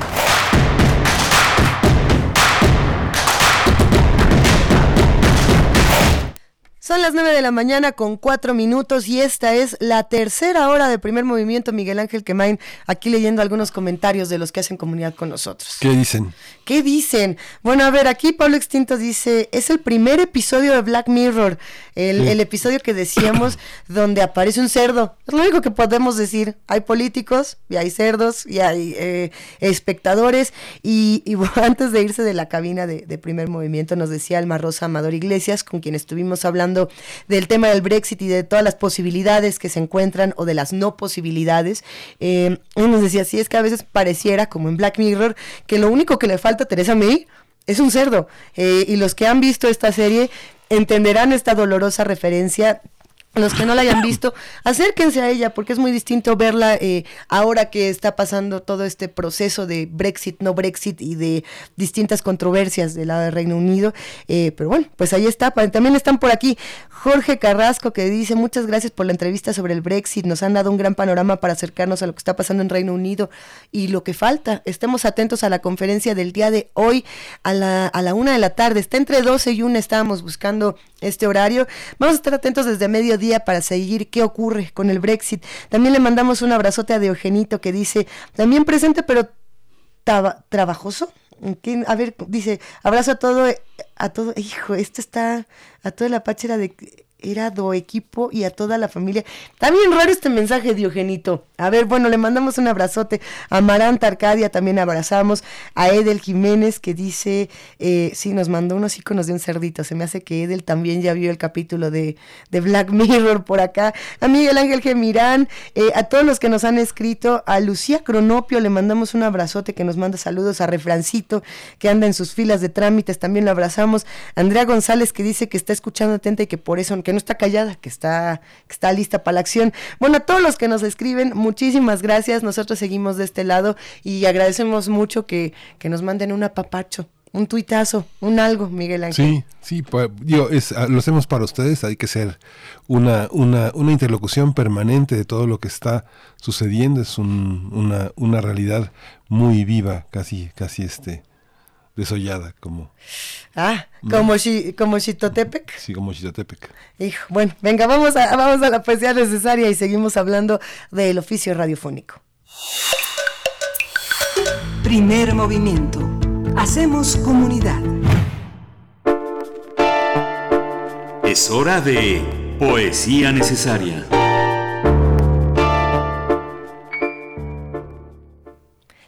Son las 9 de la mañana con 4 minutos y esta es la tercera hora de primer movimiento. Miguel Ángel Quemain, aquí leyendo algunos comentarios de los que hacen comunidad con nosotros. ¿Qué dicen? ¿Qué dicen? Bueno, a ver, aquí Pablo Extinto dice, es el primer episodio de Black Mirror, el, Sí. el episodio que decíamos (coughs) donde aparece un cerdo. Es lo único que podemos decir. Hay políticos y hay cerdos y hay eh, espectadores. Y, y (laughs) bueno, antes de irse de la cabina de, de primer movimiento nos decía Alma Rosa Amador Iglesias, con quien estuvimos hablando del tema del Brexit y de todas las posibilidades que se encuentran o de las no posibilidades. Eh, nos decía, sí, es que a veces pareciera, como en Black Mirror, que lo único que le falta a Teresa May es un cerdo. Eh, y los que han visto esta serie entenderán esta dolorosa referencia. Los que no la hayan (laughs) visto, acérquense a ella porque es muy distinto verla eh, ahora que está pasando todo este proceso de Brexit, no Brexit y de distintas controversias del lado del Reino Unido. Eh, pero bueno, pues ahí está. También están por aquí Jorge Carrasco que dice muchas gracias por la entrevista sobre el Brexit. Nos han dado un gran panorama para acercarnos a lo que está pasando en Reino Unido y lo que falta. Estemos atentos a la conferencia del día de hoy a la, a la una de la tarde. Está entre 12 y 1, estábamos buscando este horario. Vamos a estar atentos desde mediodía para seguir qué ocurre con el Brexit. También le mandamos un abrazote a Diogenito que dice, también presente pero trabajoso. A ver, dice, abrazo a todo, a todo, hijo, esto está, a todo el Apache era de, era do equipo y a toda la familia. Está bien raro este mensaje, Diogenito. A ver, bueno, le mandamos un abrazote a Maranta Arcadia, también abrazamos a Edel Jiménez que dice, eh, sí, nos mandó unos iconos de un cerdito. Se me hace que Edel también ya vio el capítulo de, Black Mirror por acá. A Miguel Ángel Gemirán, eh, a todos los que nos han escrito, a Lucía Cronopio le mandamos un abrazote que nos manda saludos, a Refrancito que anda en sus filas de trámites, también lo abrazamos. Andrea González que dice que está escuchando atenta y que por eso, que no está callada, que está, que está lista para la acción. Bueno, a todos los que nos escriben, muchísimas gracias. Nosotros seguimos de este lado y agradecemos mucho que, que nos manden un apapacho un tuitazo, un algo, Miguel Ángel. Sí, sí, pues, es, ah, lo hacemos para ustedes, hay que ser una, una, una interlocución permanente de todo lo que está sucediendo, es una, una realidad muy viva, casi, casi este, desollada, como... Ah, como, si como Chitotepec. Sí, como Chitotepec. Hijo, bueno, venga, vamos a, vamos a la poesía necesaria y seguimos hablando del oficio radiofónico. Primer movimiento. Hacemos comunidad. Es hora de poesía necesaria.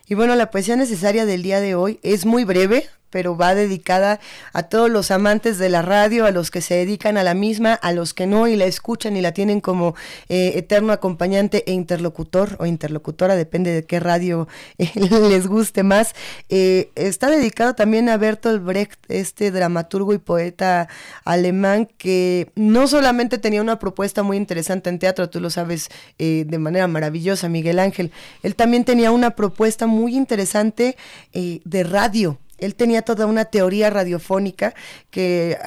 Y bueno, la poesía necesaria del día de hoy es muy breve, pero va dedicada a todos los amantes de la radio, a los que se dedican a la misma, a los que no y la escuchan y la tienen como eh, eterno acompañante e interlocutor o interlocutora, depende de qué radio eh, (laughs) les guste más. Eh, está dedicado también a Bertolt Brecht, este dramaturgo y poeta alemán que no solamente tenía una propuesta muy interesante en teatro, tú lo sabes de manera maravillosa, Miguel Ángel, él también tenía una propuesta muy interesante de radio él tenía toda una teoría radiofónica que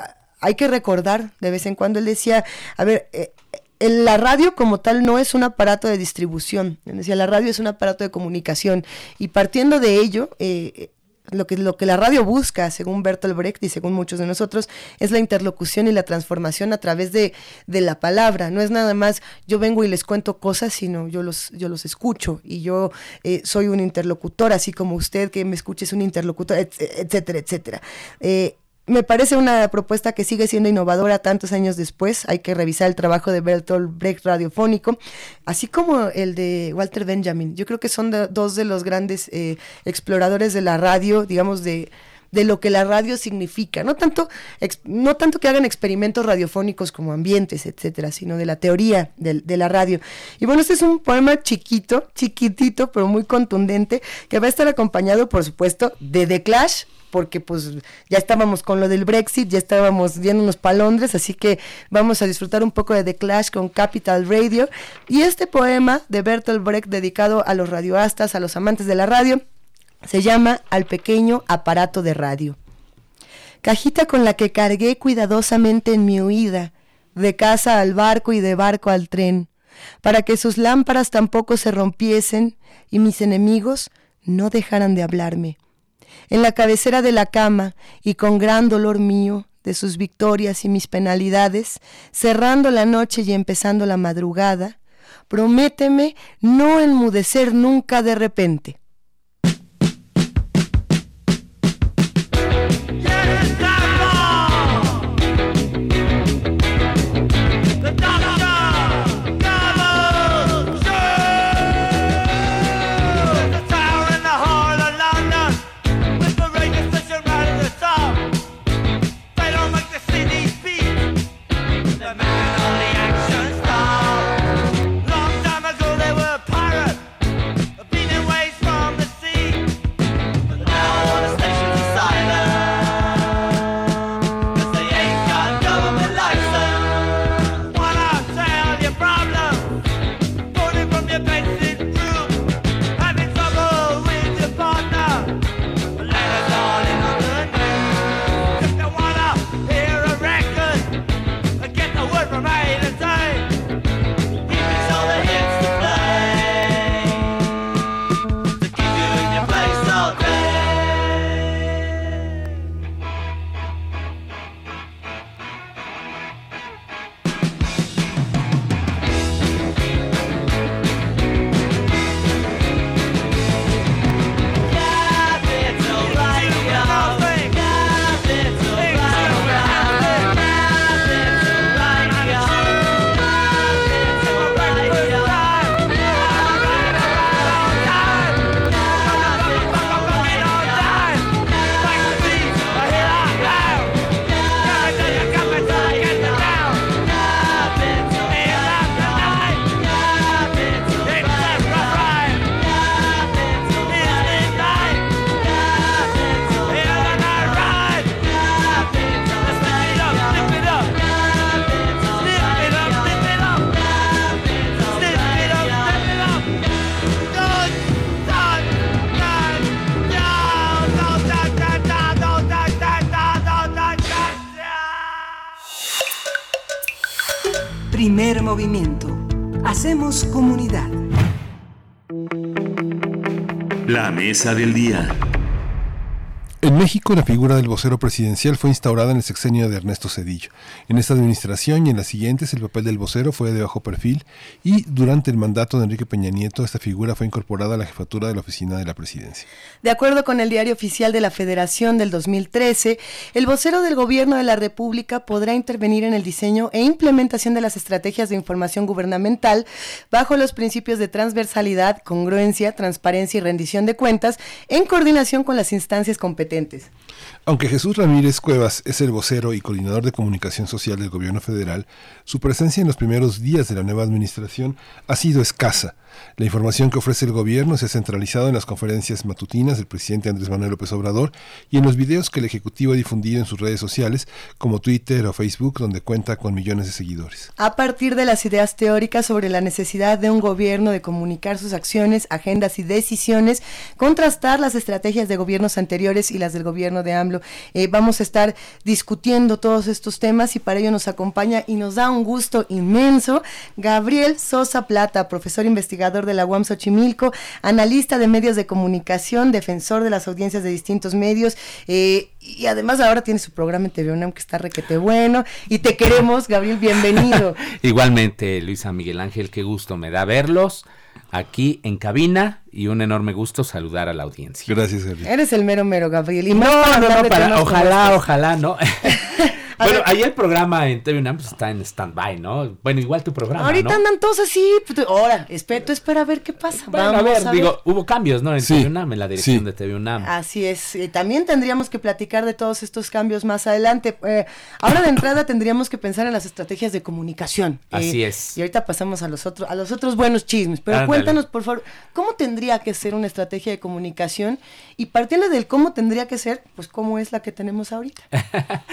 hay que recordar de vez en cuando. Él decía, a ver, eh, la radio como tal no es un aparato de distribución, decía, la radio es un aparato de comunicación y partiendo de ello, eh, lo que, lo que la radio busca, según Bertolt Brecht y según muchos de nosotros, es la interlocución y la transformación a través de, la palabra. No es nada más yo vengo y les cuento cosas, sino yo los, yo los escucho y yo eh, soy un interlocutor, así como usted que me escuche es un interlocutor, etcétera, etcétera. Eh, me parece una propuesta que sigue siendo innovadora tantos años después. Hay que revisar el trabajo de Bertolt Brecht radiofónico, así como el de Walter Benjamin. Yo creo que son dos de los grandes eh, exploradores de la radio, digamos, de, de lo que la radio significa. No tanto, no tanto que hagan experimentos radiofónicos como ambientes, etcétera, sino de la teoría de, de, la radio. Y bueno, este es un poema chiquito, chiquitito, pero muy contundente, que va a estar acompañado, por supuesto, de The Clash porque pues ya estábamos con lo del Brexit, ya estábamos viendo unos palondres, así que vamos a disfrutar un poco de The Clash con Capital Radio. Y este poema de Bertolt Brecht dedicado a los radioastas, a los amantes de la radio, se llama Al pequeño aparato de radio. Cajita con la que cargué cuidadosamente en mi huida, de casa al barco y de barco al tren, para que sus lámparas tampoco se rompiesen y mis enemigos no dejaran de hablarme en la cabecera de la cama y con gran dolor mío de sus victorias y mis penalidades, cerrando la noche y empezando la madrugada, prométeme no enmudecer nunca de repente. Comunidad. La mesa del día. En México, la figura del vocero presidencial fue instaurada en el sexenio de Ernesto Cedillo. En esta administración y en las siguientes, el papel del vocero fue de bajo perfil y durante el mandato de Enrique Peña Nieto, esta figura fue incorporada a la jefatura de la oficina de la presidencia. De acuerdo con el diario oficial de la Federación del 2013, el vocero del gobierno de la República podrá intervenir en el diseño e implementación de las estrategias de información gubernamental bajo los principios de transversalidad, congruencia, transparencia y rendición de cuentas en coordinación con las instancias competentes pacientes. Aunque Jesús Ramírez Cuevas es el vocero y coordinador de comunicación social del gobierno federal, su presencia en los primeros días de la nueva administración ha sido escasa la información que ofrece el gobierno se ha centralizado en las conferencias matutinas del presidente Andrés Manuel López Obrador y en los videos que el Ejecutivo ha difundido en sus redes sociales como Twitter o Facebook, donde cuenta con millones de seguidores. A partir de las ideas teóricas sobre la necesidad de un gobierno de comunicar sus acciones, agendas y decisiones, contrastar las estrategias de gobiernos anteriores y las del gobierno de AMLO, eh, vamos a estar discutiendo todos estos temas y para ello nos acompaña y nos da un gusto inmenso Gabriel Sosa Plata, profesor investigador de la UAM Xochimilco, analista de medios de comunicación, defensor de las audiencias de distintos medios, eh, y además ahora tiene su programa en TV UNAM que está requete bueno, y te queremos, Gabriel, bienvenido. (laughs) Igualmente, Luisa Miguel Ángel, qué gusto me da verlos aquí en cabina y un enorme gusto saludar a la audiencia. Gracias, Gabriel. Eres el mero mero, Gabriel. Y no, no, no, para, ojalá, ojalá, no. (laughs) bueno, ahí el programa en TV UNAM pues, está en stand-by, ¿no? Bueno, igual tu programa. Ahorita andan todos así. Pues, ahora, espera, espera a ver qué pasa. Bueno, a, ver, digo, hubo cambios, ¿no? En TV UNAM, en la dirección de TV UNAM. Así es. también tendríamos que platicar de todos estos cambios más adelante. Eh, ahora de entrada tendríamos que pensar en las estrategias de comunicación. Así eh, es. Y ahorita pasamos a los otros, a los otros buenos chismes. Pero cuéntanos, por favor, ¿cómo tendría que ser una estrategia de comunicación? Y partiendo del cómo tendría que ser, pues cómo es la que tenemos ahorita. (laughs)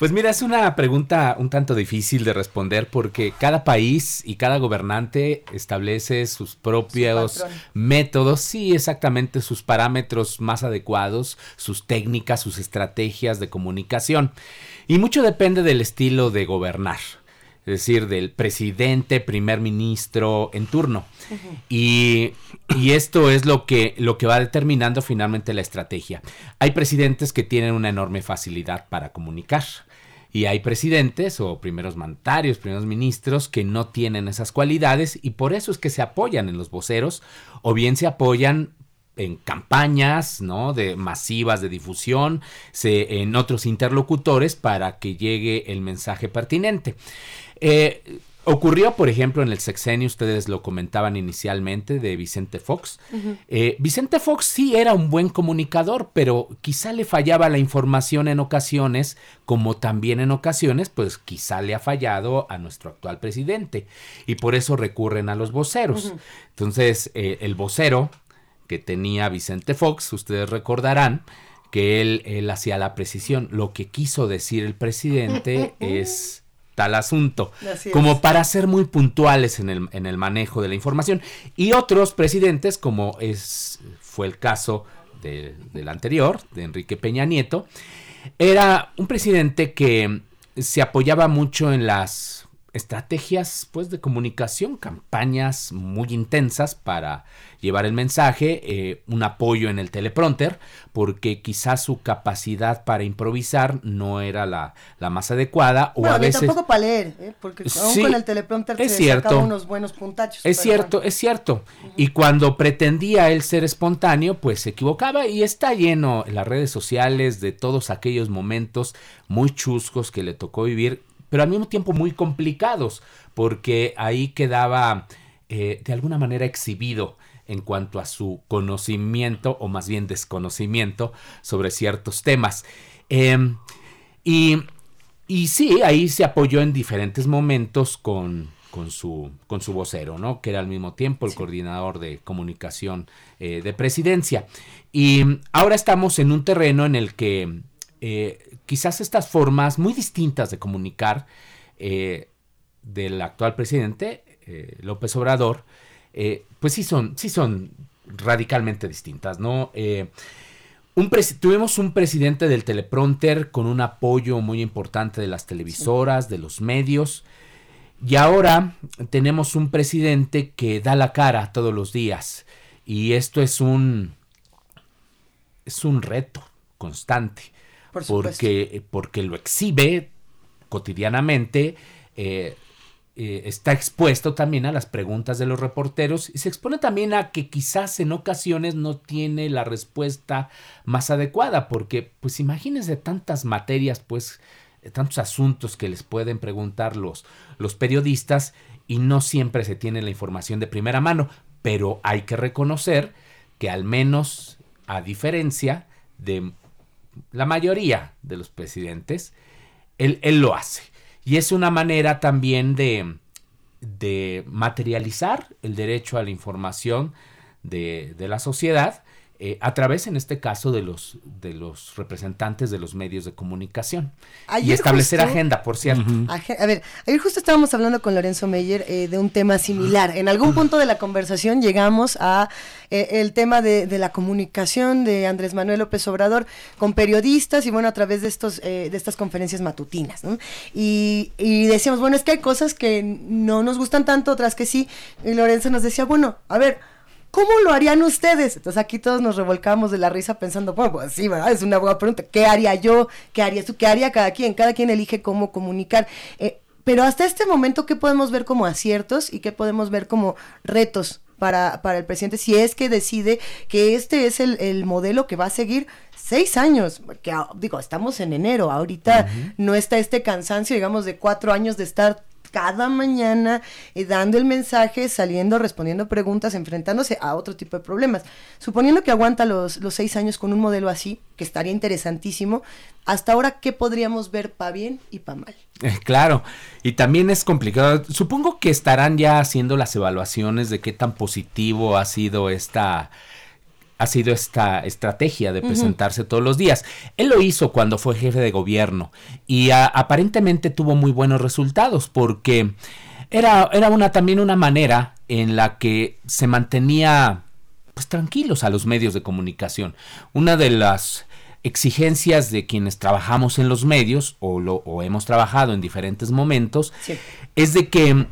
Pues mira, es una pregunta un tanto difícil de responder porque cada país y cada gobernante establece sus propios métodos, sí, exactamente sus parámetros más adecuados, sus técnicas, sus estrategias de comunicación. Y mucho depende del estilo de gobernar es decir, del presidente, primer ministro en turno. y, y, esto es lo que, lo que va determinando finalmente la estrategia. Hay presidentes que tienen una enorme facilidad para comunicar. Y hay presidentes o primeros mandatarios, primeros ministros que no tienen esas cualidades y por eso es que se apoyan en los voceros o bien se apoyan en campañas, ¿no? De masivas de difusión, se, en otros interlocutores para que llegue el mensaje pertinente. Eh, Ocurrió, por ejemplo, en el sexenio, ustedes lo comentaban inicialmente, de Vicente Fox. Eh, Vicente Fox sí era un buen comunicador, pero quizá le fallaba la información en ocasiones, como también en ocasiones, pues quizá le ha fallado a nuestro actual presidente. Y por eso recurren a los voceros. Entonces, eh, el vocero que tenía Vicente Fox, ustedes recordarán, que él, él hacía la precisión. Lo que quiso decir el presidente (laughs) es al asunto, como para ser muy puntuales en el, en el, manejo de la información. Y otros presidentes, como es, fue el caso del anterior, de Enrique Peña Nieto, era un presidente que se apoyaba mucho en las estrategias pues de comunicación, campañas muy intensas para llevar el mensaje, eh, un apoyo en el teleprompter, porque quizás su capacidad para improvisar no era la, más adecuada o a veces tampoco para leer, ¿eh? porque aún con el teleprompter es se cierto, unos buenos puntachos. Es cierto, es cierto. Y cuando pretendía él ser espontáneo, pues se equivocaba y está lleno en las redes sociales de todos aquellos momentos muy chuscos que le tocó vivir pero al mismo tiempo muy complicados, porque ahí quedaba eh, de alguna manera exhibido en cuanto a su conocimiento o más bien desconocimiento sobre ciertos temas. Em, y, y, sí, ahí se apoyó en diferentes momentos con, con, su, con su vocero, ¿no? que era al mismo tiempo el coordinador de comunicación eh, de presidencia. Y ahora estamos en un terreno en el que eh, quizás estas formas muy distintas de comunicar eh, del actual presidente, eh, López Obrador, pues sí son, sí son radicalmente distintas, ¿no? Un tuvimos un presidente del teleprompter con un apoyo muy importante de las televisoras, de los medios, Y ahora tenemos un presidente que da la cara todos los días. Y esto es un, es un reto constante. Porque, porque lo exhibe cotidianamente. Eh, eh, está expuesto también a las preguntas de los reporteros y se expone también a que quizás en ocasiones no tiene la respuesta más adecuada, porque pues imagínense tantas materias, pues tantos asuntos que les pueden preguntar los, los periodistas y no siempre se tiene la información de primera mano, pero hay que reconocer que al menos a diferencia de la mayoría de los presidentes, él, él lo hace. Y es una manera también de, de materializar el derecho a la información de, de la sociedad eh, a través, en este caso, de los, de los representantes de los medios de comunicación. y establecer agenda, por cierto. A ver, ayer justo estábamos hablando con Lorenzo Meyer eh, de un tema similar. En algún punto de la conversación llegamos a eh, el tema de, la comunicación de Andrés Manuel López Obrador con periodistas y bueno, a través de, estos, de estas conferencias matutinas. Y, y decíamos, bueno, es que hay cosas que no nos gustan tanto, otras que sí. Y Lorenzo nos decía, bueno, a ver, ¿Cómo lo harían ustedes? Entonces aquí todos nos revolcamos de la risa pensando, bueno, pues sí, ¿verdad? Es una buena pregunta. ¿Qué haría yo? ¿Qué harías tú? ¿Qué haría cada quien? Cada quien elige cómo comunicar. Eh, pero hasta este momento, ¿qué podemos ver como aciertos y qué podemos ver como retos para, para el presidente si es que decide que este es el, modelo que va a seguir seis años? Porque, ah, digo, estamos en enero, ahorita no está este cansancio, digamos, de cuatro años de estar cada mañana eh, dando el mensaje, saliendo, respondiendo preguntas, enfrentándose a otro tipo de problemas. Suponiendo que aguanta los, los seis años con un modelo así, que estaría interesantísimo, hasta ahora, ¿qué podríamos ver para bien y para mal? Eh, claro, y también es complicado. Supongo que estarán ya haciendo las evaluaciones de qué tan positivo ha sido esta ha sido esta estrategia de presentarse todos los días. Él lo hizo cuando fue jefe de gobierno y aparentemente tuvo muy buenos resultados porque era, era una, también una manera en la que se mantenía pues, tranquilos a los medios de comunicación. Una de las exigencias de quienes trabajamos en los medios o, lo, o hemos trabajado en diferentes momentos es de que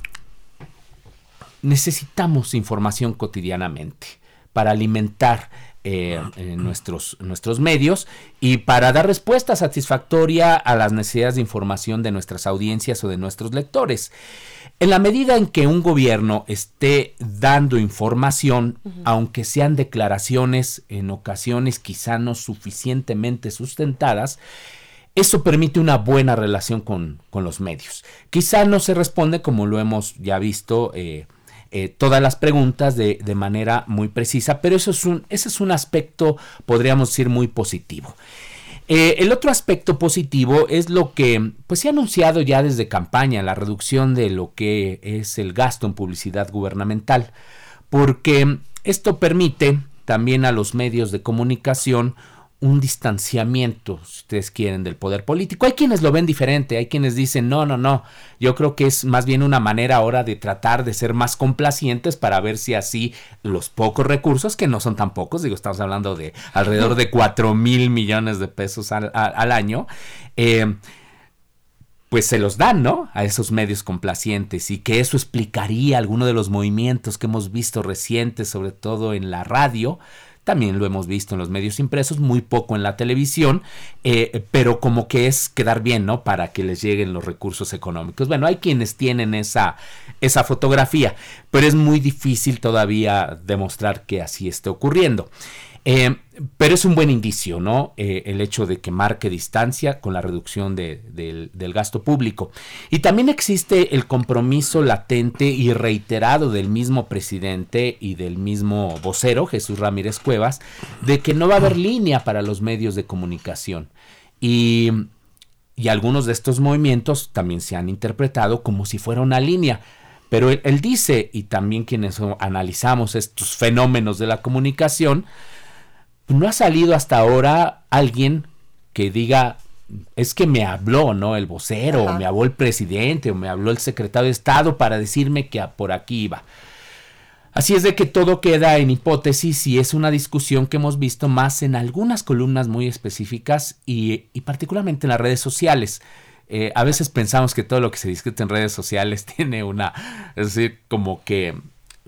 necesitamos información cotidianamente para alimentar eh, nuestros, nuestros medios y para dar respuesta satisfactoria a las necesidades de información de nuestras audiencias o de nuestros lectores. En la medida en que un gobierno esté dando información, aunque sean declaraciones en ocasiones quizá no suficientemente sustentadas, eso permite una buena relación con, los medios. Quizá no se responde, como lo hemos ya visto, eh, eh, todas las preguntas de, manera muy precisa, pero eso es un, ese es un aspecto, podríamos decir, muy positivo. Eh, el otro aspecto positivo es lo que pues, se ha anunciado ya desde campaña, la reducción de lo que es el gasto en publicidad gubernamental, porque esto permite también a los medios de comunicación un distanciamiento, si ustedes quieren, del poder político. Hay quienes lo ven diferente, hay quienes dicen, no, no, no, yo creo que es más bien una manera ahora de tratar de ser más complacientes para ver si así los pocos recursos, que no son tan pocos, digo, estamos hablando de alrededor de 4 mil millones de pesos al, año, eh, pues se los dan, ¿no? A esos medios complacientes y que eso explicaría alguno de los movimientos que hemos visto recientes, sobre todo en la radio, también lo hemos visto en los medios impresos, muy poco en la televisión, eh, pero como que es quedar bien, ¿no? Para que les lleguen los recursos económicos. Bueno, hay quienes tienen esa, esa fotografía, pero es muy difícil todavía demostrar que así esté ocurriendo. Eh, pero es un buen indicio, ¿no? Eh, el hecho de que marque distancia con la reducción del, gasto público. Y también existe el compromiso latente y reiterado del mismo presidente y del mismo vocero, Jesús Ramírez Cuevas, de que no va a haber línea para los medios de comunicación. Y, y algunos de estos movimientos también se han interpretado como si fuera una línea. Pero él dice, y también quienes analizamos estos fenómenos de la comunicación, no ha salido hasta ahora alguien que diga, es que me habló, ¿no? El vocero, o me habló el presidente, o me habló el secretario de Estado para decirme que por aquí iba. Así es de que todo queda en hipótesis y es una discusión que hemos visto más en algunas columnas muy específicas y, y particularmente en las redes sociales. Eh, a veces pensamos que todo lo que se discute en redes sociales (laughs) tiene una, es decir, como que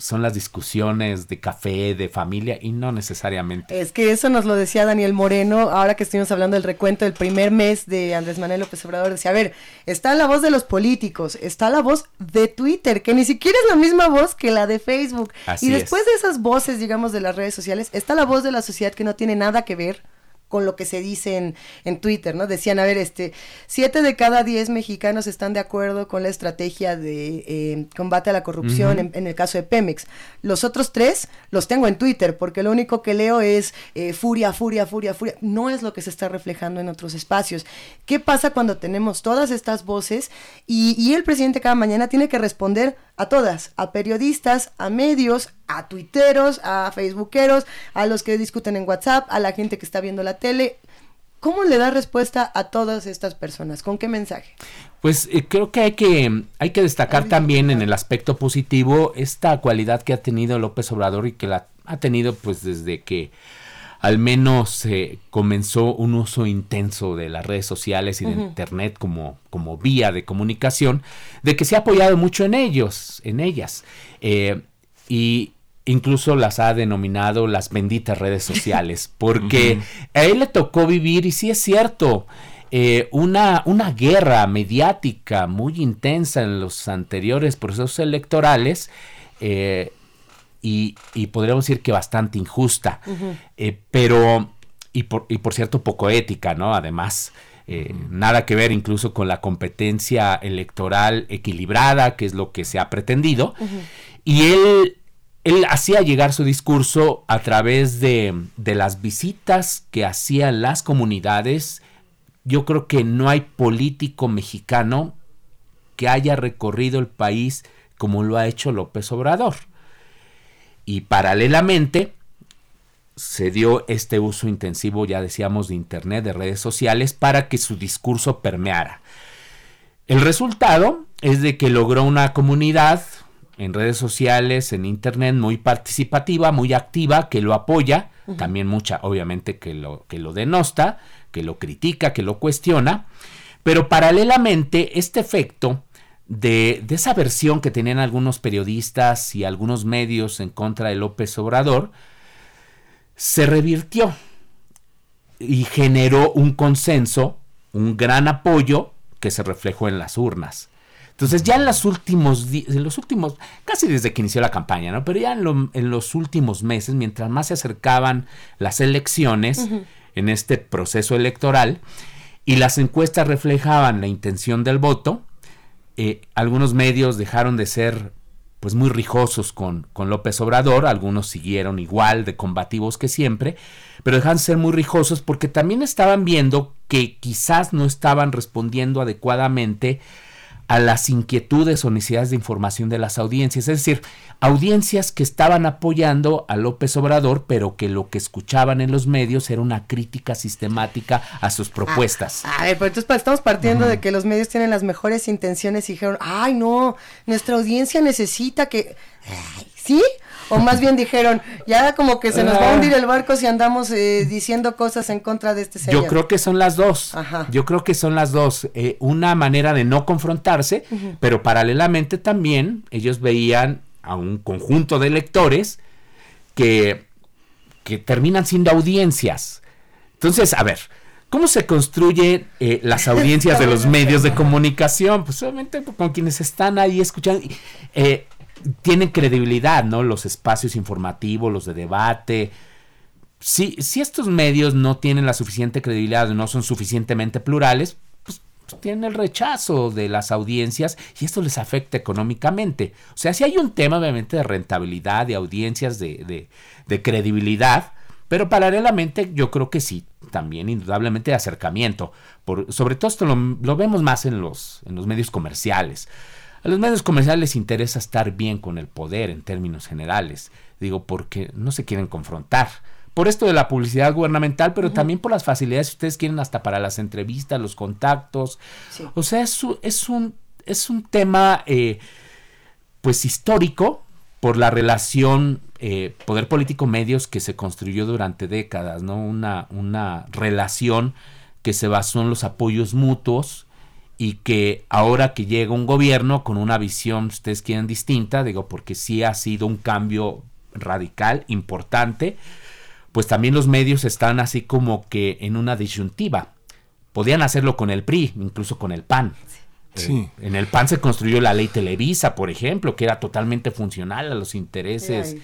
son las discusiones de café, de familia, y no necesariamente. Es que eso nos lo decía Daniel Moreno, ahora que estuvimos hablando del recuento del primer mes de Andrés Manuel López Obrador, decía, a ver, está la voz de los políticos, está la voz de Twitter, que ni siquiera es la misma voz que la de Facebook. y después de esas voces, digamos, de las redes sociales, está la voz de la sociedad que no tiene nada que ver con lo que se dice en, en, Twitter, ¿no? Decían, a ver, este, siete de cada diez mexicanos están de acuerdo con la estrategia de eh, combate a la corrupción en, el caso de Pemex. Los otros tres los tengo en Twitter, porque lo único que leo es eh, furia, furia, furia, furia. No es lo que se está reflejando en otros espacios. ¿Qué pasa cuando tenemos todas estas voces y, y el presidente cada mañana tiene que responder a todas, a periodistas, a medios, a tuiteros, a facebookeros, a los que discuten en WhatsApp, a la gente que está viendo la tele. ¿Cómo le da respuesta a todas estas personas? ¿Con qué mensaje? Pues eh, creo que hay que hay que destacar también en el aspecto positivo esta cualidad que ha tenido López Obrador y que la ha tenido pues desde que al menos eh, comenzó un uso intenso de las redes sociales y de internet como, como vía de comunicación, de que se ha apoyado mucho en ellos, en ellas. Eh, y incluso las ha denominado las benditas redes sociales, (laughs) porque a él le tocó vivir, y sí es cierto, eh, una, una guerra mediática muy intensa en los anteriores procesos electorales, y, podríamos decir que bastante injusta, eh, pero, y por, y por cierto, poco ética, ¿no? Además. Eh, nada que ver incluso con la competencia electoral equilibrada, que es lo que se ha pretendido. Y él, él hacía llegar su discurso a través de, las visitas que hacían las comunidades. Yo creo que no hay político mexicano que haya recorrido el país como lo ha hecho López Obrador. Y paralelamente se dio este uso intensivo, ya decíamos, de Internet, de redes sociales, para que su discurso permeara. El resultado es de que logró una comunidad en redes sociales, en Internet, muy participativa, muy activa, que lo apoya, también mucha, obviamente, que lo, que lo denosta, que lo critica, que lo cuestiona, pero paralelamente este efecto de, esa versión que tenían algunos periodistas y algunos medios en contra de López Obrador, se revirtió y generó un consenso, un gran apoyo que se reflejó en las urnas. Entonces ya en los últimos, en los últimos, casi desde que inició la campaña, ¿no? Pero ya en, los últimos meses, mientras más se acercaban las elecciones en este proceso electoral y las encuestas reflejaban la intención del voto, eh, algunos medios dejaron de ser pues muy rijosos con, con, López Obrador, algunos siguieron igual de combativos que siempre, pero dejaron de ser muy rijosos porque también estaban viendo que quizás no estaban respondiendo adecuadamente a las inquietudes o necesidades de información de las audiencias, es decir, audiencias que estaban apoyando a López Obrador, pero que lo que escuchaban en los medios era una crítica sistemática a sus propuestas. a ver, pero entonces estamos partiendo de que los medios tienen las mejores intenciones y dijeron, ay no, nuestra audiencia necesita que... ¿Sí? O más bien dijeron, ya como que se nos va a hundir el barco si andamos eh, diciendo cosas en contra de este señor. Yo creo que son las dos. Yo creo que son las dos. Eh, una manera de no confrontarse, pero paralelamente también ellos veían a un conjunto de lectores que, que terminan siendo audiencias. Entonces, a ver, ¿Cómo se construyen eh, las audiencias de los (laughs) medios de comunicación? Pues obviamente con quienes están ahí escuchando. Eh, tienen credibilidad, ¿no? Los espacios informativos, los de debate. Si, si estos medios no tienen la suficiente credibilidad, no son suficientemente plurales, pues, pues, tienen el rechazo de las audiencias y esto les afecta económicamente. O sea, si hay un tema obviamente de rentabilidad, de audiencias, de, de, credibilidad, pero paralelamente yo creo que sí, también indudablemente de acercamiento. Por, sobre todo esto lo, lo, vemos más en los, en los medios comerciales. A los medios comerciales les interesa estar bien con el poder en términos generales, digo, porque no se quieren confrontar. Por esto de la publicidad gubernamental, pero también por las facilidades que ustedes quieren hasta para las entrevistas, los contactos. O sea, es, es, un, es un tema eh, pues histórico por la relación eh, poder político medios que se construyó durante décadas, ¿no? Una, una relación que se basó en los apoyos mutuos y que ahora que llega un gobierno con una visión, ustedes quieren, distinta, digo, porque sí ha sido un cambio radical, importante, pues también los medios están así como que en una disyuntiva. Podían hacerlo con el PRI, incluso con el PAN. Sí. Eh, en el PAN se construyó la ley Televisa, por ejemplo, que era totalmente funcional a los intereses,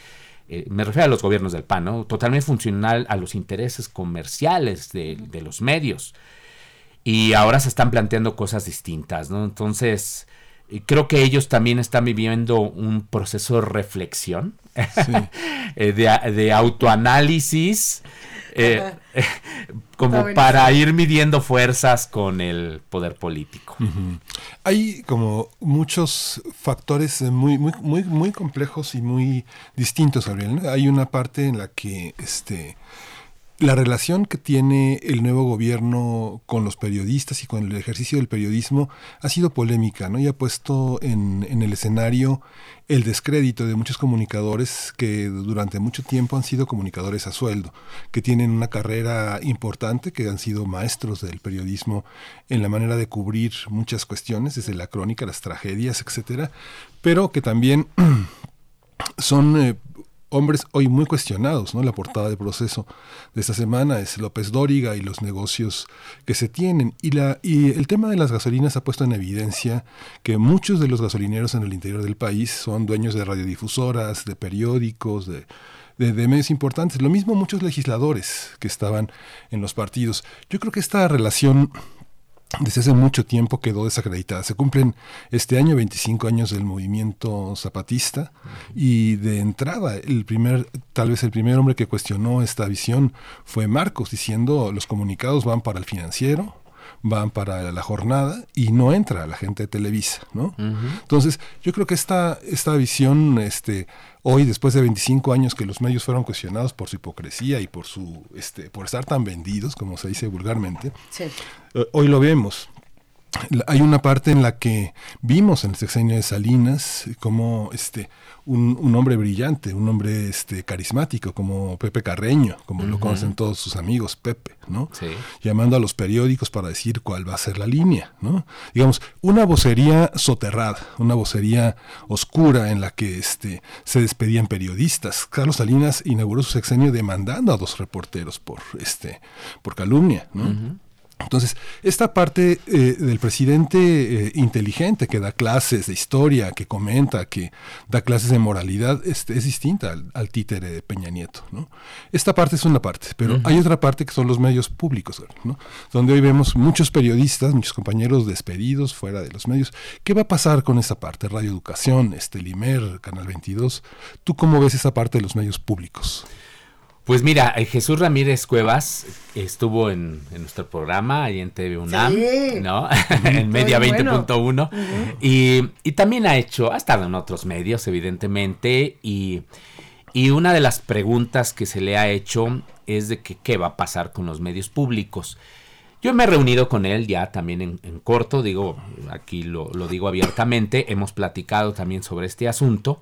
eh, me refiero a los gobiernos del PAN, ¿no? Totalmente funcional a los intereses comerciales de, de los medios y ahora se están planteando cosas distintas, ¿no? Entonces, creo que ellos también están viviendo un proceso de reflexión, (laughs) eh, de, autoanálisis, eh, (laughs) como para ir midiendo fuerzas con el poder político. Hay como muchos factores muy, muy, muy, muy complejos y muy distintos, Gabriel. Hay una parte en la que este la relación que tiene el nuevo gobierno con los periodistas y con el ejercicio del periodismo ha sido polémica, ¿no? Y ha puesto en, en, el escenario el descrédito de muchos comunicadores que durante mucho tiempo han sido comunicadores a sueldo, que tienen una carrera importante, que han sido maestros del periodismo en la manera de cubrir muchas cuestiones, desde la crónica, las tragedias, etcétera, pero que también (clears throat) son eh, hombres hoy muy cuestionados, ¿no? La portada de proceso de esta semana es López Dóriga y los negocios que se tienen. Y, la, y el tema de las gasolinas ha puesto en evidencia que muchos de los gasolineros en el interior del país son dueños de radiodifusoras, de periódicos, de, de, de, medios importantes. Lo mismo muchos legisladores que estaban en los partidos. Yo creo que esta relación desde hace mucho tiempo quedó desacreditada. Se cumplen este año 25 años del movimiento zapatista y de entrada el primer, tal vez el primer hombre que cuestionó esta visión fue Marcos diciendo los comunicados van para el financiero, van para la jornada y no entra la gente de Televisa, ¿no? Entonces, yo creo que esta, esta visión, este, hoy, después de 25 años que los medios fueron cuestionados por su hipocresía y por su, este, por estar tan vendidos, como se dice vulgarmente, eh, hoy lo vemos hay una parte en la que vimos en el sexenio de Salinas como este un, hombre brillante, un hombre este carismático como Pepe Carreño, como lo conocen todos sus amigos, Pepe, ¿no? Llamando a los periódicos para decir cuál va a ser la línea, ¿no? Digamos, una vocería soterrada, una vocería oscura en la que este se despedían periodistas. Carlos Salinas inauguró su sexenio demandando a dos reporteros por este por calumnia, ¿no? Entonces, esta parte eh, del presidente eh, inteligente que da clases de historia, que comenta, que da clases de moralidad, este, es distinta al, títere de Peña Nieto. ¿no? Esta parte es una parte, pero hay otra parte que son los medios públicos, ¿no? donde hoy vemos muchos periodistas, muchos compañeros despedidos fuera de los medios. ¿Qué va a pasar con esa parte? Radio Educación, este Limer, Canal 22. ¿Tú cómo ves esa parte de los medios públicos? Pues mira, eh, Jesús Ramírez Cuevas estuvo en, nuestro programa ahí en TV UNAM, ¿no? (laughs) en Media 20.1 y, y, también ha hecho, ha estado en otros medios, evidentemente, y, y, una de las preguntas que se le ha hecho es de que qué va a pasar con los medios públicos. Yo me he reunido con él ya también en, en corto, digo, aquí lo, lo digo abiertamente, hemos platicado también sobre este asunto.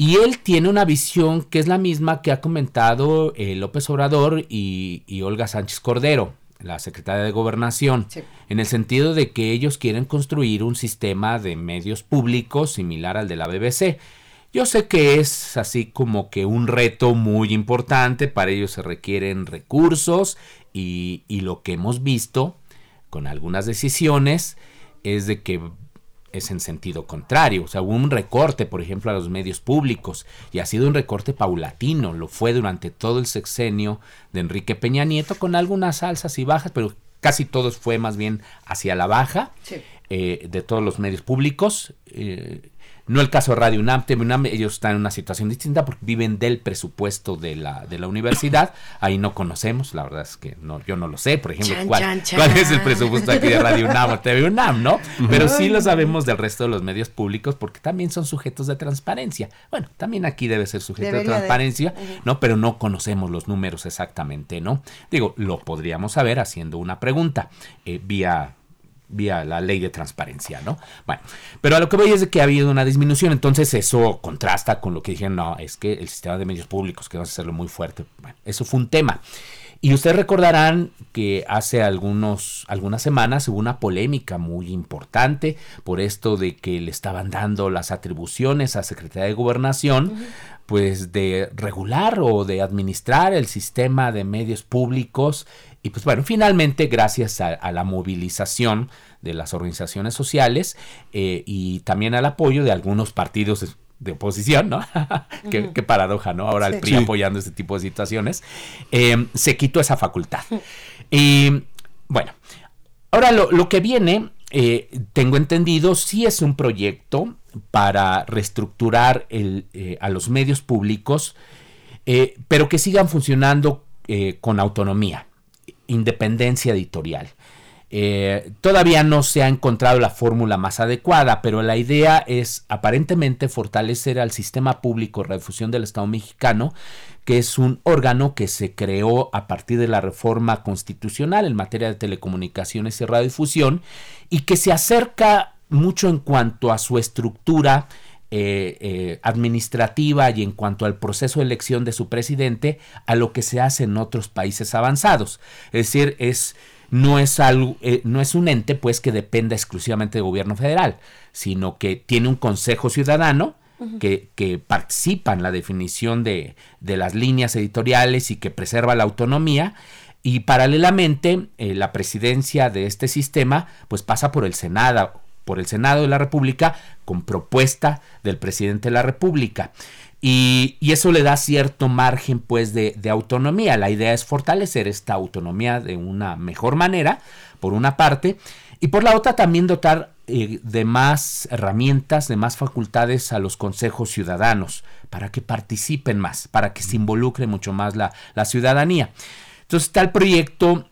Y él tiene una visión que es la misma que ha comentado eh, López Obrador y, Olga Sánchez Cordero, la secretaria de Gobernación, en el sentido de que ellos quieren construir un sistema de medios públicos similar al de la BBC. Yo sé que es así como que un reto muy importante, para ellos se requieren recursos y, y lo que hemos visto con algunas decisiones es de que es en sentido contrario. O sea, hubo un recorte, por ejemplo, a los medios públicos y ha sido un recorte paulatino. Lo fue durante todo el sexenio de Enrique Peña Nieto con algunas alzas y bajas, pero casi todo fue más bien hacia la baja eh, de todos los medios públicos. Eh, no el caso de Radio UNAM, TV UNAM, ellos están en una situación distinta porque viven del presupuesto de la, de la universidad. Ahí no conocemos, la verdad es que no, yo no lo sé, por ejemplo, cuál, cuál es el presupuesto aquí de Radio UNAM o TV UNAM, ¿no? Pero sí lo sabemos del resto de los medios públicos porque también son sujetos de transparencia. Bueno, también aquí debe ser sujeto de transparencia, ¿no? Pero no conocemos los números exactamente, ¿no? Digo, lo podríamos saber haciendo una pregunta eh, vía vía la ley de transparencia, ¿no? Bueno, pero a lo que voy es de que ha habido una disminución, entonces eso contrasta con lo que dijeron, no, es que el sistema de medios públicos, que vamos a hacerlo muy fuerte, bueno, eso fue un tema. Y ustedes recordarán que hace algunos, algunas semanas hubo una polémica muy importante por esto de que le estaban dando las atribuciones a Secretaría de Gobernación, pues de regular o de administrar el sistema de medios públicos. Y pues bueno, finalmente, gracias a, la movilización de las organizaciones sociales eh, y también al apoyo de algunos partidos de oposición, ¿no? (laughs) qué, paradoja, ¿no? Ahora el PRI apoyando este tipo de situaciones. Eh, se quitó esa facultad. Y bueno, ahora lo, que viene, eh, tengo entendido, sí es un proyecto para reestructurar el, eh, a los medios públicos, pero que sigan funcionando con autonomía, independencia editorial. Eh, todavía no se ha encontrado la fórmula más adecuada, pero la idea es aparentemente fortalecer al sistema público de redifusión del Estado mexicano, que es un órgano que se creó a partir de la reforma constitucional en materia de telecomunicaciones y radiodifusión y que se acerca mucho en cuanto a su estructura eh, eh, administrativa y en cuanto al proceso de elección de su presidente a lo que se hace en otros países avanzados. Es decir, es no es algo, eh, no es un ente pues que dependa exclusivamente del gobierno federal, sino que tiene un consejo ciudadano que, que, participa en la definición de, de, las líneas editoriales y que preserva la autonomía. Y paralelamente, eh, la presidencia de este sistema pues pasa por el Senado, por el Senado de la República con propuesta del presidente de la República. Y, eso le da cierto margen pues de, autonomía. La idea es fortalecer esta autonomía de una mejor manera, por una parte, y por la otra también dotar eh, de más herramientas, de más facultades a los consejos ciudadanos, para que participen más, para que se involucre mucho más la, la ciudadanía. Entonces está el proyecto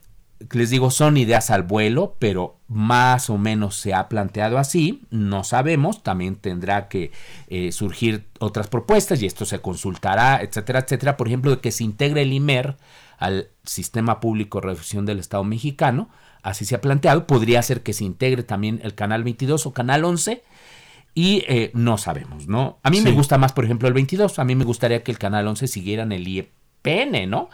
les digo, son ideas al vuelo, pero más o menos se ha planteado así, no sabemos, también tendrá que eh, surgir otras propuestas y esto se consultará, etcétera, etcétera, por ejemplo, de que se integre el IMER al Sistema Público de Reflexión del Estado mexicano, así se ha planteado, podría ser que se integre también el Canal 22 o Canal 11, y eh, no sabemos, ¿no? A mí me gusta más, por ejemplo, el 22. A mí me gustaría que el Canal 11 siguiera en el IEP PN, ¿no?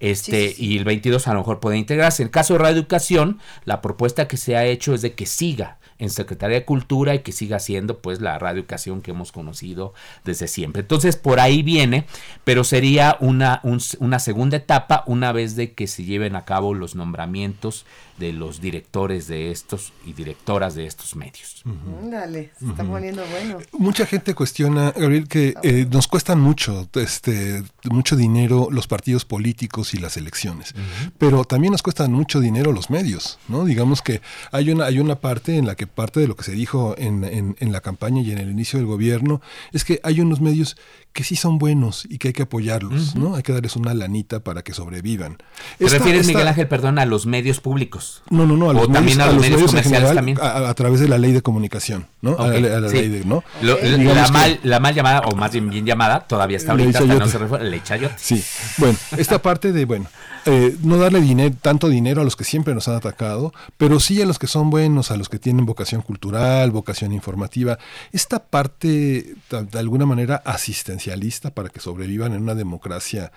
Este, y el 22 a lo mejor puede integrarse. En el caso de reeducación, la propuesta que se ha hecho es de que siga en Secretaría de Cultura y que siga siendo pues la radioeducación que hemos conocido desde siempre. Entonces por ahí viene, pero sería una, una segunda etapa una vez de que se lleven a cabo los nombramientos de los directores de estos y directoras de estos medios. Dale, se está poniendo bueno. Mucha gente cuestiona, Gabriel, que eh, nos cuestan mucho, este, mucho dinero los partidos políticos y las elecciones, pero también nos cuestan mucho dinero los medios, ¿no? Digamos que hay una, hay una parte en la que parte de lo que se dijo en, en, en la campaña y en el inicio del gobierno es que hay unos medios que sí son buenos y que hay que apoyarlos, ¿no? Hay que darles una lanita para que sobrevivan. ¿Te refieres, Miguel Ángel, perdón, a los medios públicos? No, no, no, a los, medios, a los, medios, comerciales también. A, través de la ley de comunicación, ¿no? A, la, ley de, ¿no? la, mal, la mal llamada, o más bien, bien llamada, todavía está ahorita, hasta no se refiere, le Sí, bueno, esta (laughs) parte de, bueno, eh, no darle dinero, tanto dinero a los que siempre nos han atacado, pero sí a los que son buenos, a los que tienen vocación cultural, vocación informativa. Esta parte, de alguna manera, asistencialista para que sobrevivan en una democracia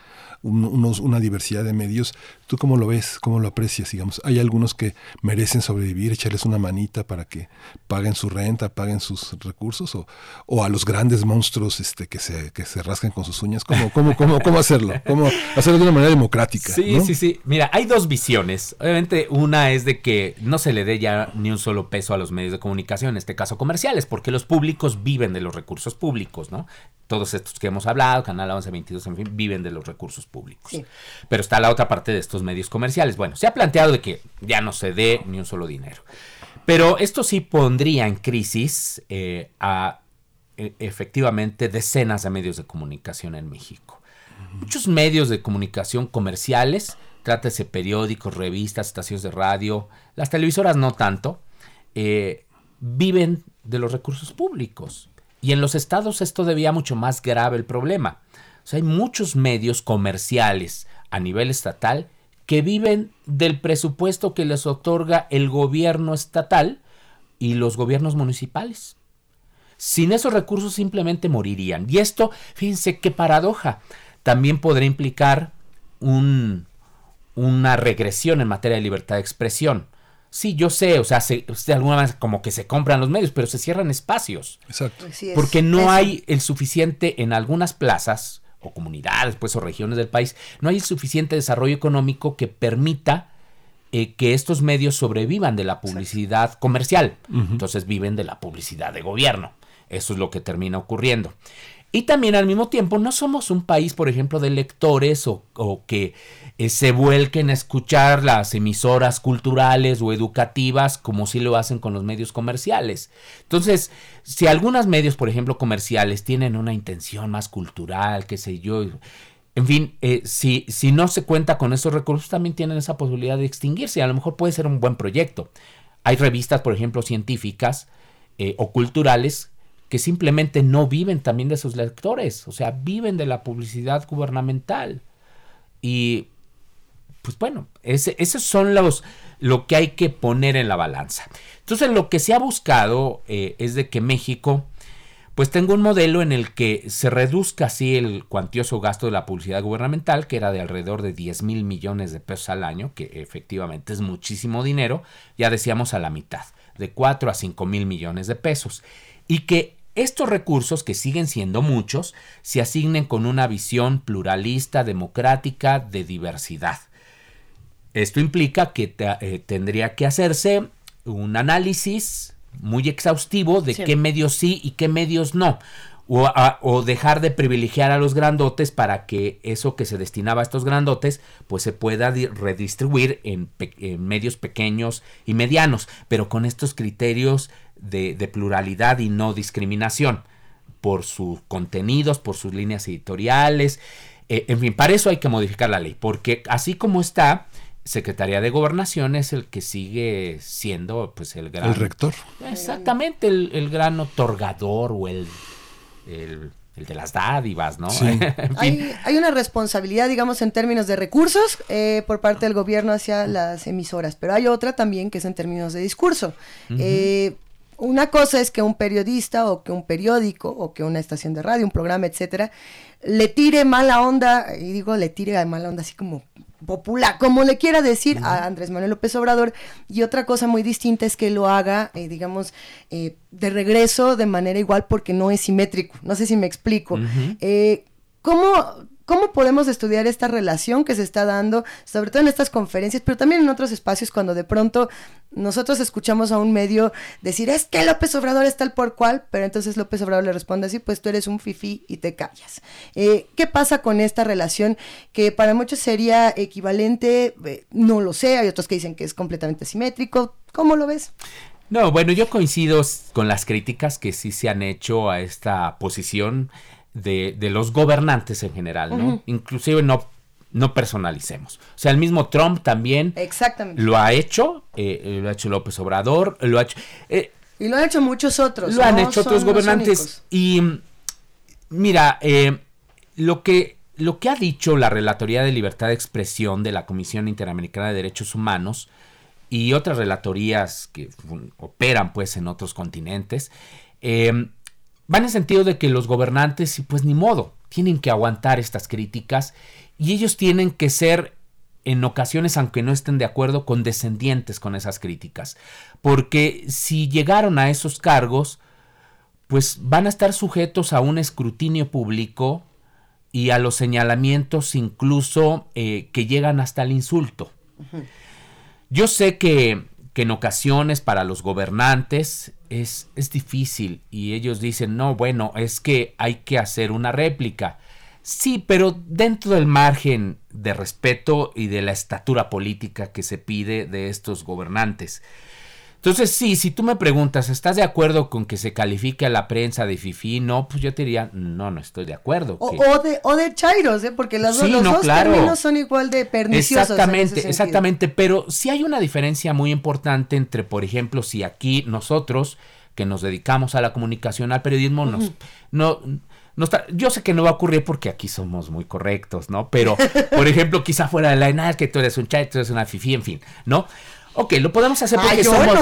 unos, una diversidad de medios. ¿Tú cómo lo ves? ¿Cómo lo aprecias? Digamos, hay algunos que merecen sobrevivir, echarles una manita para que paguen su renta, paguen sus recursos, o, o a los grandes monstruos este, que, se, que se rasquen con sus uñas. ¿Cómo, cómo, cómo, cómo hacerlo? ¿Cómo hacerlo de una manera democrática? Sí, sí, sí. Mira, hay dos visiones. Obviamente, una es de que no se le dé ya ni un solo peso a los medios de comunicación, en este caso comerciales, porque los públicos viven de los recursos públicos, ¿no? Todos estos que hemos hablado, Canal 1122, en fin, viven de los recursos públicos. Pero está la otra parte de estos medios comerciales. Bueno, se ha planteado de que ya no se dé ni un solo dinero. Pero esto sí pondría en crisis eh, a e, efectivamente decenas de medios de comunicación en México. Muchos medios de comunicación comerciales, trátese periódicos, revistas, estaciones de radio, las televisoras no tanto, eh, viven de los recursos públicos. Y en los estados es todavía mucho más grave el problema hay muchos medios comerciales a nivel estatal que viven del presupuesto que les otorga el gobierno estatal y los gobiernos municipales. Sin esos recursos simplemente morirían. Y esto, fíjense qué paradoja, también podría implicar un, una regresión en materia de libertad de expresión. Sí, yo sé, o sea, de alguna manera como que se compran los medios, pero se cierran espacios. Exacto. Porque no hay el suficiente en algunas plazas o comunidades, pues, o regiones del país, no hay el suficiente desarrollo económico que permita eh, que estos medios sobrevivan de la publicidad comercial. Entonces viven de la publicidad de gobierno. Eso es lo que termina ocurriendo. Y también al mismo tiempo no somos un país, por ejemplo, de lectores o, que eh, se vuelquen a escuchar las emisoras culturales o educativas como si lo hacen con los medios comerciales. Entonces, si algunos medios, por ejemplo, comerciales tienen una intención más cultural, qué sé yo, en fin, eh, si, si no se cuenta con esos recursos, también tienen esa posibilidad de extinguirse. A lo mejor puede ser un buen proyecto. Hay revistas, por ejemplo, científicas eh, o culturales que simplemente no viven también de sus lectores, o sea, viven de la publicidad gubernamental. Y pues bueno, ese, esos son los lo que hay que poner en la balanza. Entonces, lo que se ha buscado eh, es de que México pues tenga un modelo en el que se reduzca así el cuantioso gasto de la publicidad gubernamental, que era de alrededor de 10 mil millones de pesos al año, que efectivamente es muchísimo dinero, ya decíamos a la mitad, de 4 a 5 mil millones de pesos, y que estos recursos, que siguen siendo muchos, se asignen con una visión pluralista, democrática, de diversidad. Esto implica que eh, tendría que hacerse un análisis muy exhaustivo de qué medios sí y qué medios no. O, dejar de privilegiar a los grandotes para que eso que se destinaba a estos grandotes pues se pueda redistribuir en, en medios pequeños y medianos, pero con estos criterios de, pluralidad y no discriminación por sus contenidos, por sus líneas editoriales. Eh, en fin, para eso hay que modificar la ley, porque así como está, Secretaría de Gobernación es el que sigue siendo pues el gran... El rector. Exactamente, el, gran otorgador o el, el, de las dádivas, ¿no? (laughs) hay, hay, una responsabilidad, digamos, en términos de recursos eh, por parte del gobierno hacia las emisoras, pero hay otra también que es en términos de discurso una cosa es que un periodista o que un periódico o que una estación de radio, un programa, etcétera, le tire mala onda, y digo le tire mala onda así como popular, como le quiera decir a Andrés Manuel López Obrador, y otra cosa muy distinta es que lo haga, eh, digamos, eh, de regreso de manera igual porque no es simétrico, no sé si me explico. Eh, ¿Cómo ¿Cómo podemos estudiar esta relación que se está dando, sobre todo en estas conferencias, pero también en otros espacios cuando de pronto nosotros escuchamos a un medio decir, es que López Obrador es tal por cual, pero entonces López Obrador le responde así, pues tú eres un fifí y te callas. Eh, ¿Qué pasa con esta relación que para muchos sería equivalente? Eh, no lo sé, hay otros que dicen que es completamente simétrico. ¿Cómo lo ves? No, bueno, yo coincido con las críticas que sí se han hecho a esta posición de, de los gobernantes en general, ¿no? Inclusive no, no personalicemos. O sea, el mismo Trump también lo ha hecho, eh, lo ha hecho López Obrador, lo ha hecho... Eh, y lo han hecho muchos otros. Lo han hecho otros gobernantes. Y mira, eh, lo que lo que ha dicho la Relatoría de Libertad de Expresión de la Comisión Interamericana de Derechos Humanos y otras relatorías que operan pues en otros continentes, eh, van en el sentido de que los gobernantes, pues ni modo, tienen que aguantar estas críticas y ellos tienen que ser en ocasiones, aunque no estén de acuerdo, condescendientes con esas críticas. Porque si llegaron a esos cargos, pues van a estar sujetos a un escrutinio público y a los señalamientos incluso eh, que llegan hasta el insulto. Yo sé que que en ocasiones para los gobernantes es, es difícil y ellos dicen, no, bueno, es que hay que hacer una réplica. Sí, pero dentro del margen de respeto y de la estatura política que se pide de estos gobernantes. Entonces, sí, si tú me preguntas, ¿estás de acuerdo con que se califique a la prensa de FIFI? No, pues yo te diría, no, no estoy de acuerdo. O, de, o de Chairos, ¿eh? porque las los dos términos son igual de perniciosos. Exactamente, exactamente, pero sí hay una diferencia muy importante entre, por ejemplo, si aquí nosotros, que nos dedicamos a la comunicación, al periodismo, nos, no, no está, yo sé que no va a ocurrir porque aquí somos muy correctos, ¿no? Pero, por ejemplo, quizá fuera de la nada que tú eres un chay, tú eres una fifi, en fin, ¿no? Ok, lo podemos hacer porque somos, (laughs)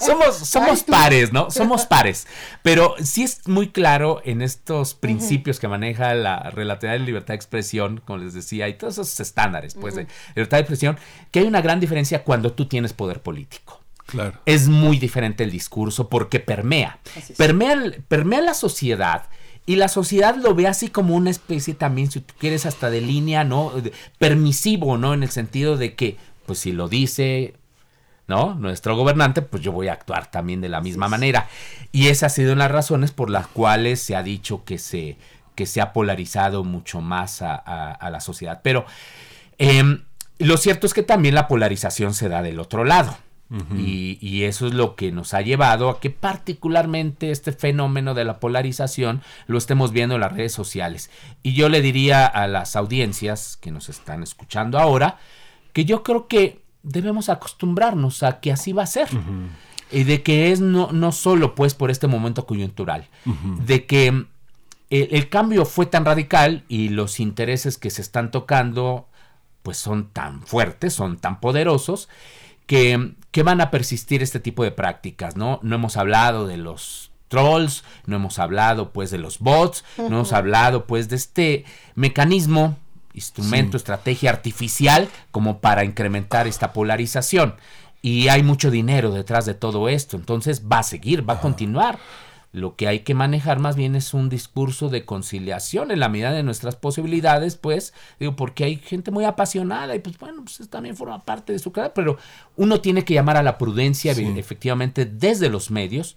(laughs) somos, somos pares, ¿no? Somos (laughs) pares. Pero sí es muy claro en estos principios que maneja la relatividad de libertad de expresión, como les decía, y todos esos estándares, pues, de libertad de expresión, que hay una gran diferencia cuando tú tienes poder político. Claro. Es muy diferente el discurso porque permea. Permea, permea la sociedad. Y la sociedad lo ve así como una especie también, si tú quieres, hasta de línea, ¿no? Permisivo, ¿no? En el sentido de que pues si lo dice, ¿no? Nuestro gobernante, pues yo voy a actuar también de la misma manera. Y esas han sido las razones por las cuales se ha dicho que se, que se ha polarizado mucho más a, la sociedad. Pero em, lo cierto es que también la polarización se da del otro lado. y, y, eso es lo que nos ha llevado a que particularmente este fenómeno de la polarización lo estemos viendo en las redes sociales. Y yo le diría a las audiencias que nos están escuchando ahora, que yo creo que debemos acostumbrarnos a que así va a ser. Y de que es no, no solo pues por este momento coyuntural, de que el, cambio fue tan radical y los intereses que se están tocando pues son tan fuertes, son tan poderosos, que, que van a persistir este tipo de prácticas, ¿no? No hemos hablado de los trolls, no hemos hablado pues de los bots, no hemos hablado pues de este mecanismo instrumento, estrategia artificial como para incrementar esta polarización. Y hay mucho dinero detrás de todo esto, entonces va a seguir, va a continuar. Lo que hay que manejar más bien es un discurso de conciliación en la medida de nuestras posibilidades, pues, digo, porque hay gente muy apasionada y pues bueno, pues también forma parte de su carrera, pero uno tiene que llamar a la prudencia efectivamente desde los medios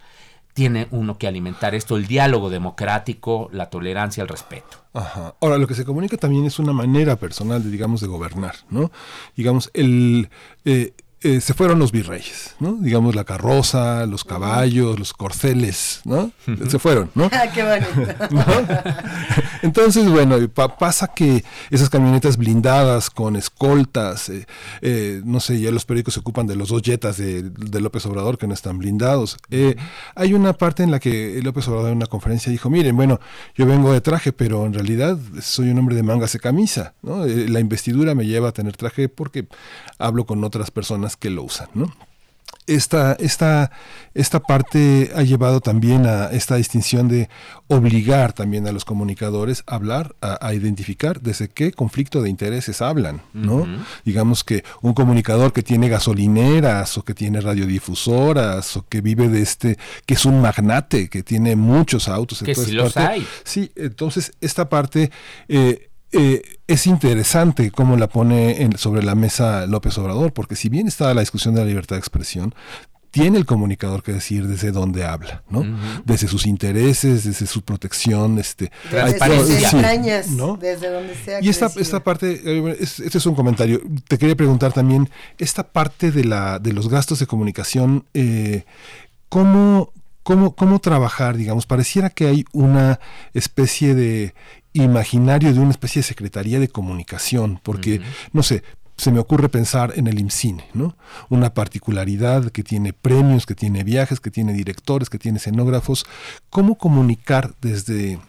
tiene uno que alimentar esto, el diálogo democrático, la tolerancia, el respeto. Ajá. Ahora, lo que se comunica también es una manera personal, de, digamos, de gobernar, ¿no? Digamos, el... Eh, eh, se fueron los virreyes, ¿no? Digamos la carroza, los caballos, los corceles, ¿no? Se fueron, ¿no? Ah, qué bonito. (laughs) Entonces, bueno, pasa que esas camionetas blindadas con escoltas, eh, eh, no sé, ya los periódicos se ocupan de los dos jetas de, López Obrador que no están blindados. hay una parte en la que López Obrador en una conferencia dijo, miren, bueno, yo vengo de traje, pero en realidad soy un hombre de mangas de camisa, ¿no? la investidura me lleva a tener traje porque hablo con otras personas que lo usan, ¿no? Esta, esta, esta parte ha llevado también a esta distinción de obligar también a los comunicadores a hablar, a, identificar desde qué conflicto de intereses hablan, ¿no? Digamos que un comunicador que tiene gasolineras o que tiene radiodifusoras o que vive de este, que es un magnate, que tiene muchos autos. Que sí los hay. Sí, entonces esta parte... Eh, eh, es interesante cómo la pone en, sobre la mesa López Obrador, porque si bien está la discusión de la libertad de expresión, tiene el comunicador que decir desde dónde habla, ¿no? Desde sus intereses, desde su protección, este, desde sus entrañas, desde donde sea. Y esta, esta parte, eh, este es un comentario. Te quería preguntar también esta parte de la de los gastos de comunicación, eh, ¿cómo, cómo, cómo trabajar, digamos, pareciera que hay una especie de imaginario de una especie de secretaría de comunicación, porque, no sé, se me ocurre pensar en el IMCINE, ¿no? Una particularidad que tiene premios, que tiene viajes, que tiene directores, que tiene escenógrafos. ¿Cómo comunicar desde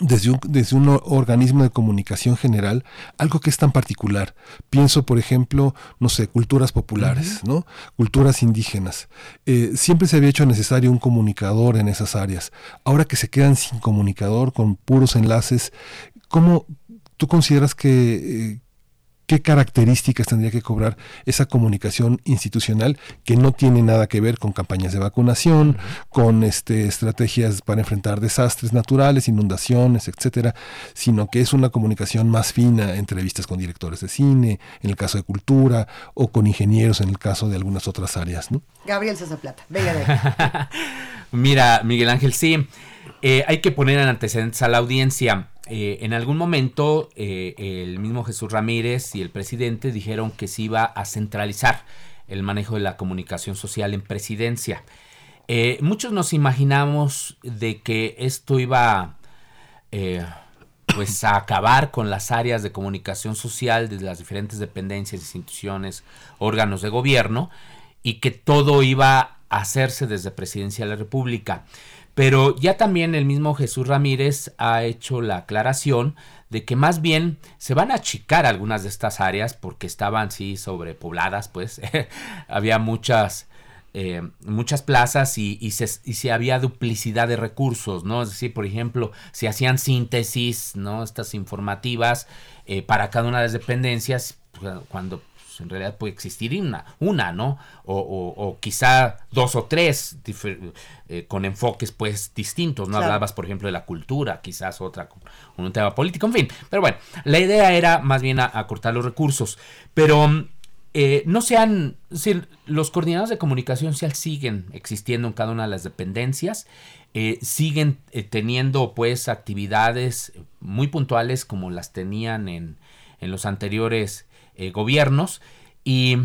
desde un, desde un organismo de comunicación general algo que es tan particular. Pienso, por ejemplo, no sé, culturas populares, ¿no? Culturas indígenas. Eh, siempre se había hecho necesario un comunicador en esas áreas. Ahora que se quedan sin comunicador, con puros enlaces, ¿cómo tú consideras que, eh, qué características tendría que cobrar esa comunicación institucional que no tiene nada que ver con campañas de vacunación, con este, estrategias para enfrentar desastres naturales, inundaciones, etcétera, sino que es una comunicación más fina, entrevistas con directores de cine, en el caso de cultura, o con ingenieros en el caso de algunas otras áreas, ¿no? Gabriel César Plata, venga de (laughs) Mira, Miguel Ángel, sí. Eh, hay que poner en antecedentes a la audiencia. Eh, en algún momento eh, el mismo Jesús Ramírez y el presidente dijeron que se iba a centralizar el manejo de la comunicación social en presidencia. Eh, muchos nos imaginamos de que esto iba pues a acabar con las áreas de comunicación social de las diferentes dependencias, instituciones, órganos de gobierno y que todo iba a hacerse desde Presidencia de la República. Pero ya también el mismo Jesús Ramírez ha hecho la aclaración de que más bien se van a achicar algunas de estas áreas porque estaban sí sobrepobladas, pues (laughs) había muchas eh, muchas plazas y, se, había duplicidad de recursos, ¿no? Es decir, por ejemplo, se hacían síntesis, ¿no? Estas informativas eh, para cada una de las dependencias, pues, cuando en realidad puede existir una, una ¿no? O, quizá dos o tres eh, con enfoques pues distintos, ¿no? Hablabas, por ejemplo, de la cultura, quizás otra un tema político, en fin. Pero bueno, la idea era más bien acortar los recursos. Pero eh, no se han, los coordinados de comunicación social siguen existiendo en cada una de las dependencias, eh, siguen eh, teniendo pues actividades muy puntuales como las tenían en, en los anteriores gobiernos y,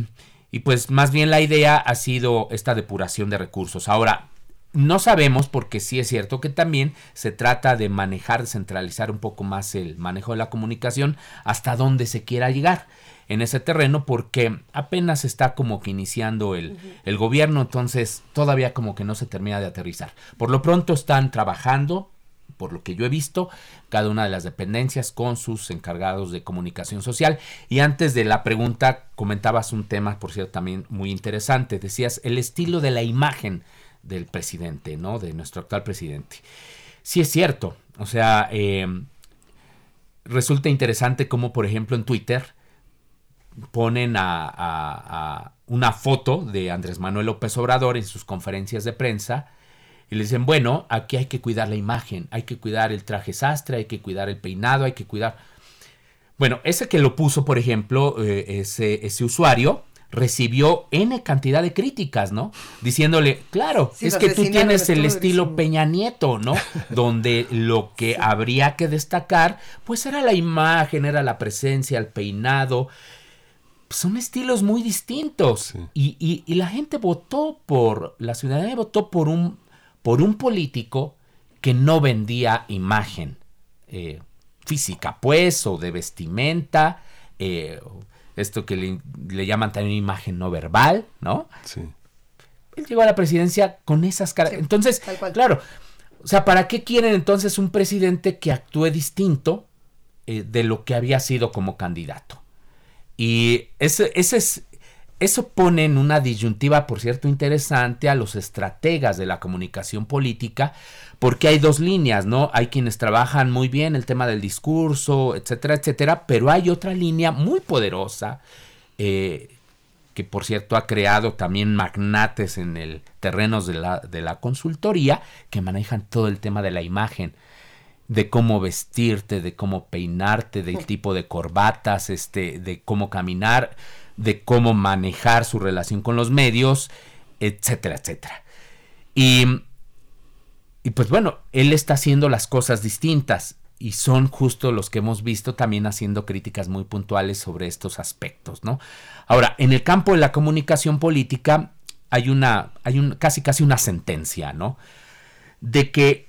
y pues más bien la idea ha sido esta depuración de recursos. Ahora, no sabemos porque sí es cierto que también se trata de manejar, centralizar un poco más el manejo de la comunicación hasta donde se quiera llegar en ese terreno porque apenas está como que iniciando el, el gobierno, entonces todavía como que no se termina de aterrizar. Por lo pronto están trabajando, por lo que yo he visto, cada una de las dependencias con sus encargados de comunicación social. Y antes de la pregunta, comentabas un tema, por cierto, también muy interesante. Decías el estilo de la imagen del presidente, ¿no? De nuestro actual presidente. Sí es cierto. O sea, eh, resulta interesante como, por ejemplo, en Twitter ponen a, una foto de Andrés Manuel López Obrador en sus conferencias de prensa y le dicen, bueno, aquí hay que cuidar la imagen, hay que cuidar el traje sastre, hay que cuidar el peinado, hay que cuidar... Bueno, ese que lo puso, por ejemplo, eh, ese, ese usuario, recibió N cantidad de críticas, ¿no? Diciéndole, claro, es que tú tienes el estilo Peña Nieto, ¿no? (laughs) Donde lo que habría que destacar, pues era la imagen, era la presencia, el peinado, son estilos muy distintos. Y, la gente votó por, la ciudadanía votó por un, por un político que no vendía imagen eh, física, pues, o de vestimenta, eh, esto que le, llaman también imagen no verbal, ¿no? Sí. Él llegó a la presidencia con esas caras. entonces, claro, o sea, ¿para qué quieren entonces un presidente que actúe distinto eh, de lo que había sido como candidato? Y ese, es, eso pone en una disyuntiva, por cierto, interesante a los estrategas de la comunicación política, porque hay dos líneas, ¿no? Hay quienes trabajan muy bien el tema del discurso, etcétera, etcétera, pero hay otra línea muy poderosa, eh, que por cierto ha creado también magnates en el terreno de la, de la consultoría, que manejan todo el tema de la imagen de cómo vestirte, de cómo peinarte, del tipo de corbatas, este, de cómo caminar, de cómo manejar su relación con los medios, etcétera, etcétera. Y, y pues bueno, él está haciendo las cosas distintas y son justo los que hemos visto también haciendo críticas muy puntuales sobre estos aspectos, ¿no? Ahora, en el campo de la comunicación política hay una, hay un, casi casi una sentencia, ¿no? De que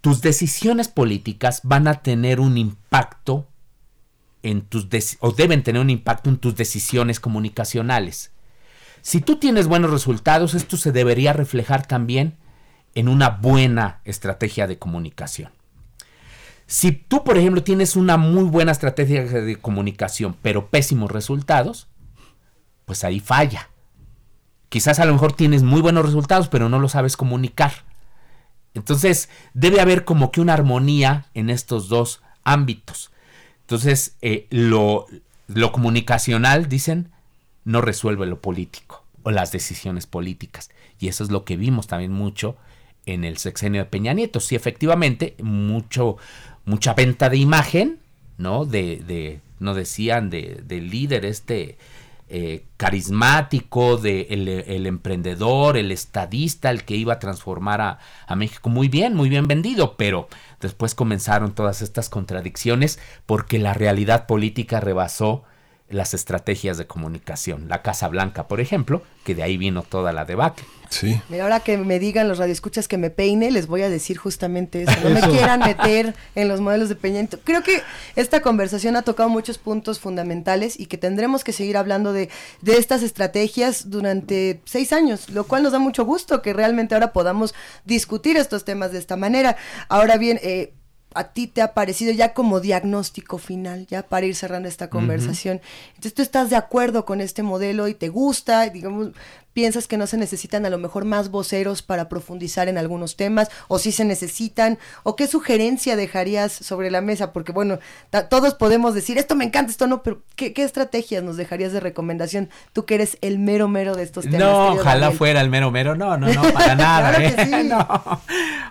tus decisiones políticas van a tener un impacto en tus o deben tener un impacto en tus decisiones comunicacionales. Si tú tienes buenos resultados, esto se debería reflejar también en una buena estrategia de comunicación. Si tú, por ejemplo, tienes una muy buena estrategia de comunicación, pero pésimos resultados, pues ahí falla. Quizás a lo mejor tienes muy buenos resultados, pero no lo sabes comunicar. Entonces, debe haber como que una armonía en estos dos ámbitos. Entonces, eh, lo, lo comunicacional, dicen, no resuelve lo político o las decisiones políticas. Y eso es lo que vimos también mucho en el sexenio de Peña Nieto. Sí, efectivamente, mucho, mucha venta de imagen, ¿no? De, de no decían, de, del líder este eh, carismático, de el, emprendedor, el estadista, el que iba a transformar a, México. Muy bien, muy bien vendido, pero después comenzaron todas estas contradicciones porque la realidad política rebasó las estrategias de comunicación. La Casa Blanca, por ejemplo, que de ahí vino toda la debacle. Sí. Mira, ahora que me digan los radioescuchas que me peine, les voy a decir justamente eso. No me quieran meter en los modelos de peinamiento. Creo que esta conversación ha tocado muchos puntos fundamentales y que tendremos que seguir hablando de, de estas estrategias durante seis años, lo cual nos da mucho gusto que realmente ahora podamos discutir estos temas de esta manera. Ahora bien, eh, a ti te ha parecido ya como diagnóstico final, ya para ir cerrando esta conversación. Entonces tú estás de acuerdo con este modelo y te gusta, digamos, piensas que no se necesitan a lo mejor más voceros para profundizar en algunos temas, o si se necesitan, o qué sugerencia dejarías sobre la mesa, porque bueno, todos podemos decir, esto me encanta, esto no, pero ¿qué, estrategias nos dejarías de recomendación? Tú que eres el mero mero de estos temas. No, ojalá fuera el mero mero, no, no, no, (laughs) para nada. ¿eh? (laughs) no,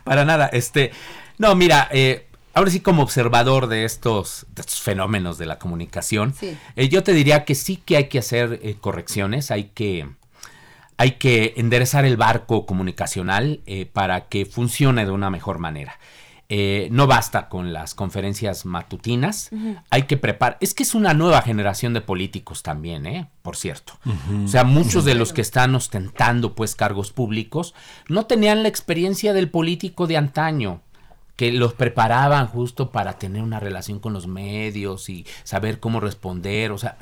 para nada, este... No, mira, eh, ahora sí como observador de estos, fenómenos de la comunicación, eh, yo te diría que sí que hay que hacer eh, correcciones, hay que, hay que enderezar el barco comunicacional eh, para que funcione de una mejor manera. no basta con las conferencias matutinas, hay que preparar. Es que es una nueva generación de políticos también, ¿eh? Por cierto. O sea, muchos de los que están ostentando pues cargos públicos no tenían la experiencia del político de antaño que los preparaban justo para tener una relación con los medios y saber cómo responder, o sea,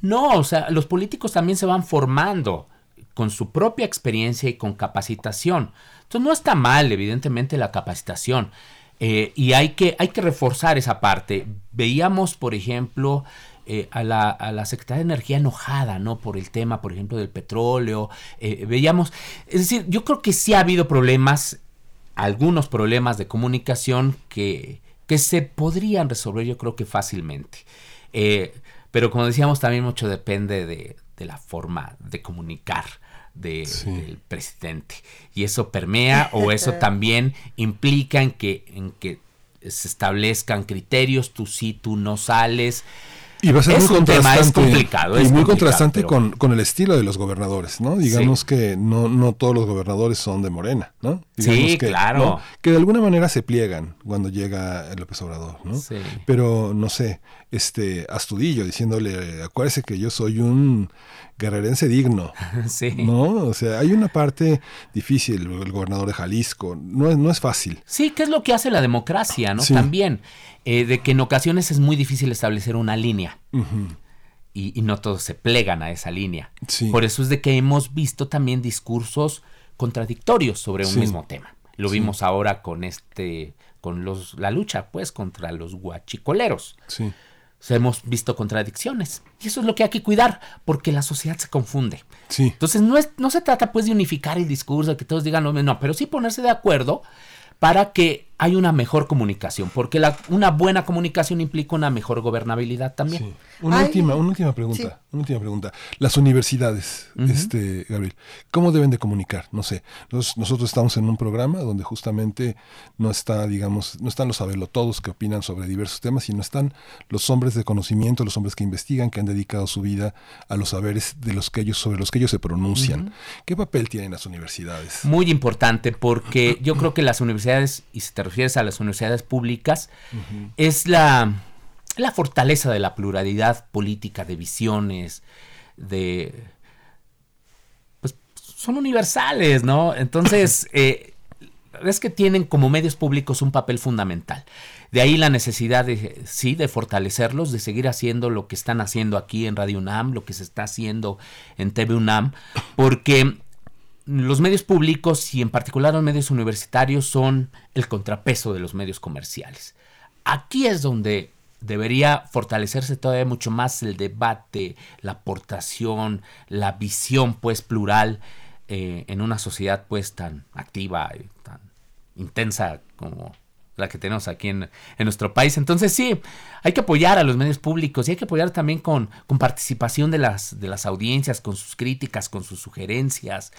no, o sea, los políticos también se van formando con su propia experiencia y con capacitación. Entonces no está mal, evidentemente, la capacitación. Eh, y hay que, hay que reforzar esa parte. Veíamos, por ejemplo, eh, a, la, a, la, Secretaría de Energía enojada, ¿no? Por el tema, por ejemplo, del petróleo. Eh, veíamos, es decir, yo creo que sí ha habido problemas algunos problemas de comunicación que, que se podrían resolver yo creo que fácilmente. Eh, pero como decíamos, también mucho depende de, la forma de comunicar del presidente. Y eso permea o eso (laughs) también implica en que, en que se establezcan criterios, tú sí, tú no sales. Y va a ser es muy un contrastante. es complicado. y muy contrastante con, con, el estilo de los gobernadores, ¿no? Digamos que no, no todos los gobernadores son de Morena, ¿no? Digamos sí, que, claro. Que de alguna manera se pliegan cuando llega López Obrador, ¿no? Sí. Pero, no sé, este Astudillo diciéndole, acuérdese que yo soy un guerrerense digno. (laughs) Sí. ¿No? O sea, hay una parte difícil, el gobernador de Jalisco, no es, no es fácil. Sí, ¿qué es lo que hace la democracia, ¿no? También, eh, de que en ocasiones es muy difícil establecer una línea. y, no todos se plegan a esa línea. Por eso es de que hemos visto también discursos contradictorios sobre un mismo tema. Lo vimos ahora con este, con los, la lucha, pues, contra los guachicoleros. Sí hemos visto contradicciones. Y eso es lo que hay que cuidar, porque la sociedad se confunde. Sí. Entonces no, es, no se trata pues de unificar el discurso, de que todos digan mismo, no, pero sí ponerse de acuerdo para que haya una mejor comunicación, porque la, una buena comunicación implica una mejor gobernabilidad también. Una, última, una última pregunta, una última pregunta. Las universidades, este, Gabriel, ¿cómo deben de comunicar? No sé, nosotros estamos en un programa donde justamente no está, digamos, no están los todos que opinan sobre diversos temas, sino están los hombres de conocimiento, los hombres que investigan, que han dedicado su vida a los saberes de los que ellos, sobre los que ellos se pronuncian. ¿Qué papel tienen las universidades? Muy importante, porque yo creo que las universidades, y si te refieres a las universidades públicas, es la la fortaleza de la pluralidad política, de visiones, de... Pues son universales, ¿no? Entonces, (laughs) eh, es que tienen como medios públicos un papel fundamental. De ahí la necesidad de, sí, de fortalecerlos, de seguir haciendo lo que están haciendo aquí en Radio UNAM, lo que se está haciendo en TV UNAM, porque los medios públicos y en particular los medios universitarios son el contrapeso de los medios comerciales. Aquí es donde debería fortalecerse todavía mucho más el debate, la aportación, la visión pues plural eh, en una sociedad pues tan activa y tan intensa como la que tenemos aquí en, nuestro país. Entonces sí, hay que apoyar a los medios públicos y hay que apoyar también con, con participación de las, de las audiencias, con sus críticas, con sus sugerencias.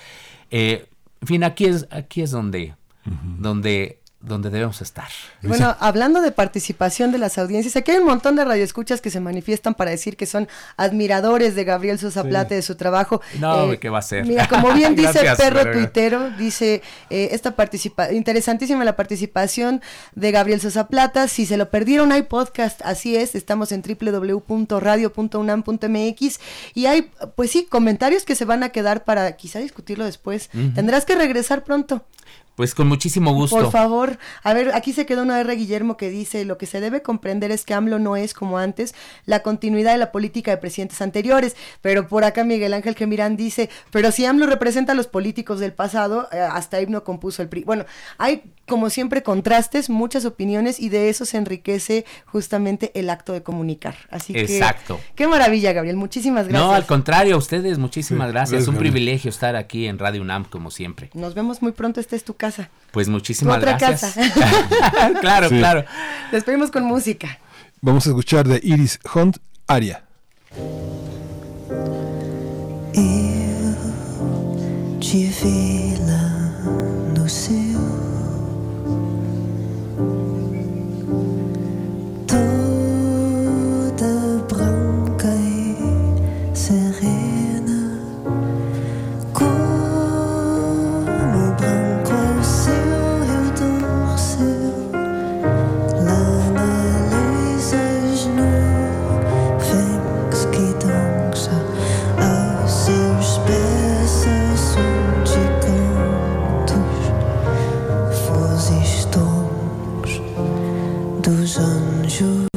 Eh, en fin, aquí es, aquí es donde, donde donde debemos estar. Bueno, hablando de participación de las audiencias, aquí hay un montón de radioescuchas que se manifiestan para decir que son admiradores de Gabriel Sosa Plata, de su trabajo. No, eh, ¿qué va a ser? Mira, como bien (laughs) dice Perro Tuitero, dice eh, esta participa interesantísima la participación de Gabriel Sosa Plata. Si se lo perdieron, hay podcast, así es, estamos en www.radio.unam.mx y hay, pues sí, comentarios que se van a quedar para quizá discutirlo después. Tendrás que regresar pronto. Pues con muchísimo gusto. Por favor, a ver, aquí se quedó una R Guillermo que dice, lo que se debe comprender es que AMLO no es como antes la continuidad de la política de presidentes anteriores, pero por acá Miguel Ángel Gemirán dice, pero si AMLO representa a los políticos del pasado, eh, hasta himno compuso el PRI. Bueno, hay como siempre contrastes, muchas opiniones y de eso se enriquece justamente el acto de comunicar. Así que Exacto. Qué maravilla, Gabriel. Muchísimas gracias. No, al contrario, a ustedes muchísimas gracias. Es un privilegio estar aquí en Radio UNAM como siempre. Nos vemos muy pronto, esta es tu casa. Pues muchísimas otra gracias. Casa. (laughs) claro, claro. Despedimos con música. Vamos a escuchar de Iris Hunt, Aria. Eu te vi lá no céu, toujours.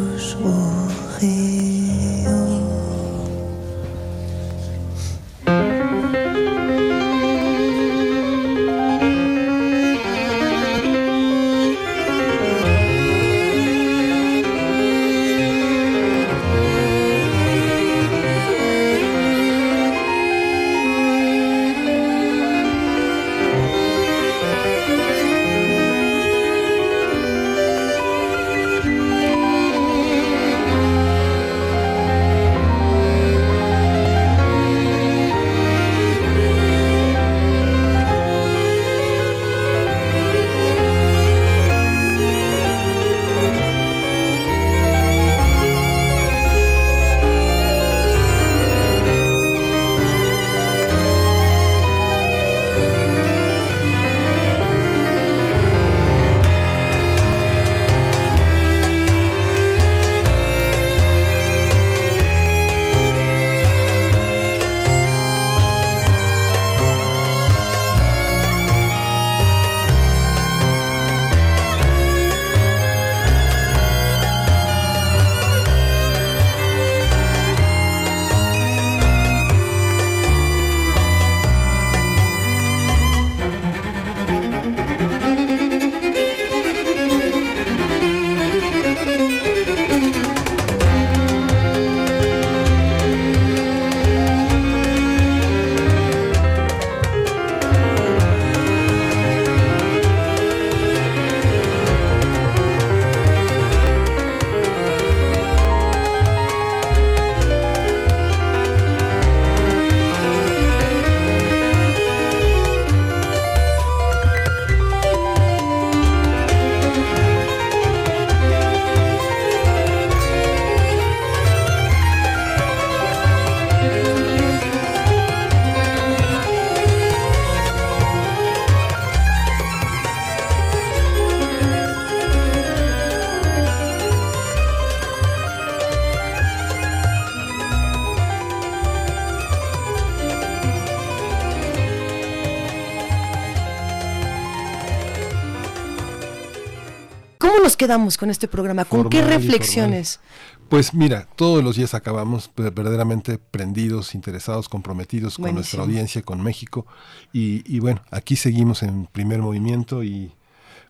Quedamos con este programa? ¿Con qué Formal reflexiones? Pues mira, todos los días acabamos verdaderamente prendidos, interesados, comprometidos con nuestra audiencia, con México. Y, y bueno, aquí seguimos en primer movimiento y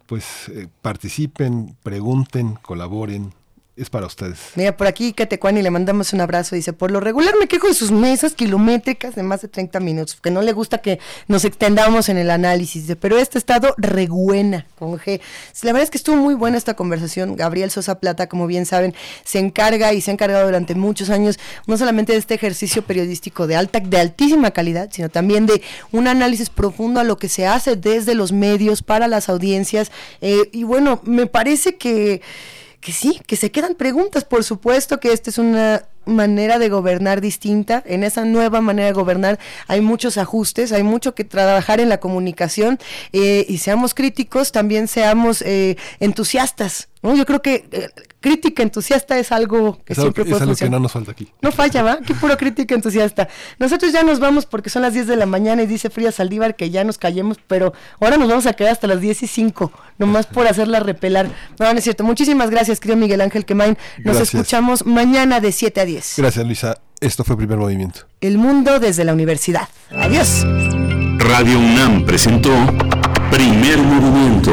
pues eh, participen, pregunten, colaboren, es para ustedes. Mira, por aquí Catecuani le mandamos un abrazo. Dice, por lo regular me quejo de sus mesas kilométricas de más de 30 minutos, que no le gusta que nos extendamos en el análisis, pero este estado reguena con G. La verdad es que estuvo muy buena esta conversación. Gabriel Sosa Plata, como bien saben, se encarga y se ha encargado durante muchos años no solamente de este ejercicio periodístico de alta, de altísima calidad, sino también de un análisis profundo a lo que se hace desde los medios para las audiencias. Eh, y bueno, me parece que que sí, que se quedan preguntas, por supuesto que esta es una manera de gobernar distinta. En esa nueva manera de gobernar hay muchos ajustes, hay mucho que trabajar en la comunicación eh, y seamos críticos, también seamos eh, entusiastas ¿no? Yo creo que eh, crítica entusiasta es algo que siempre puede es algo que no nos falta aquí. No falla, ¿va? Qué puro crítica entusiasta. Nosotros ya nos vamos porque son las 10 de la mañana y dice Fría Saldívar que ya nos callemos, pero ahora nos vamos a quedar hasta las 10 y 5, nomás por hacerla repelar. No, no es cierto. Muchísimas gracias, querido Miguel Ángel Quemain. Nos escuchamos mañana de 7 a 10. Gracias, Luisa. Esto fue Primer Movimiento. El mundo desde la universidad. Adiós. Radio UNAM presentó Primer Movimiento.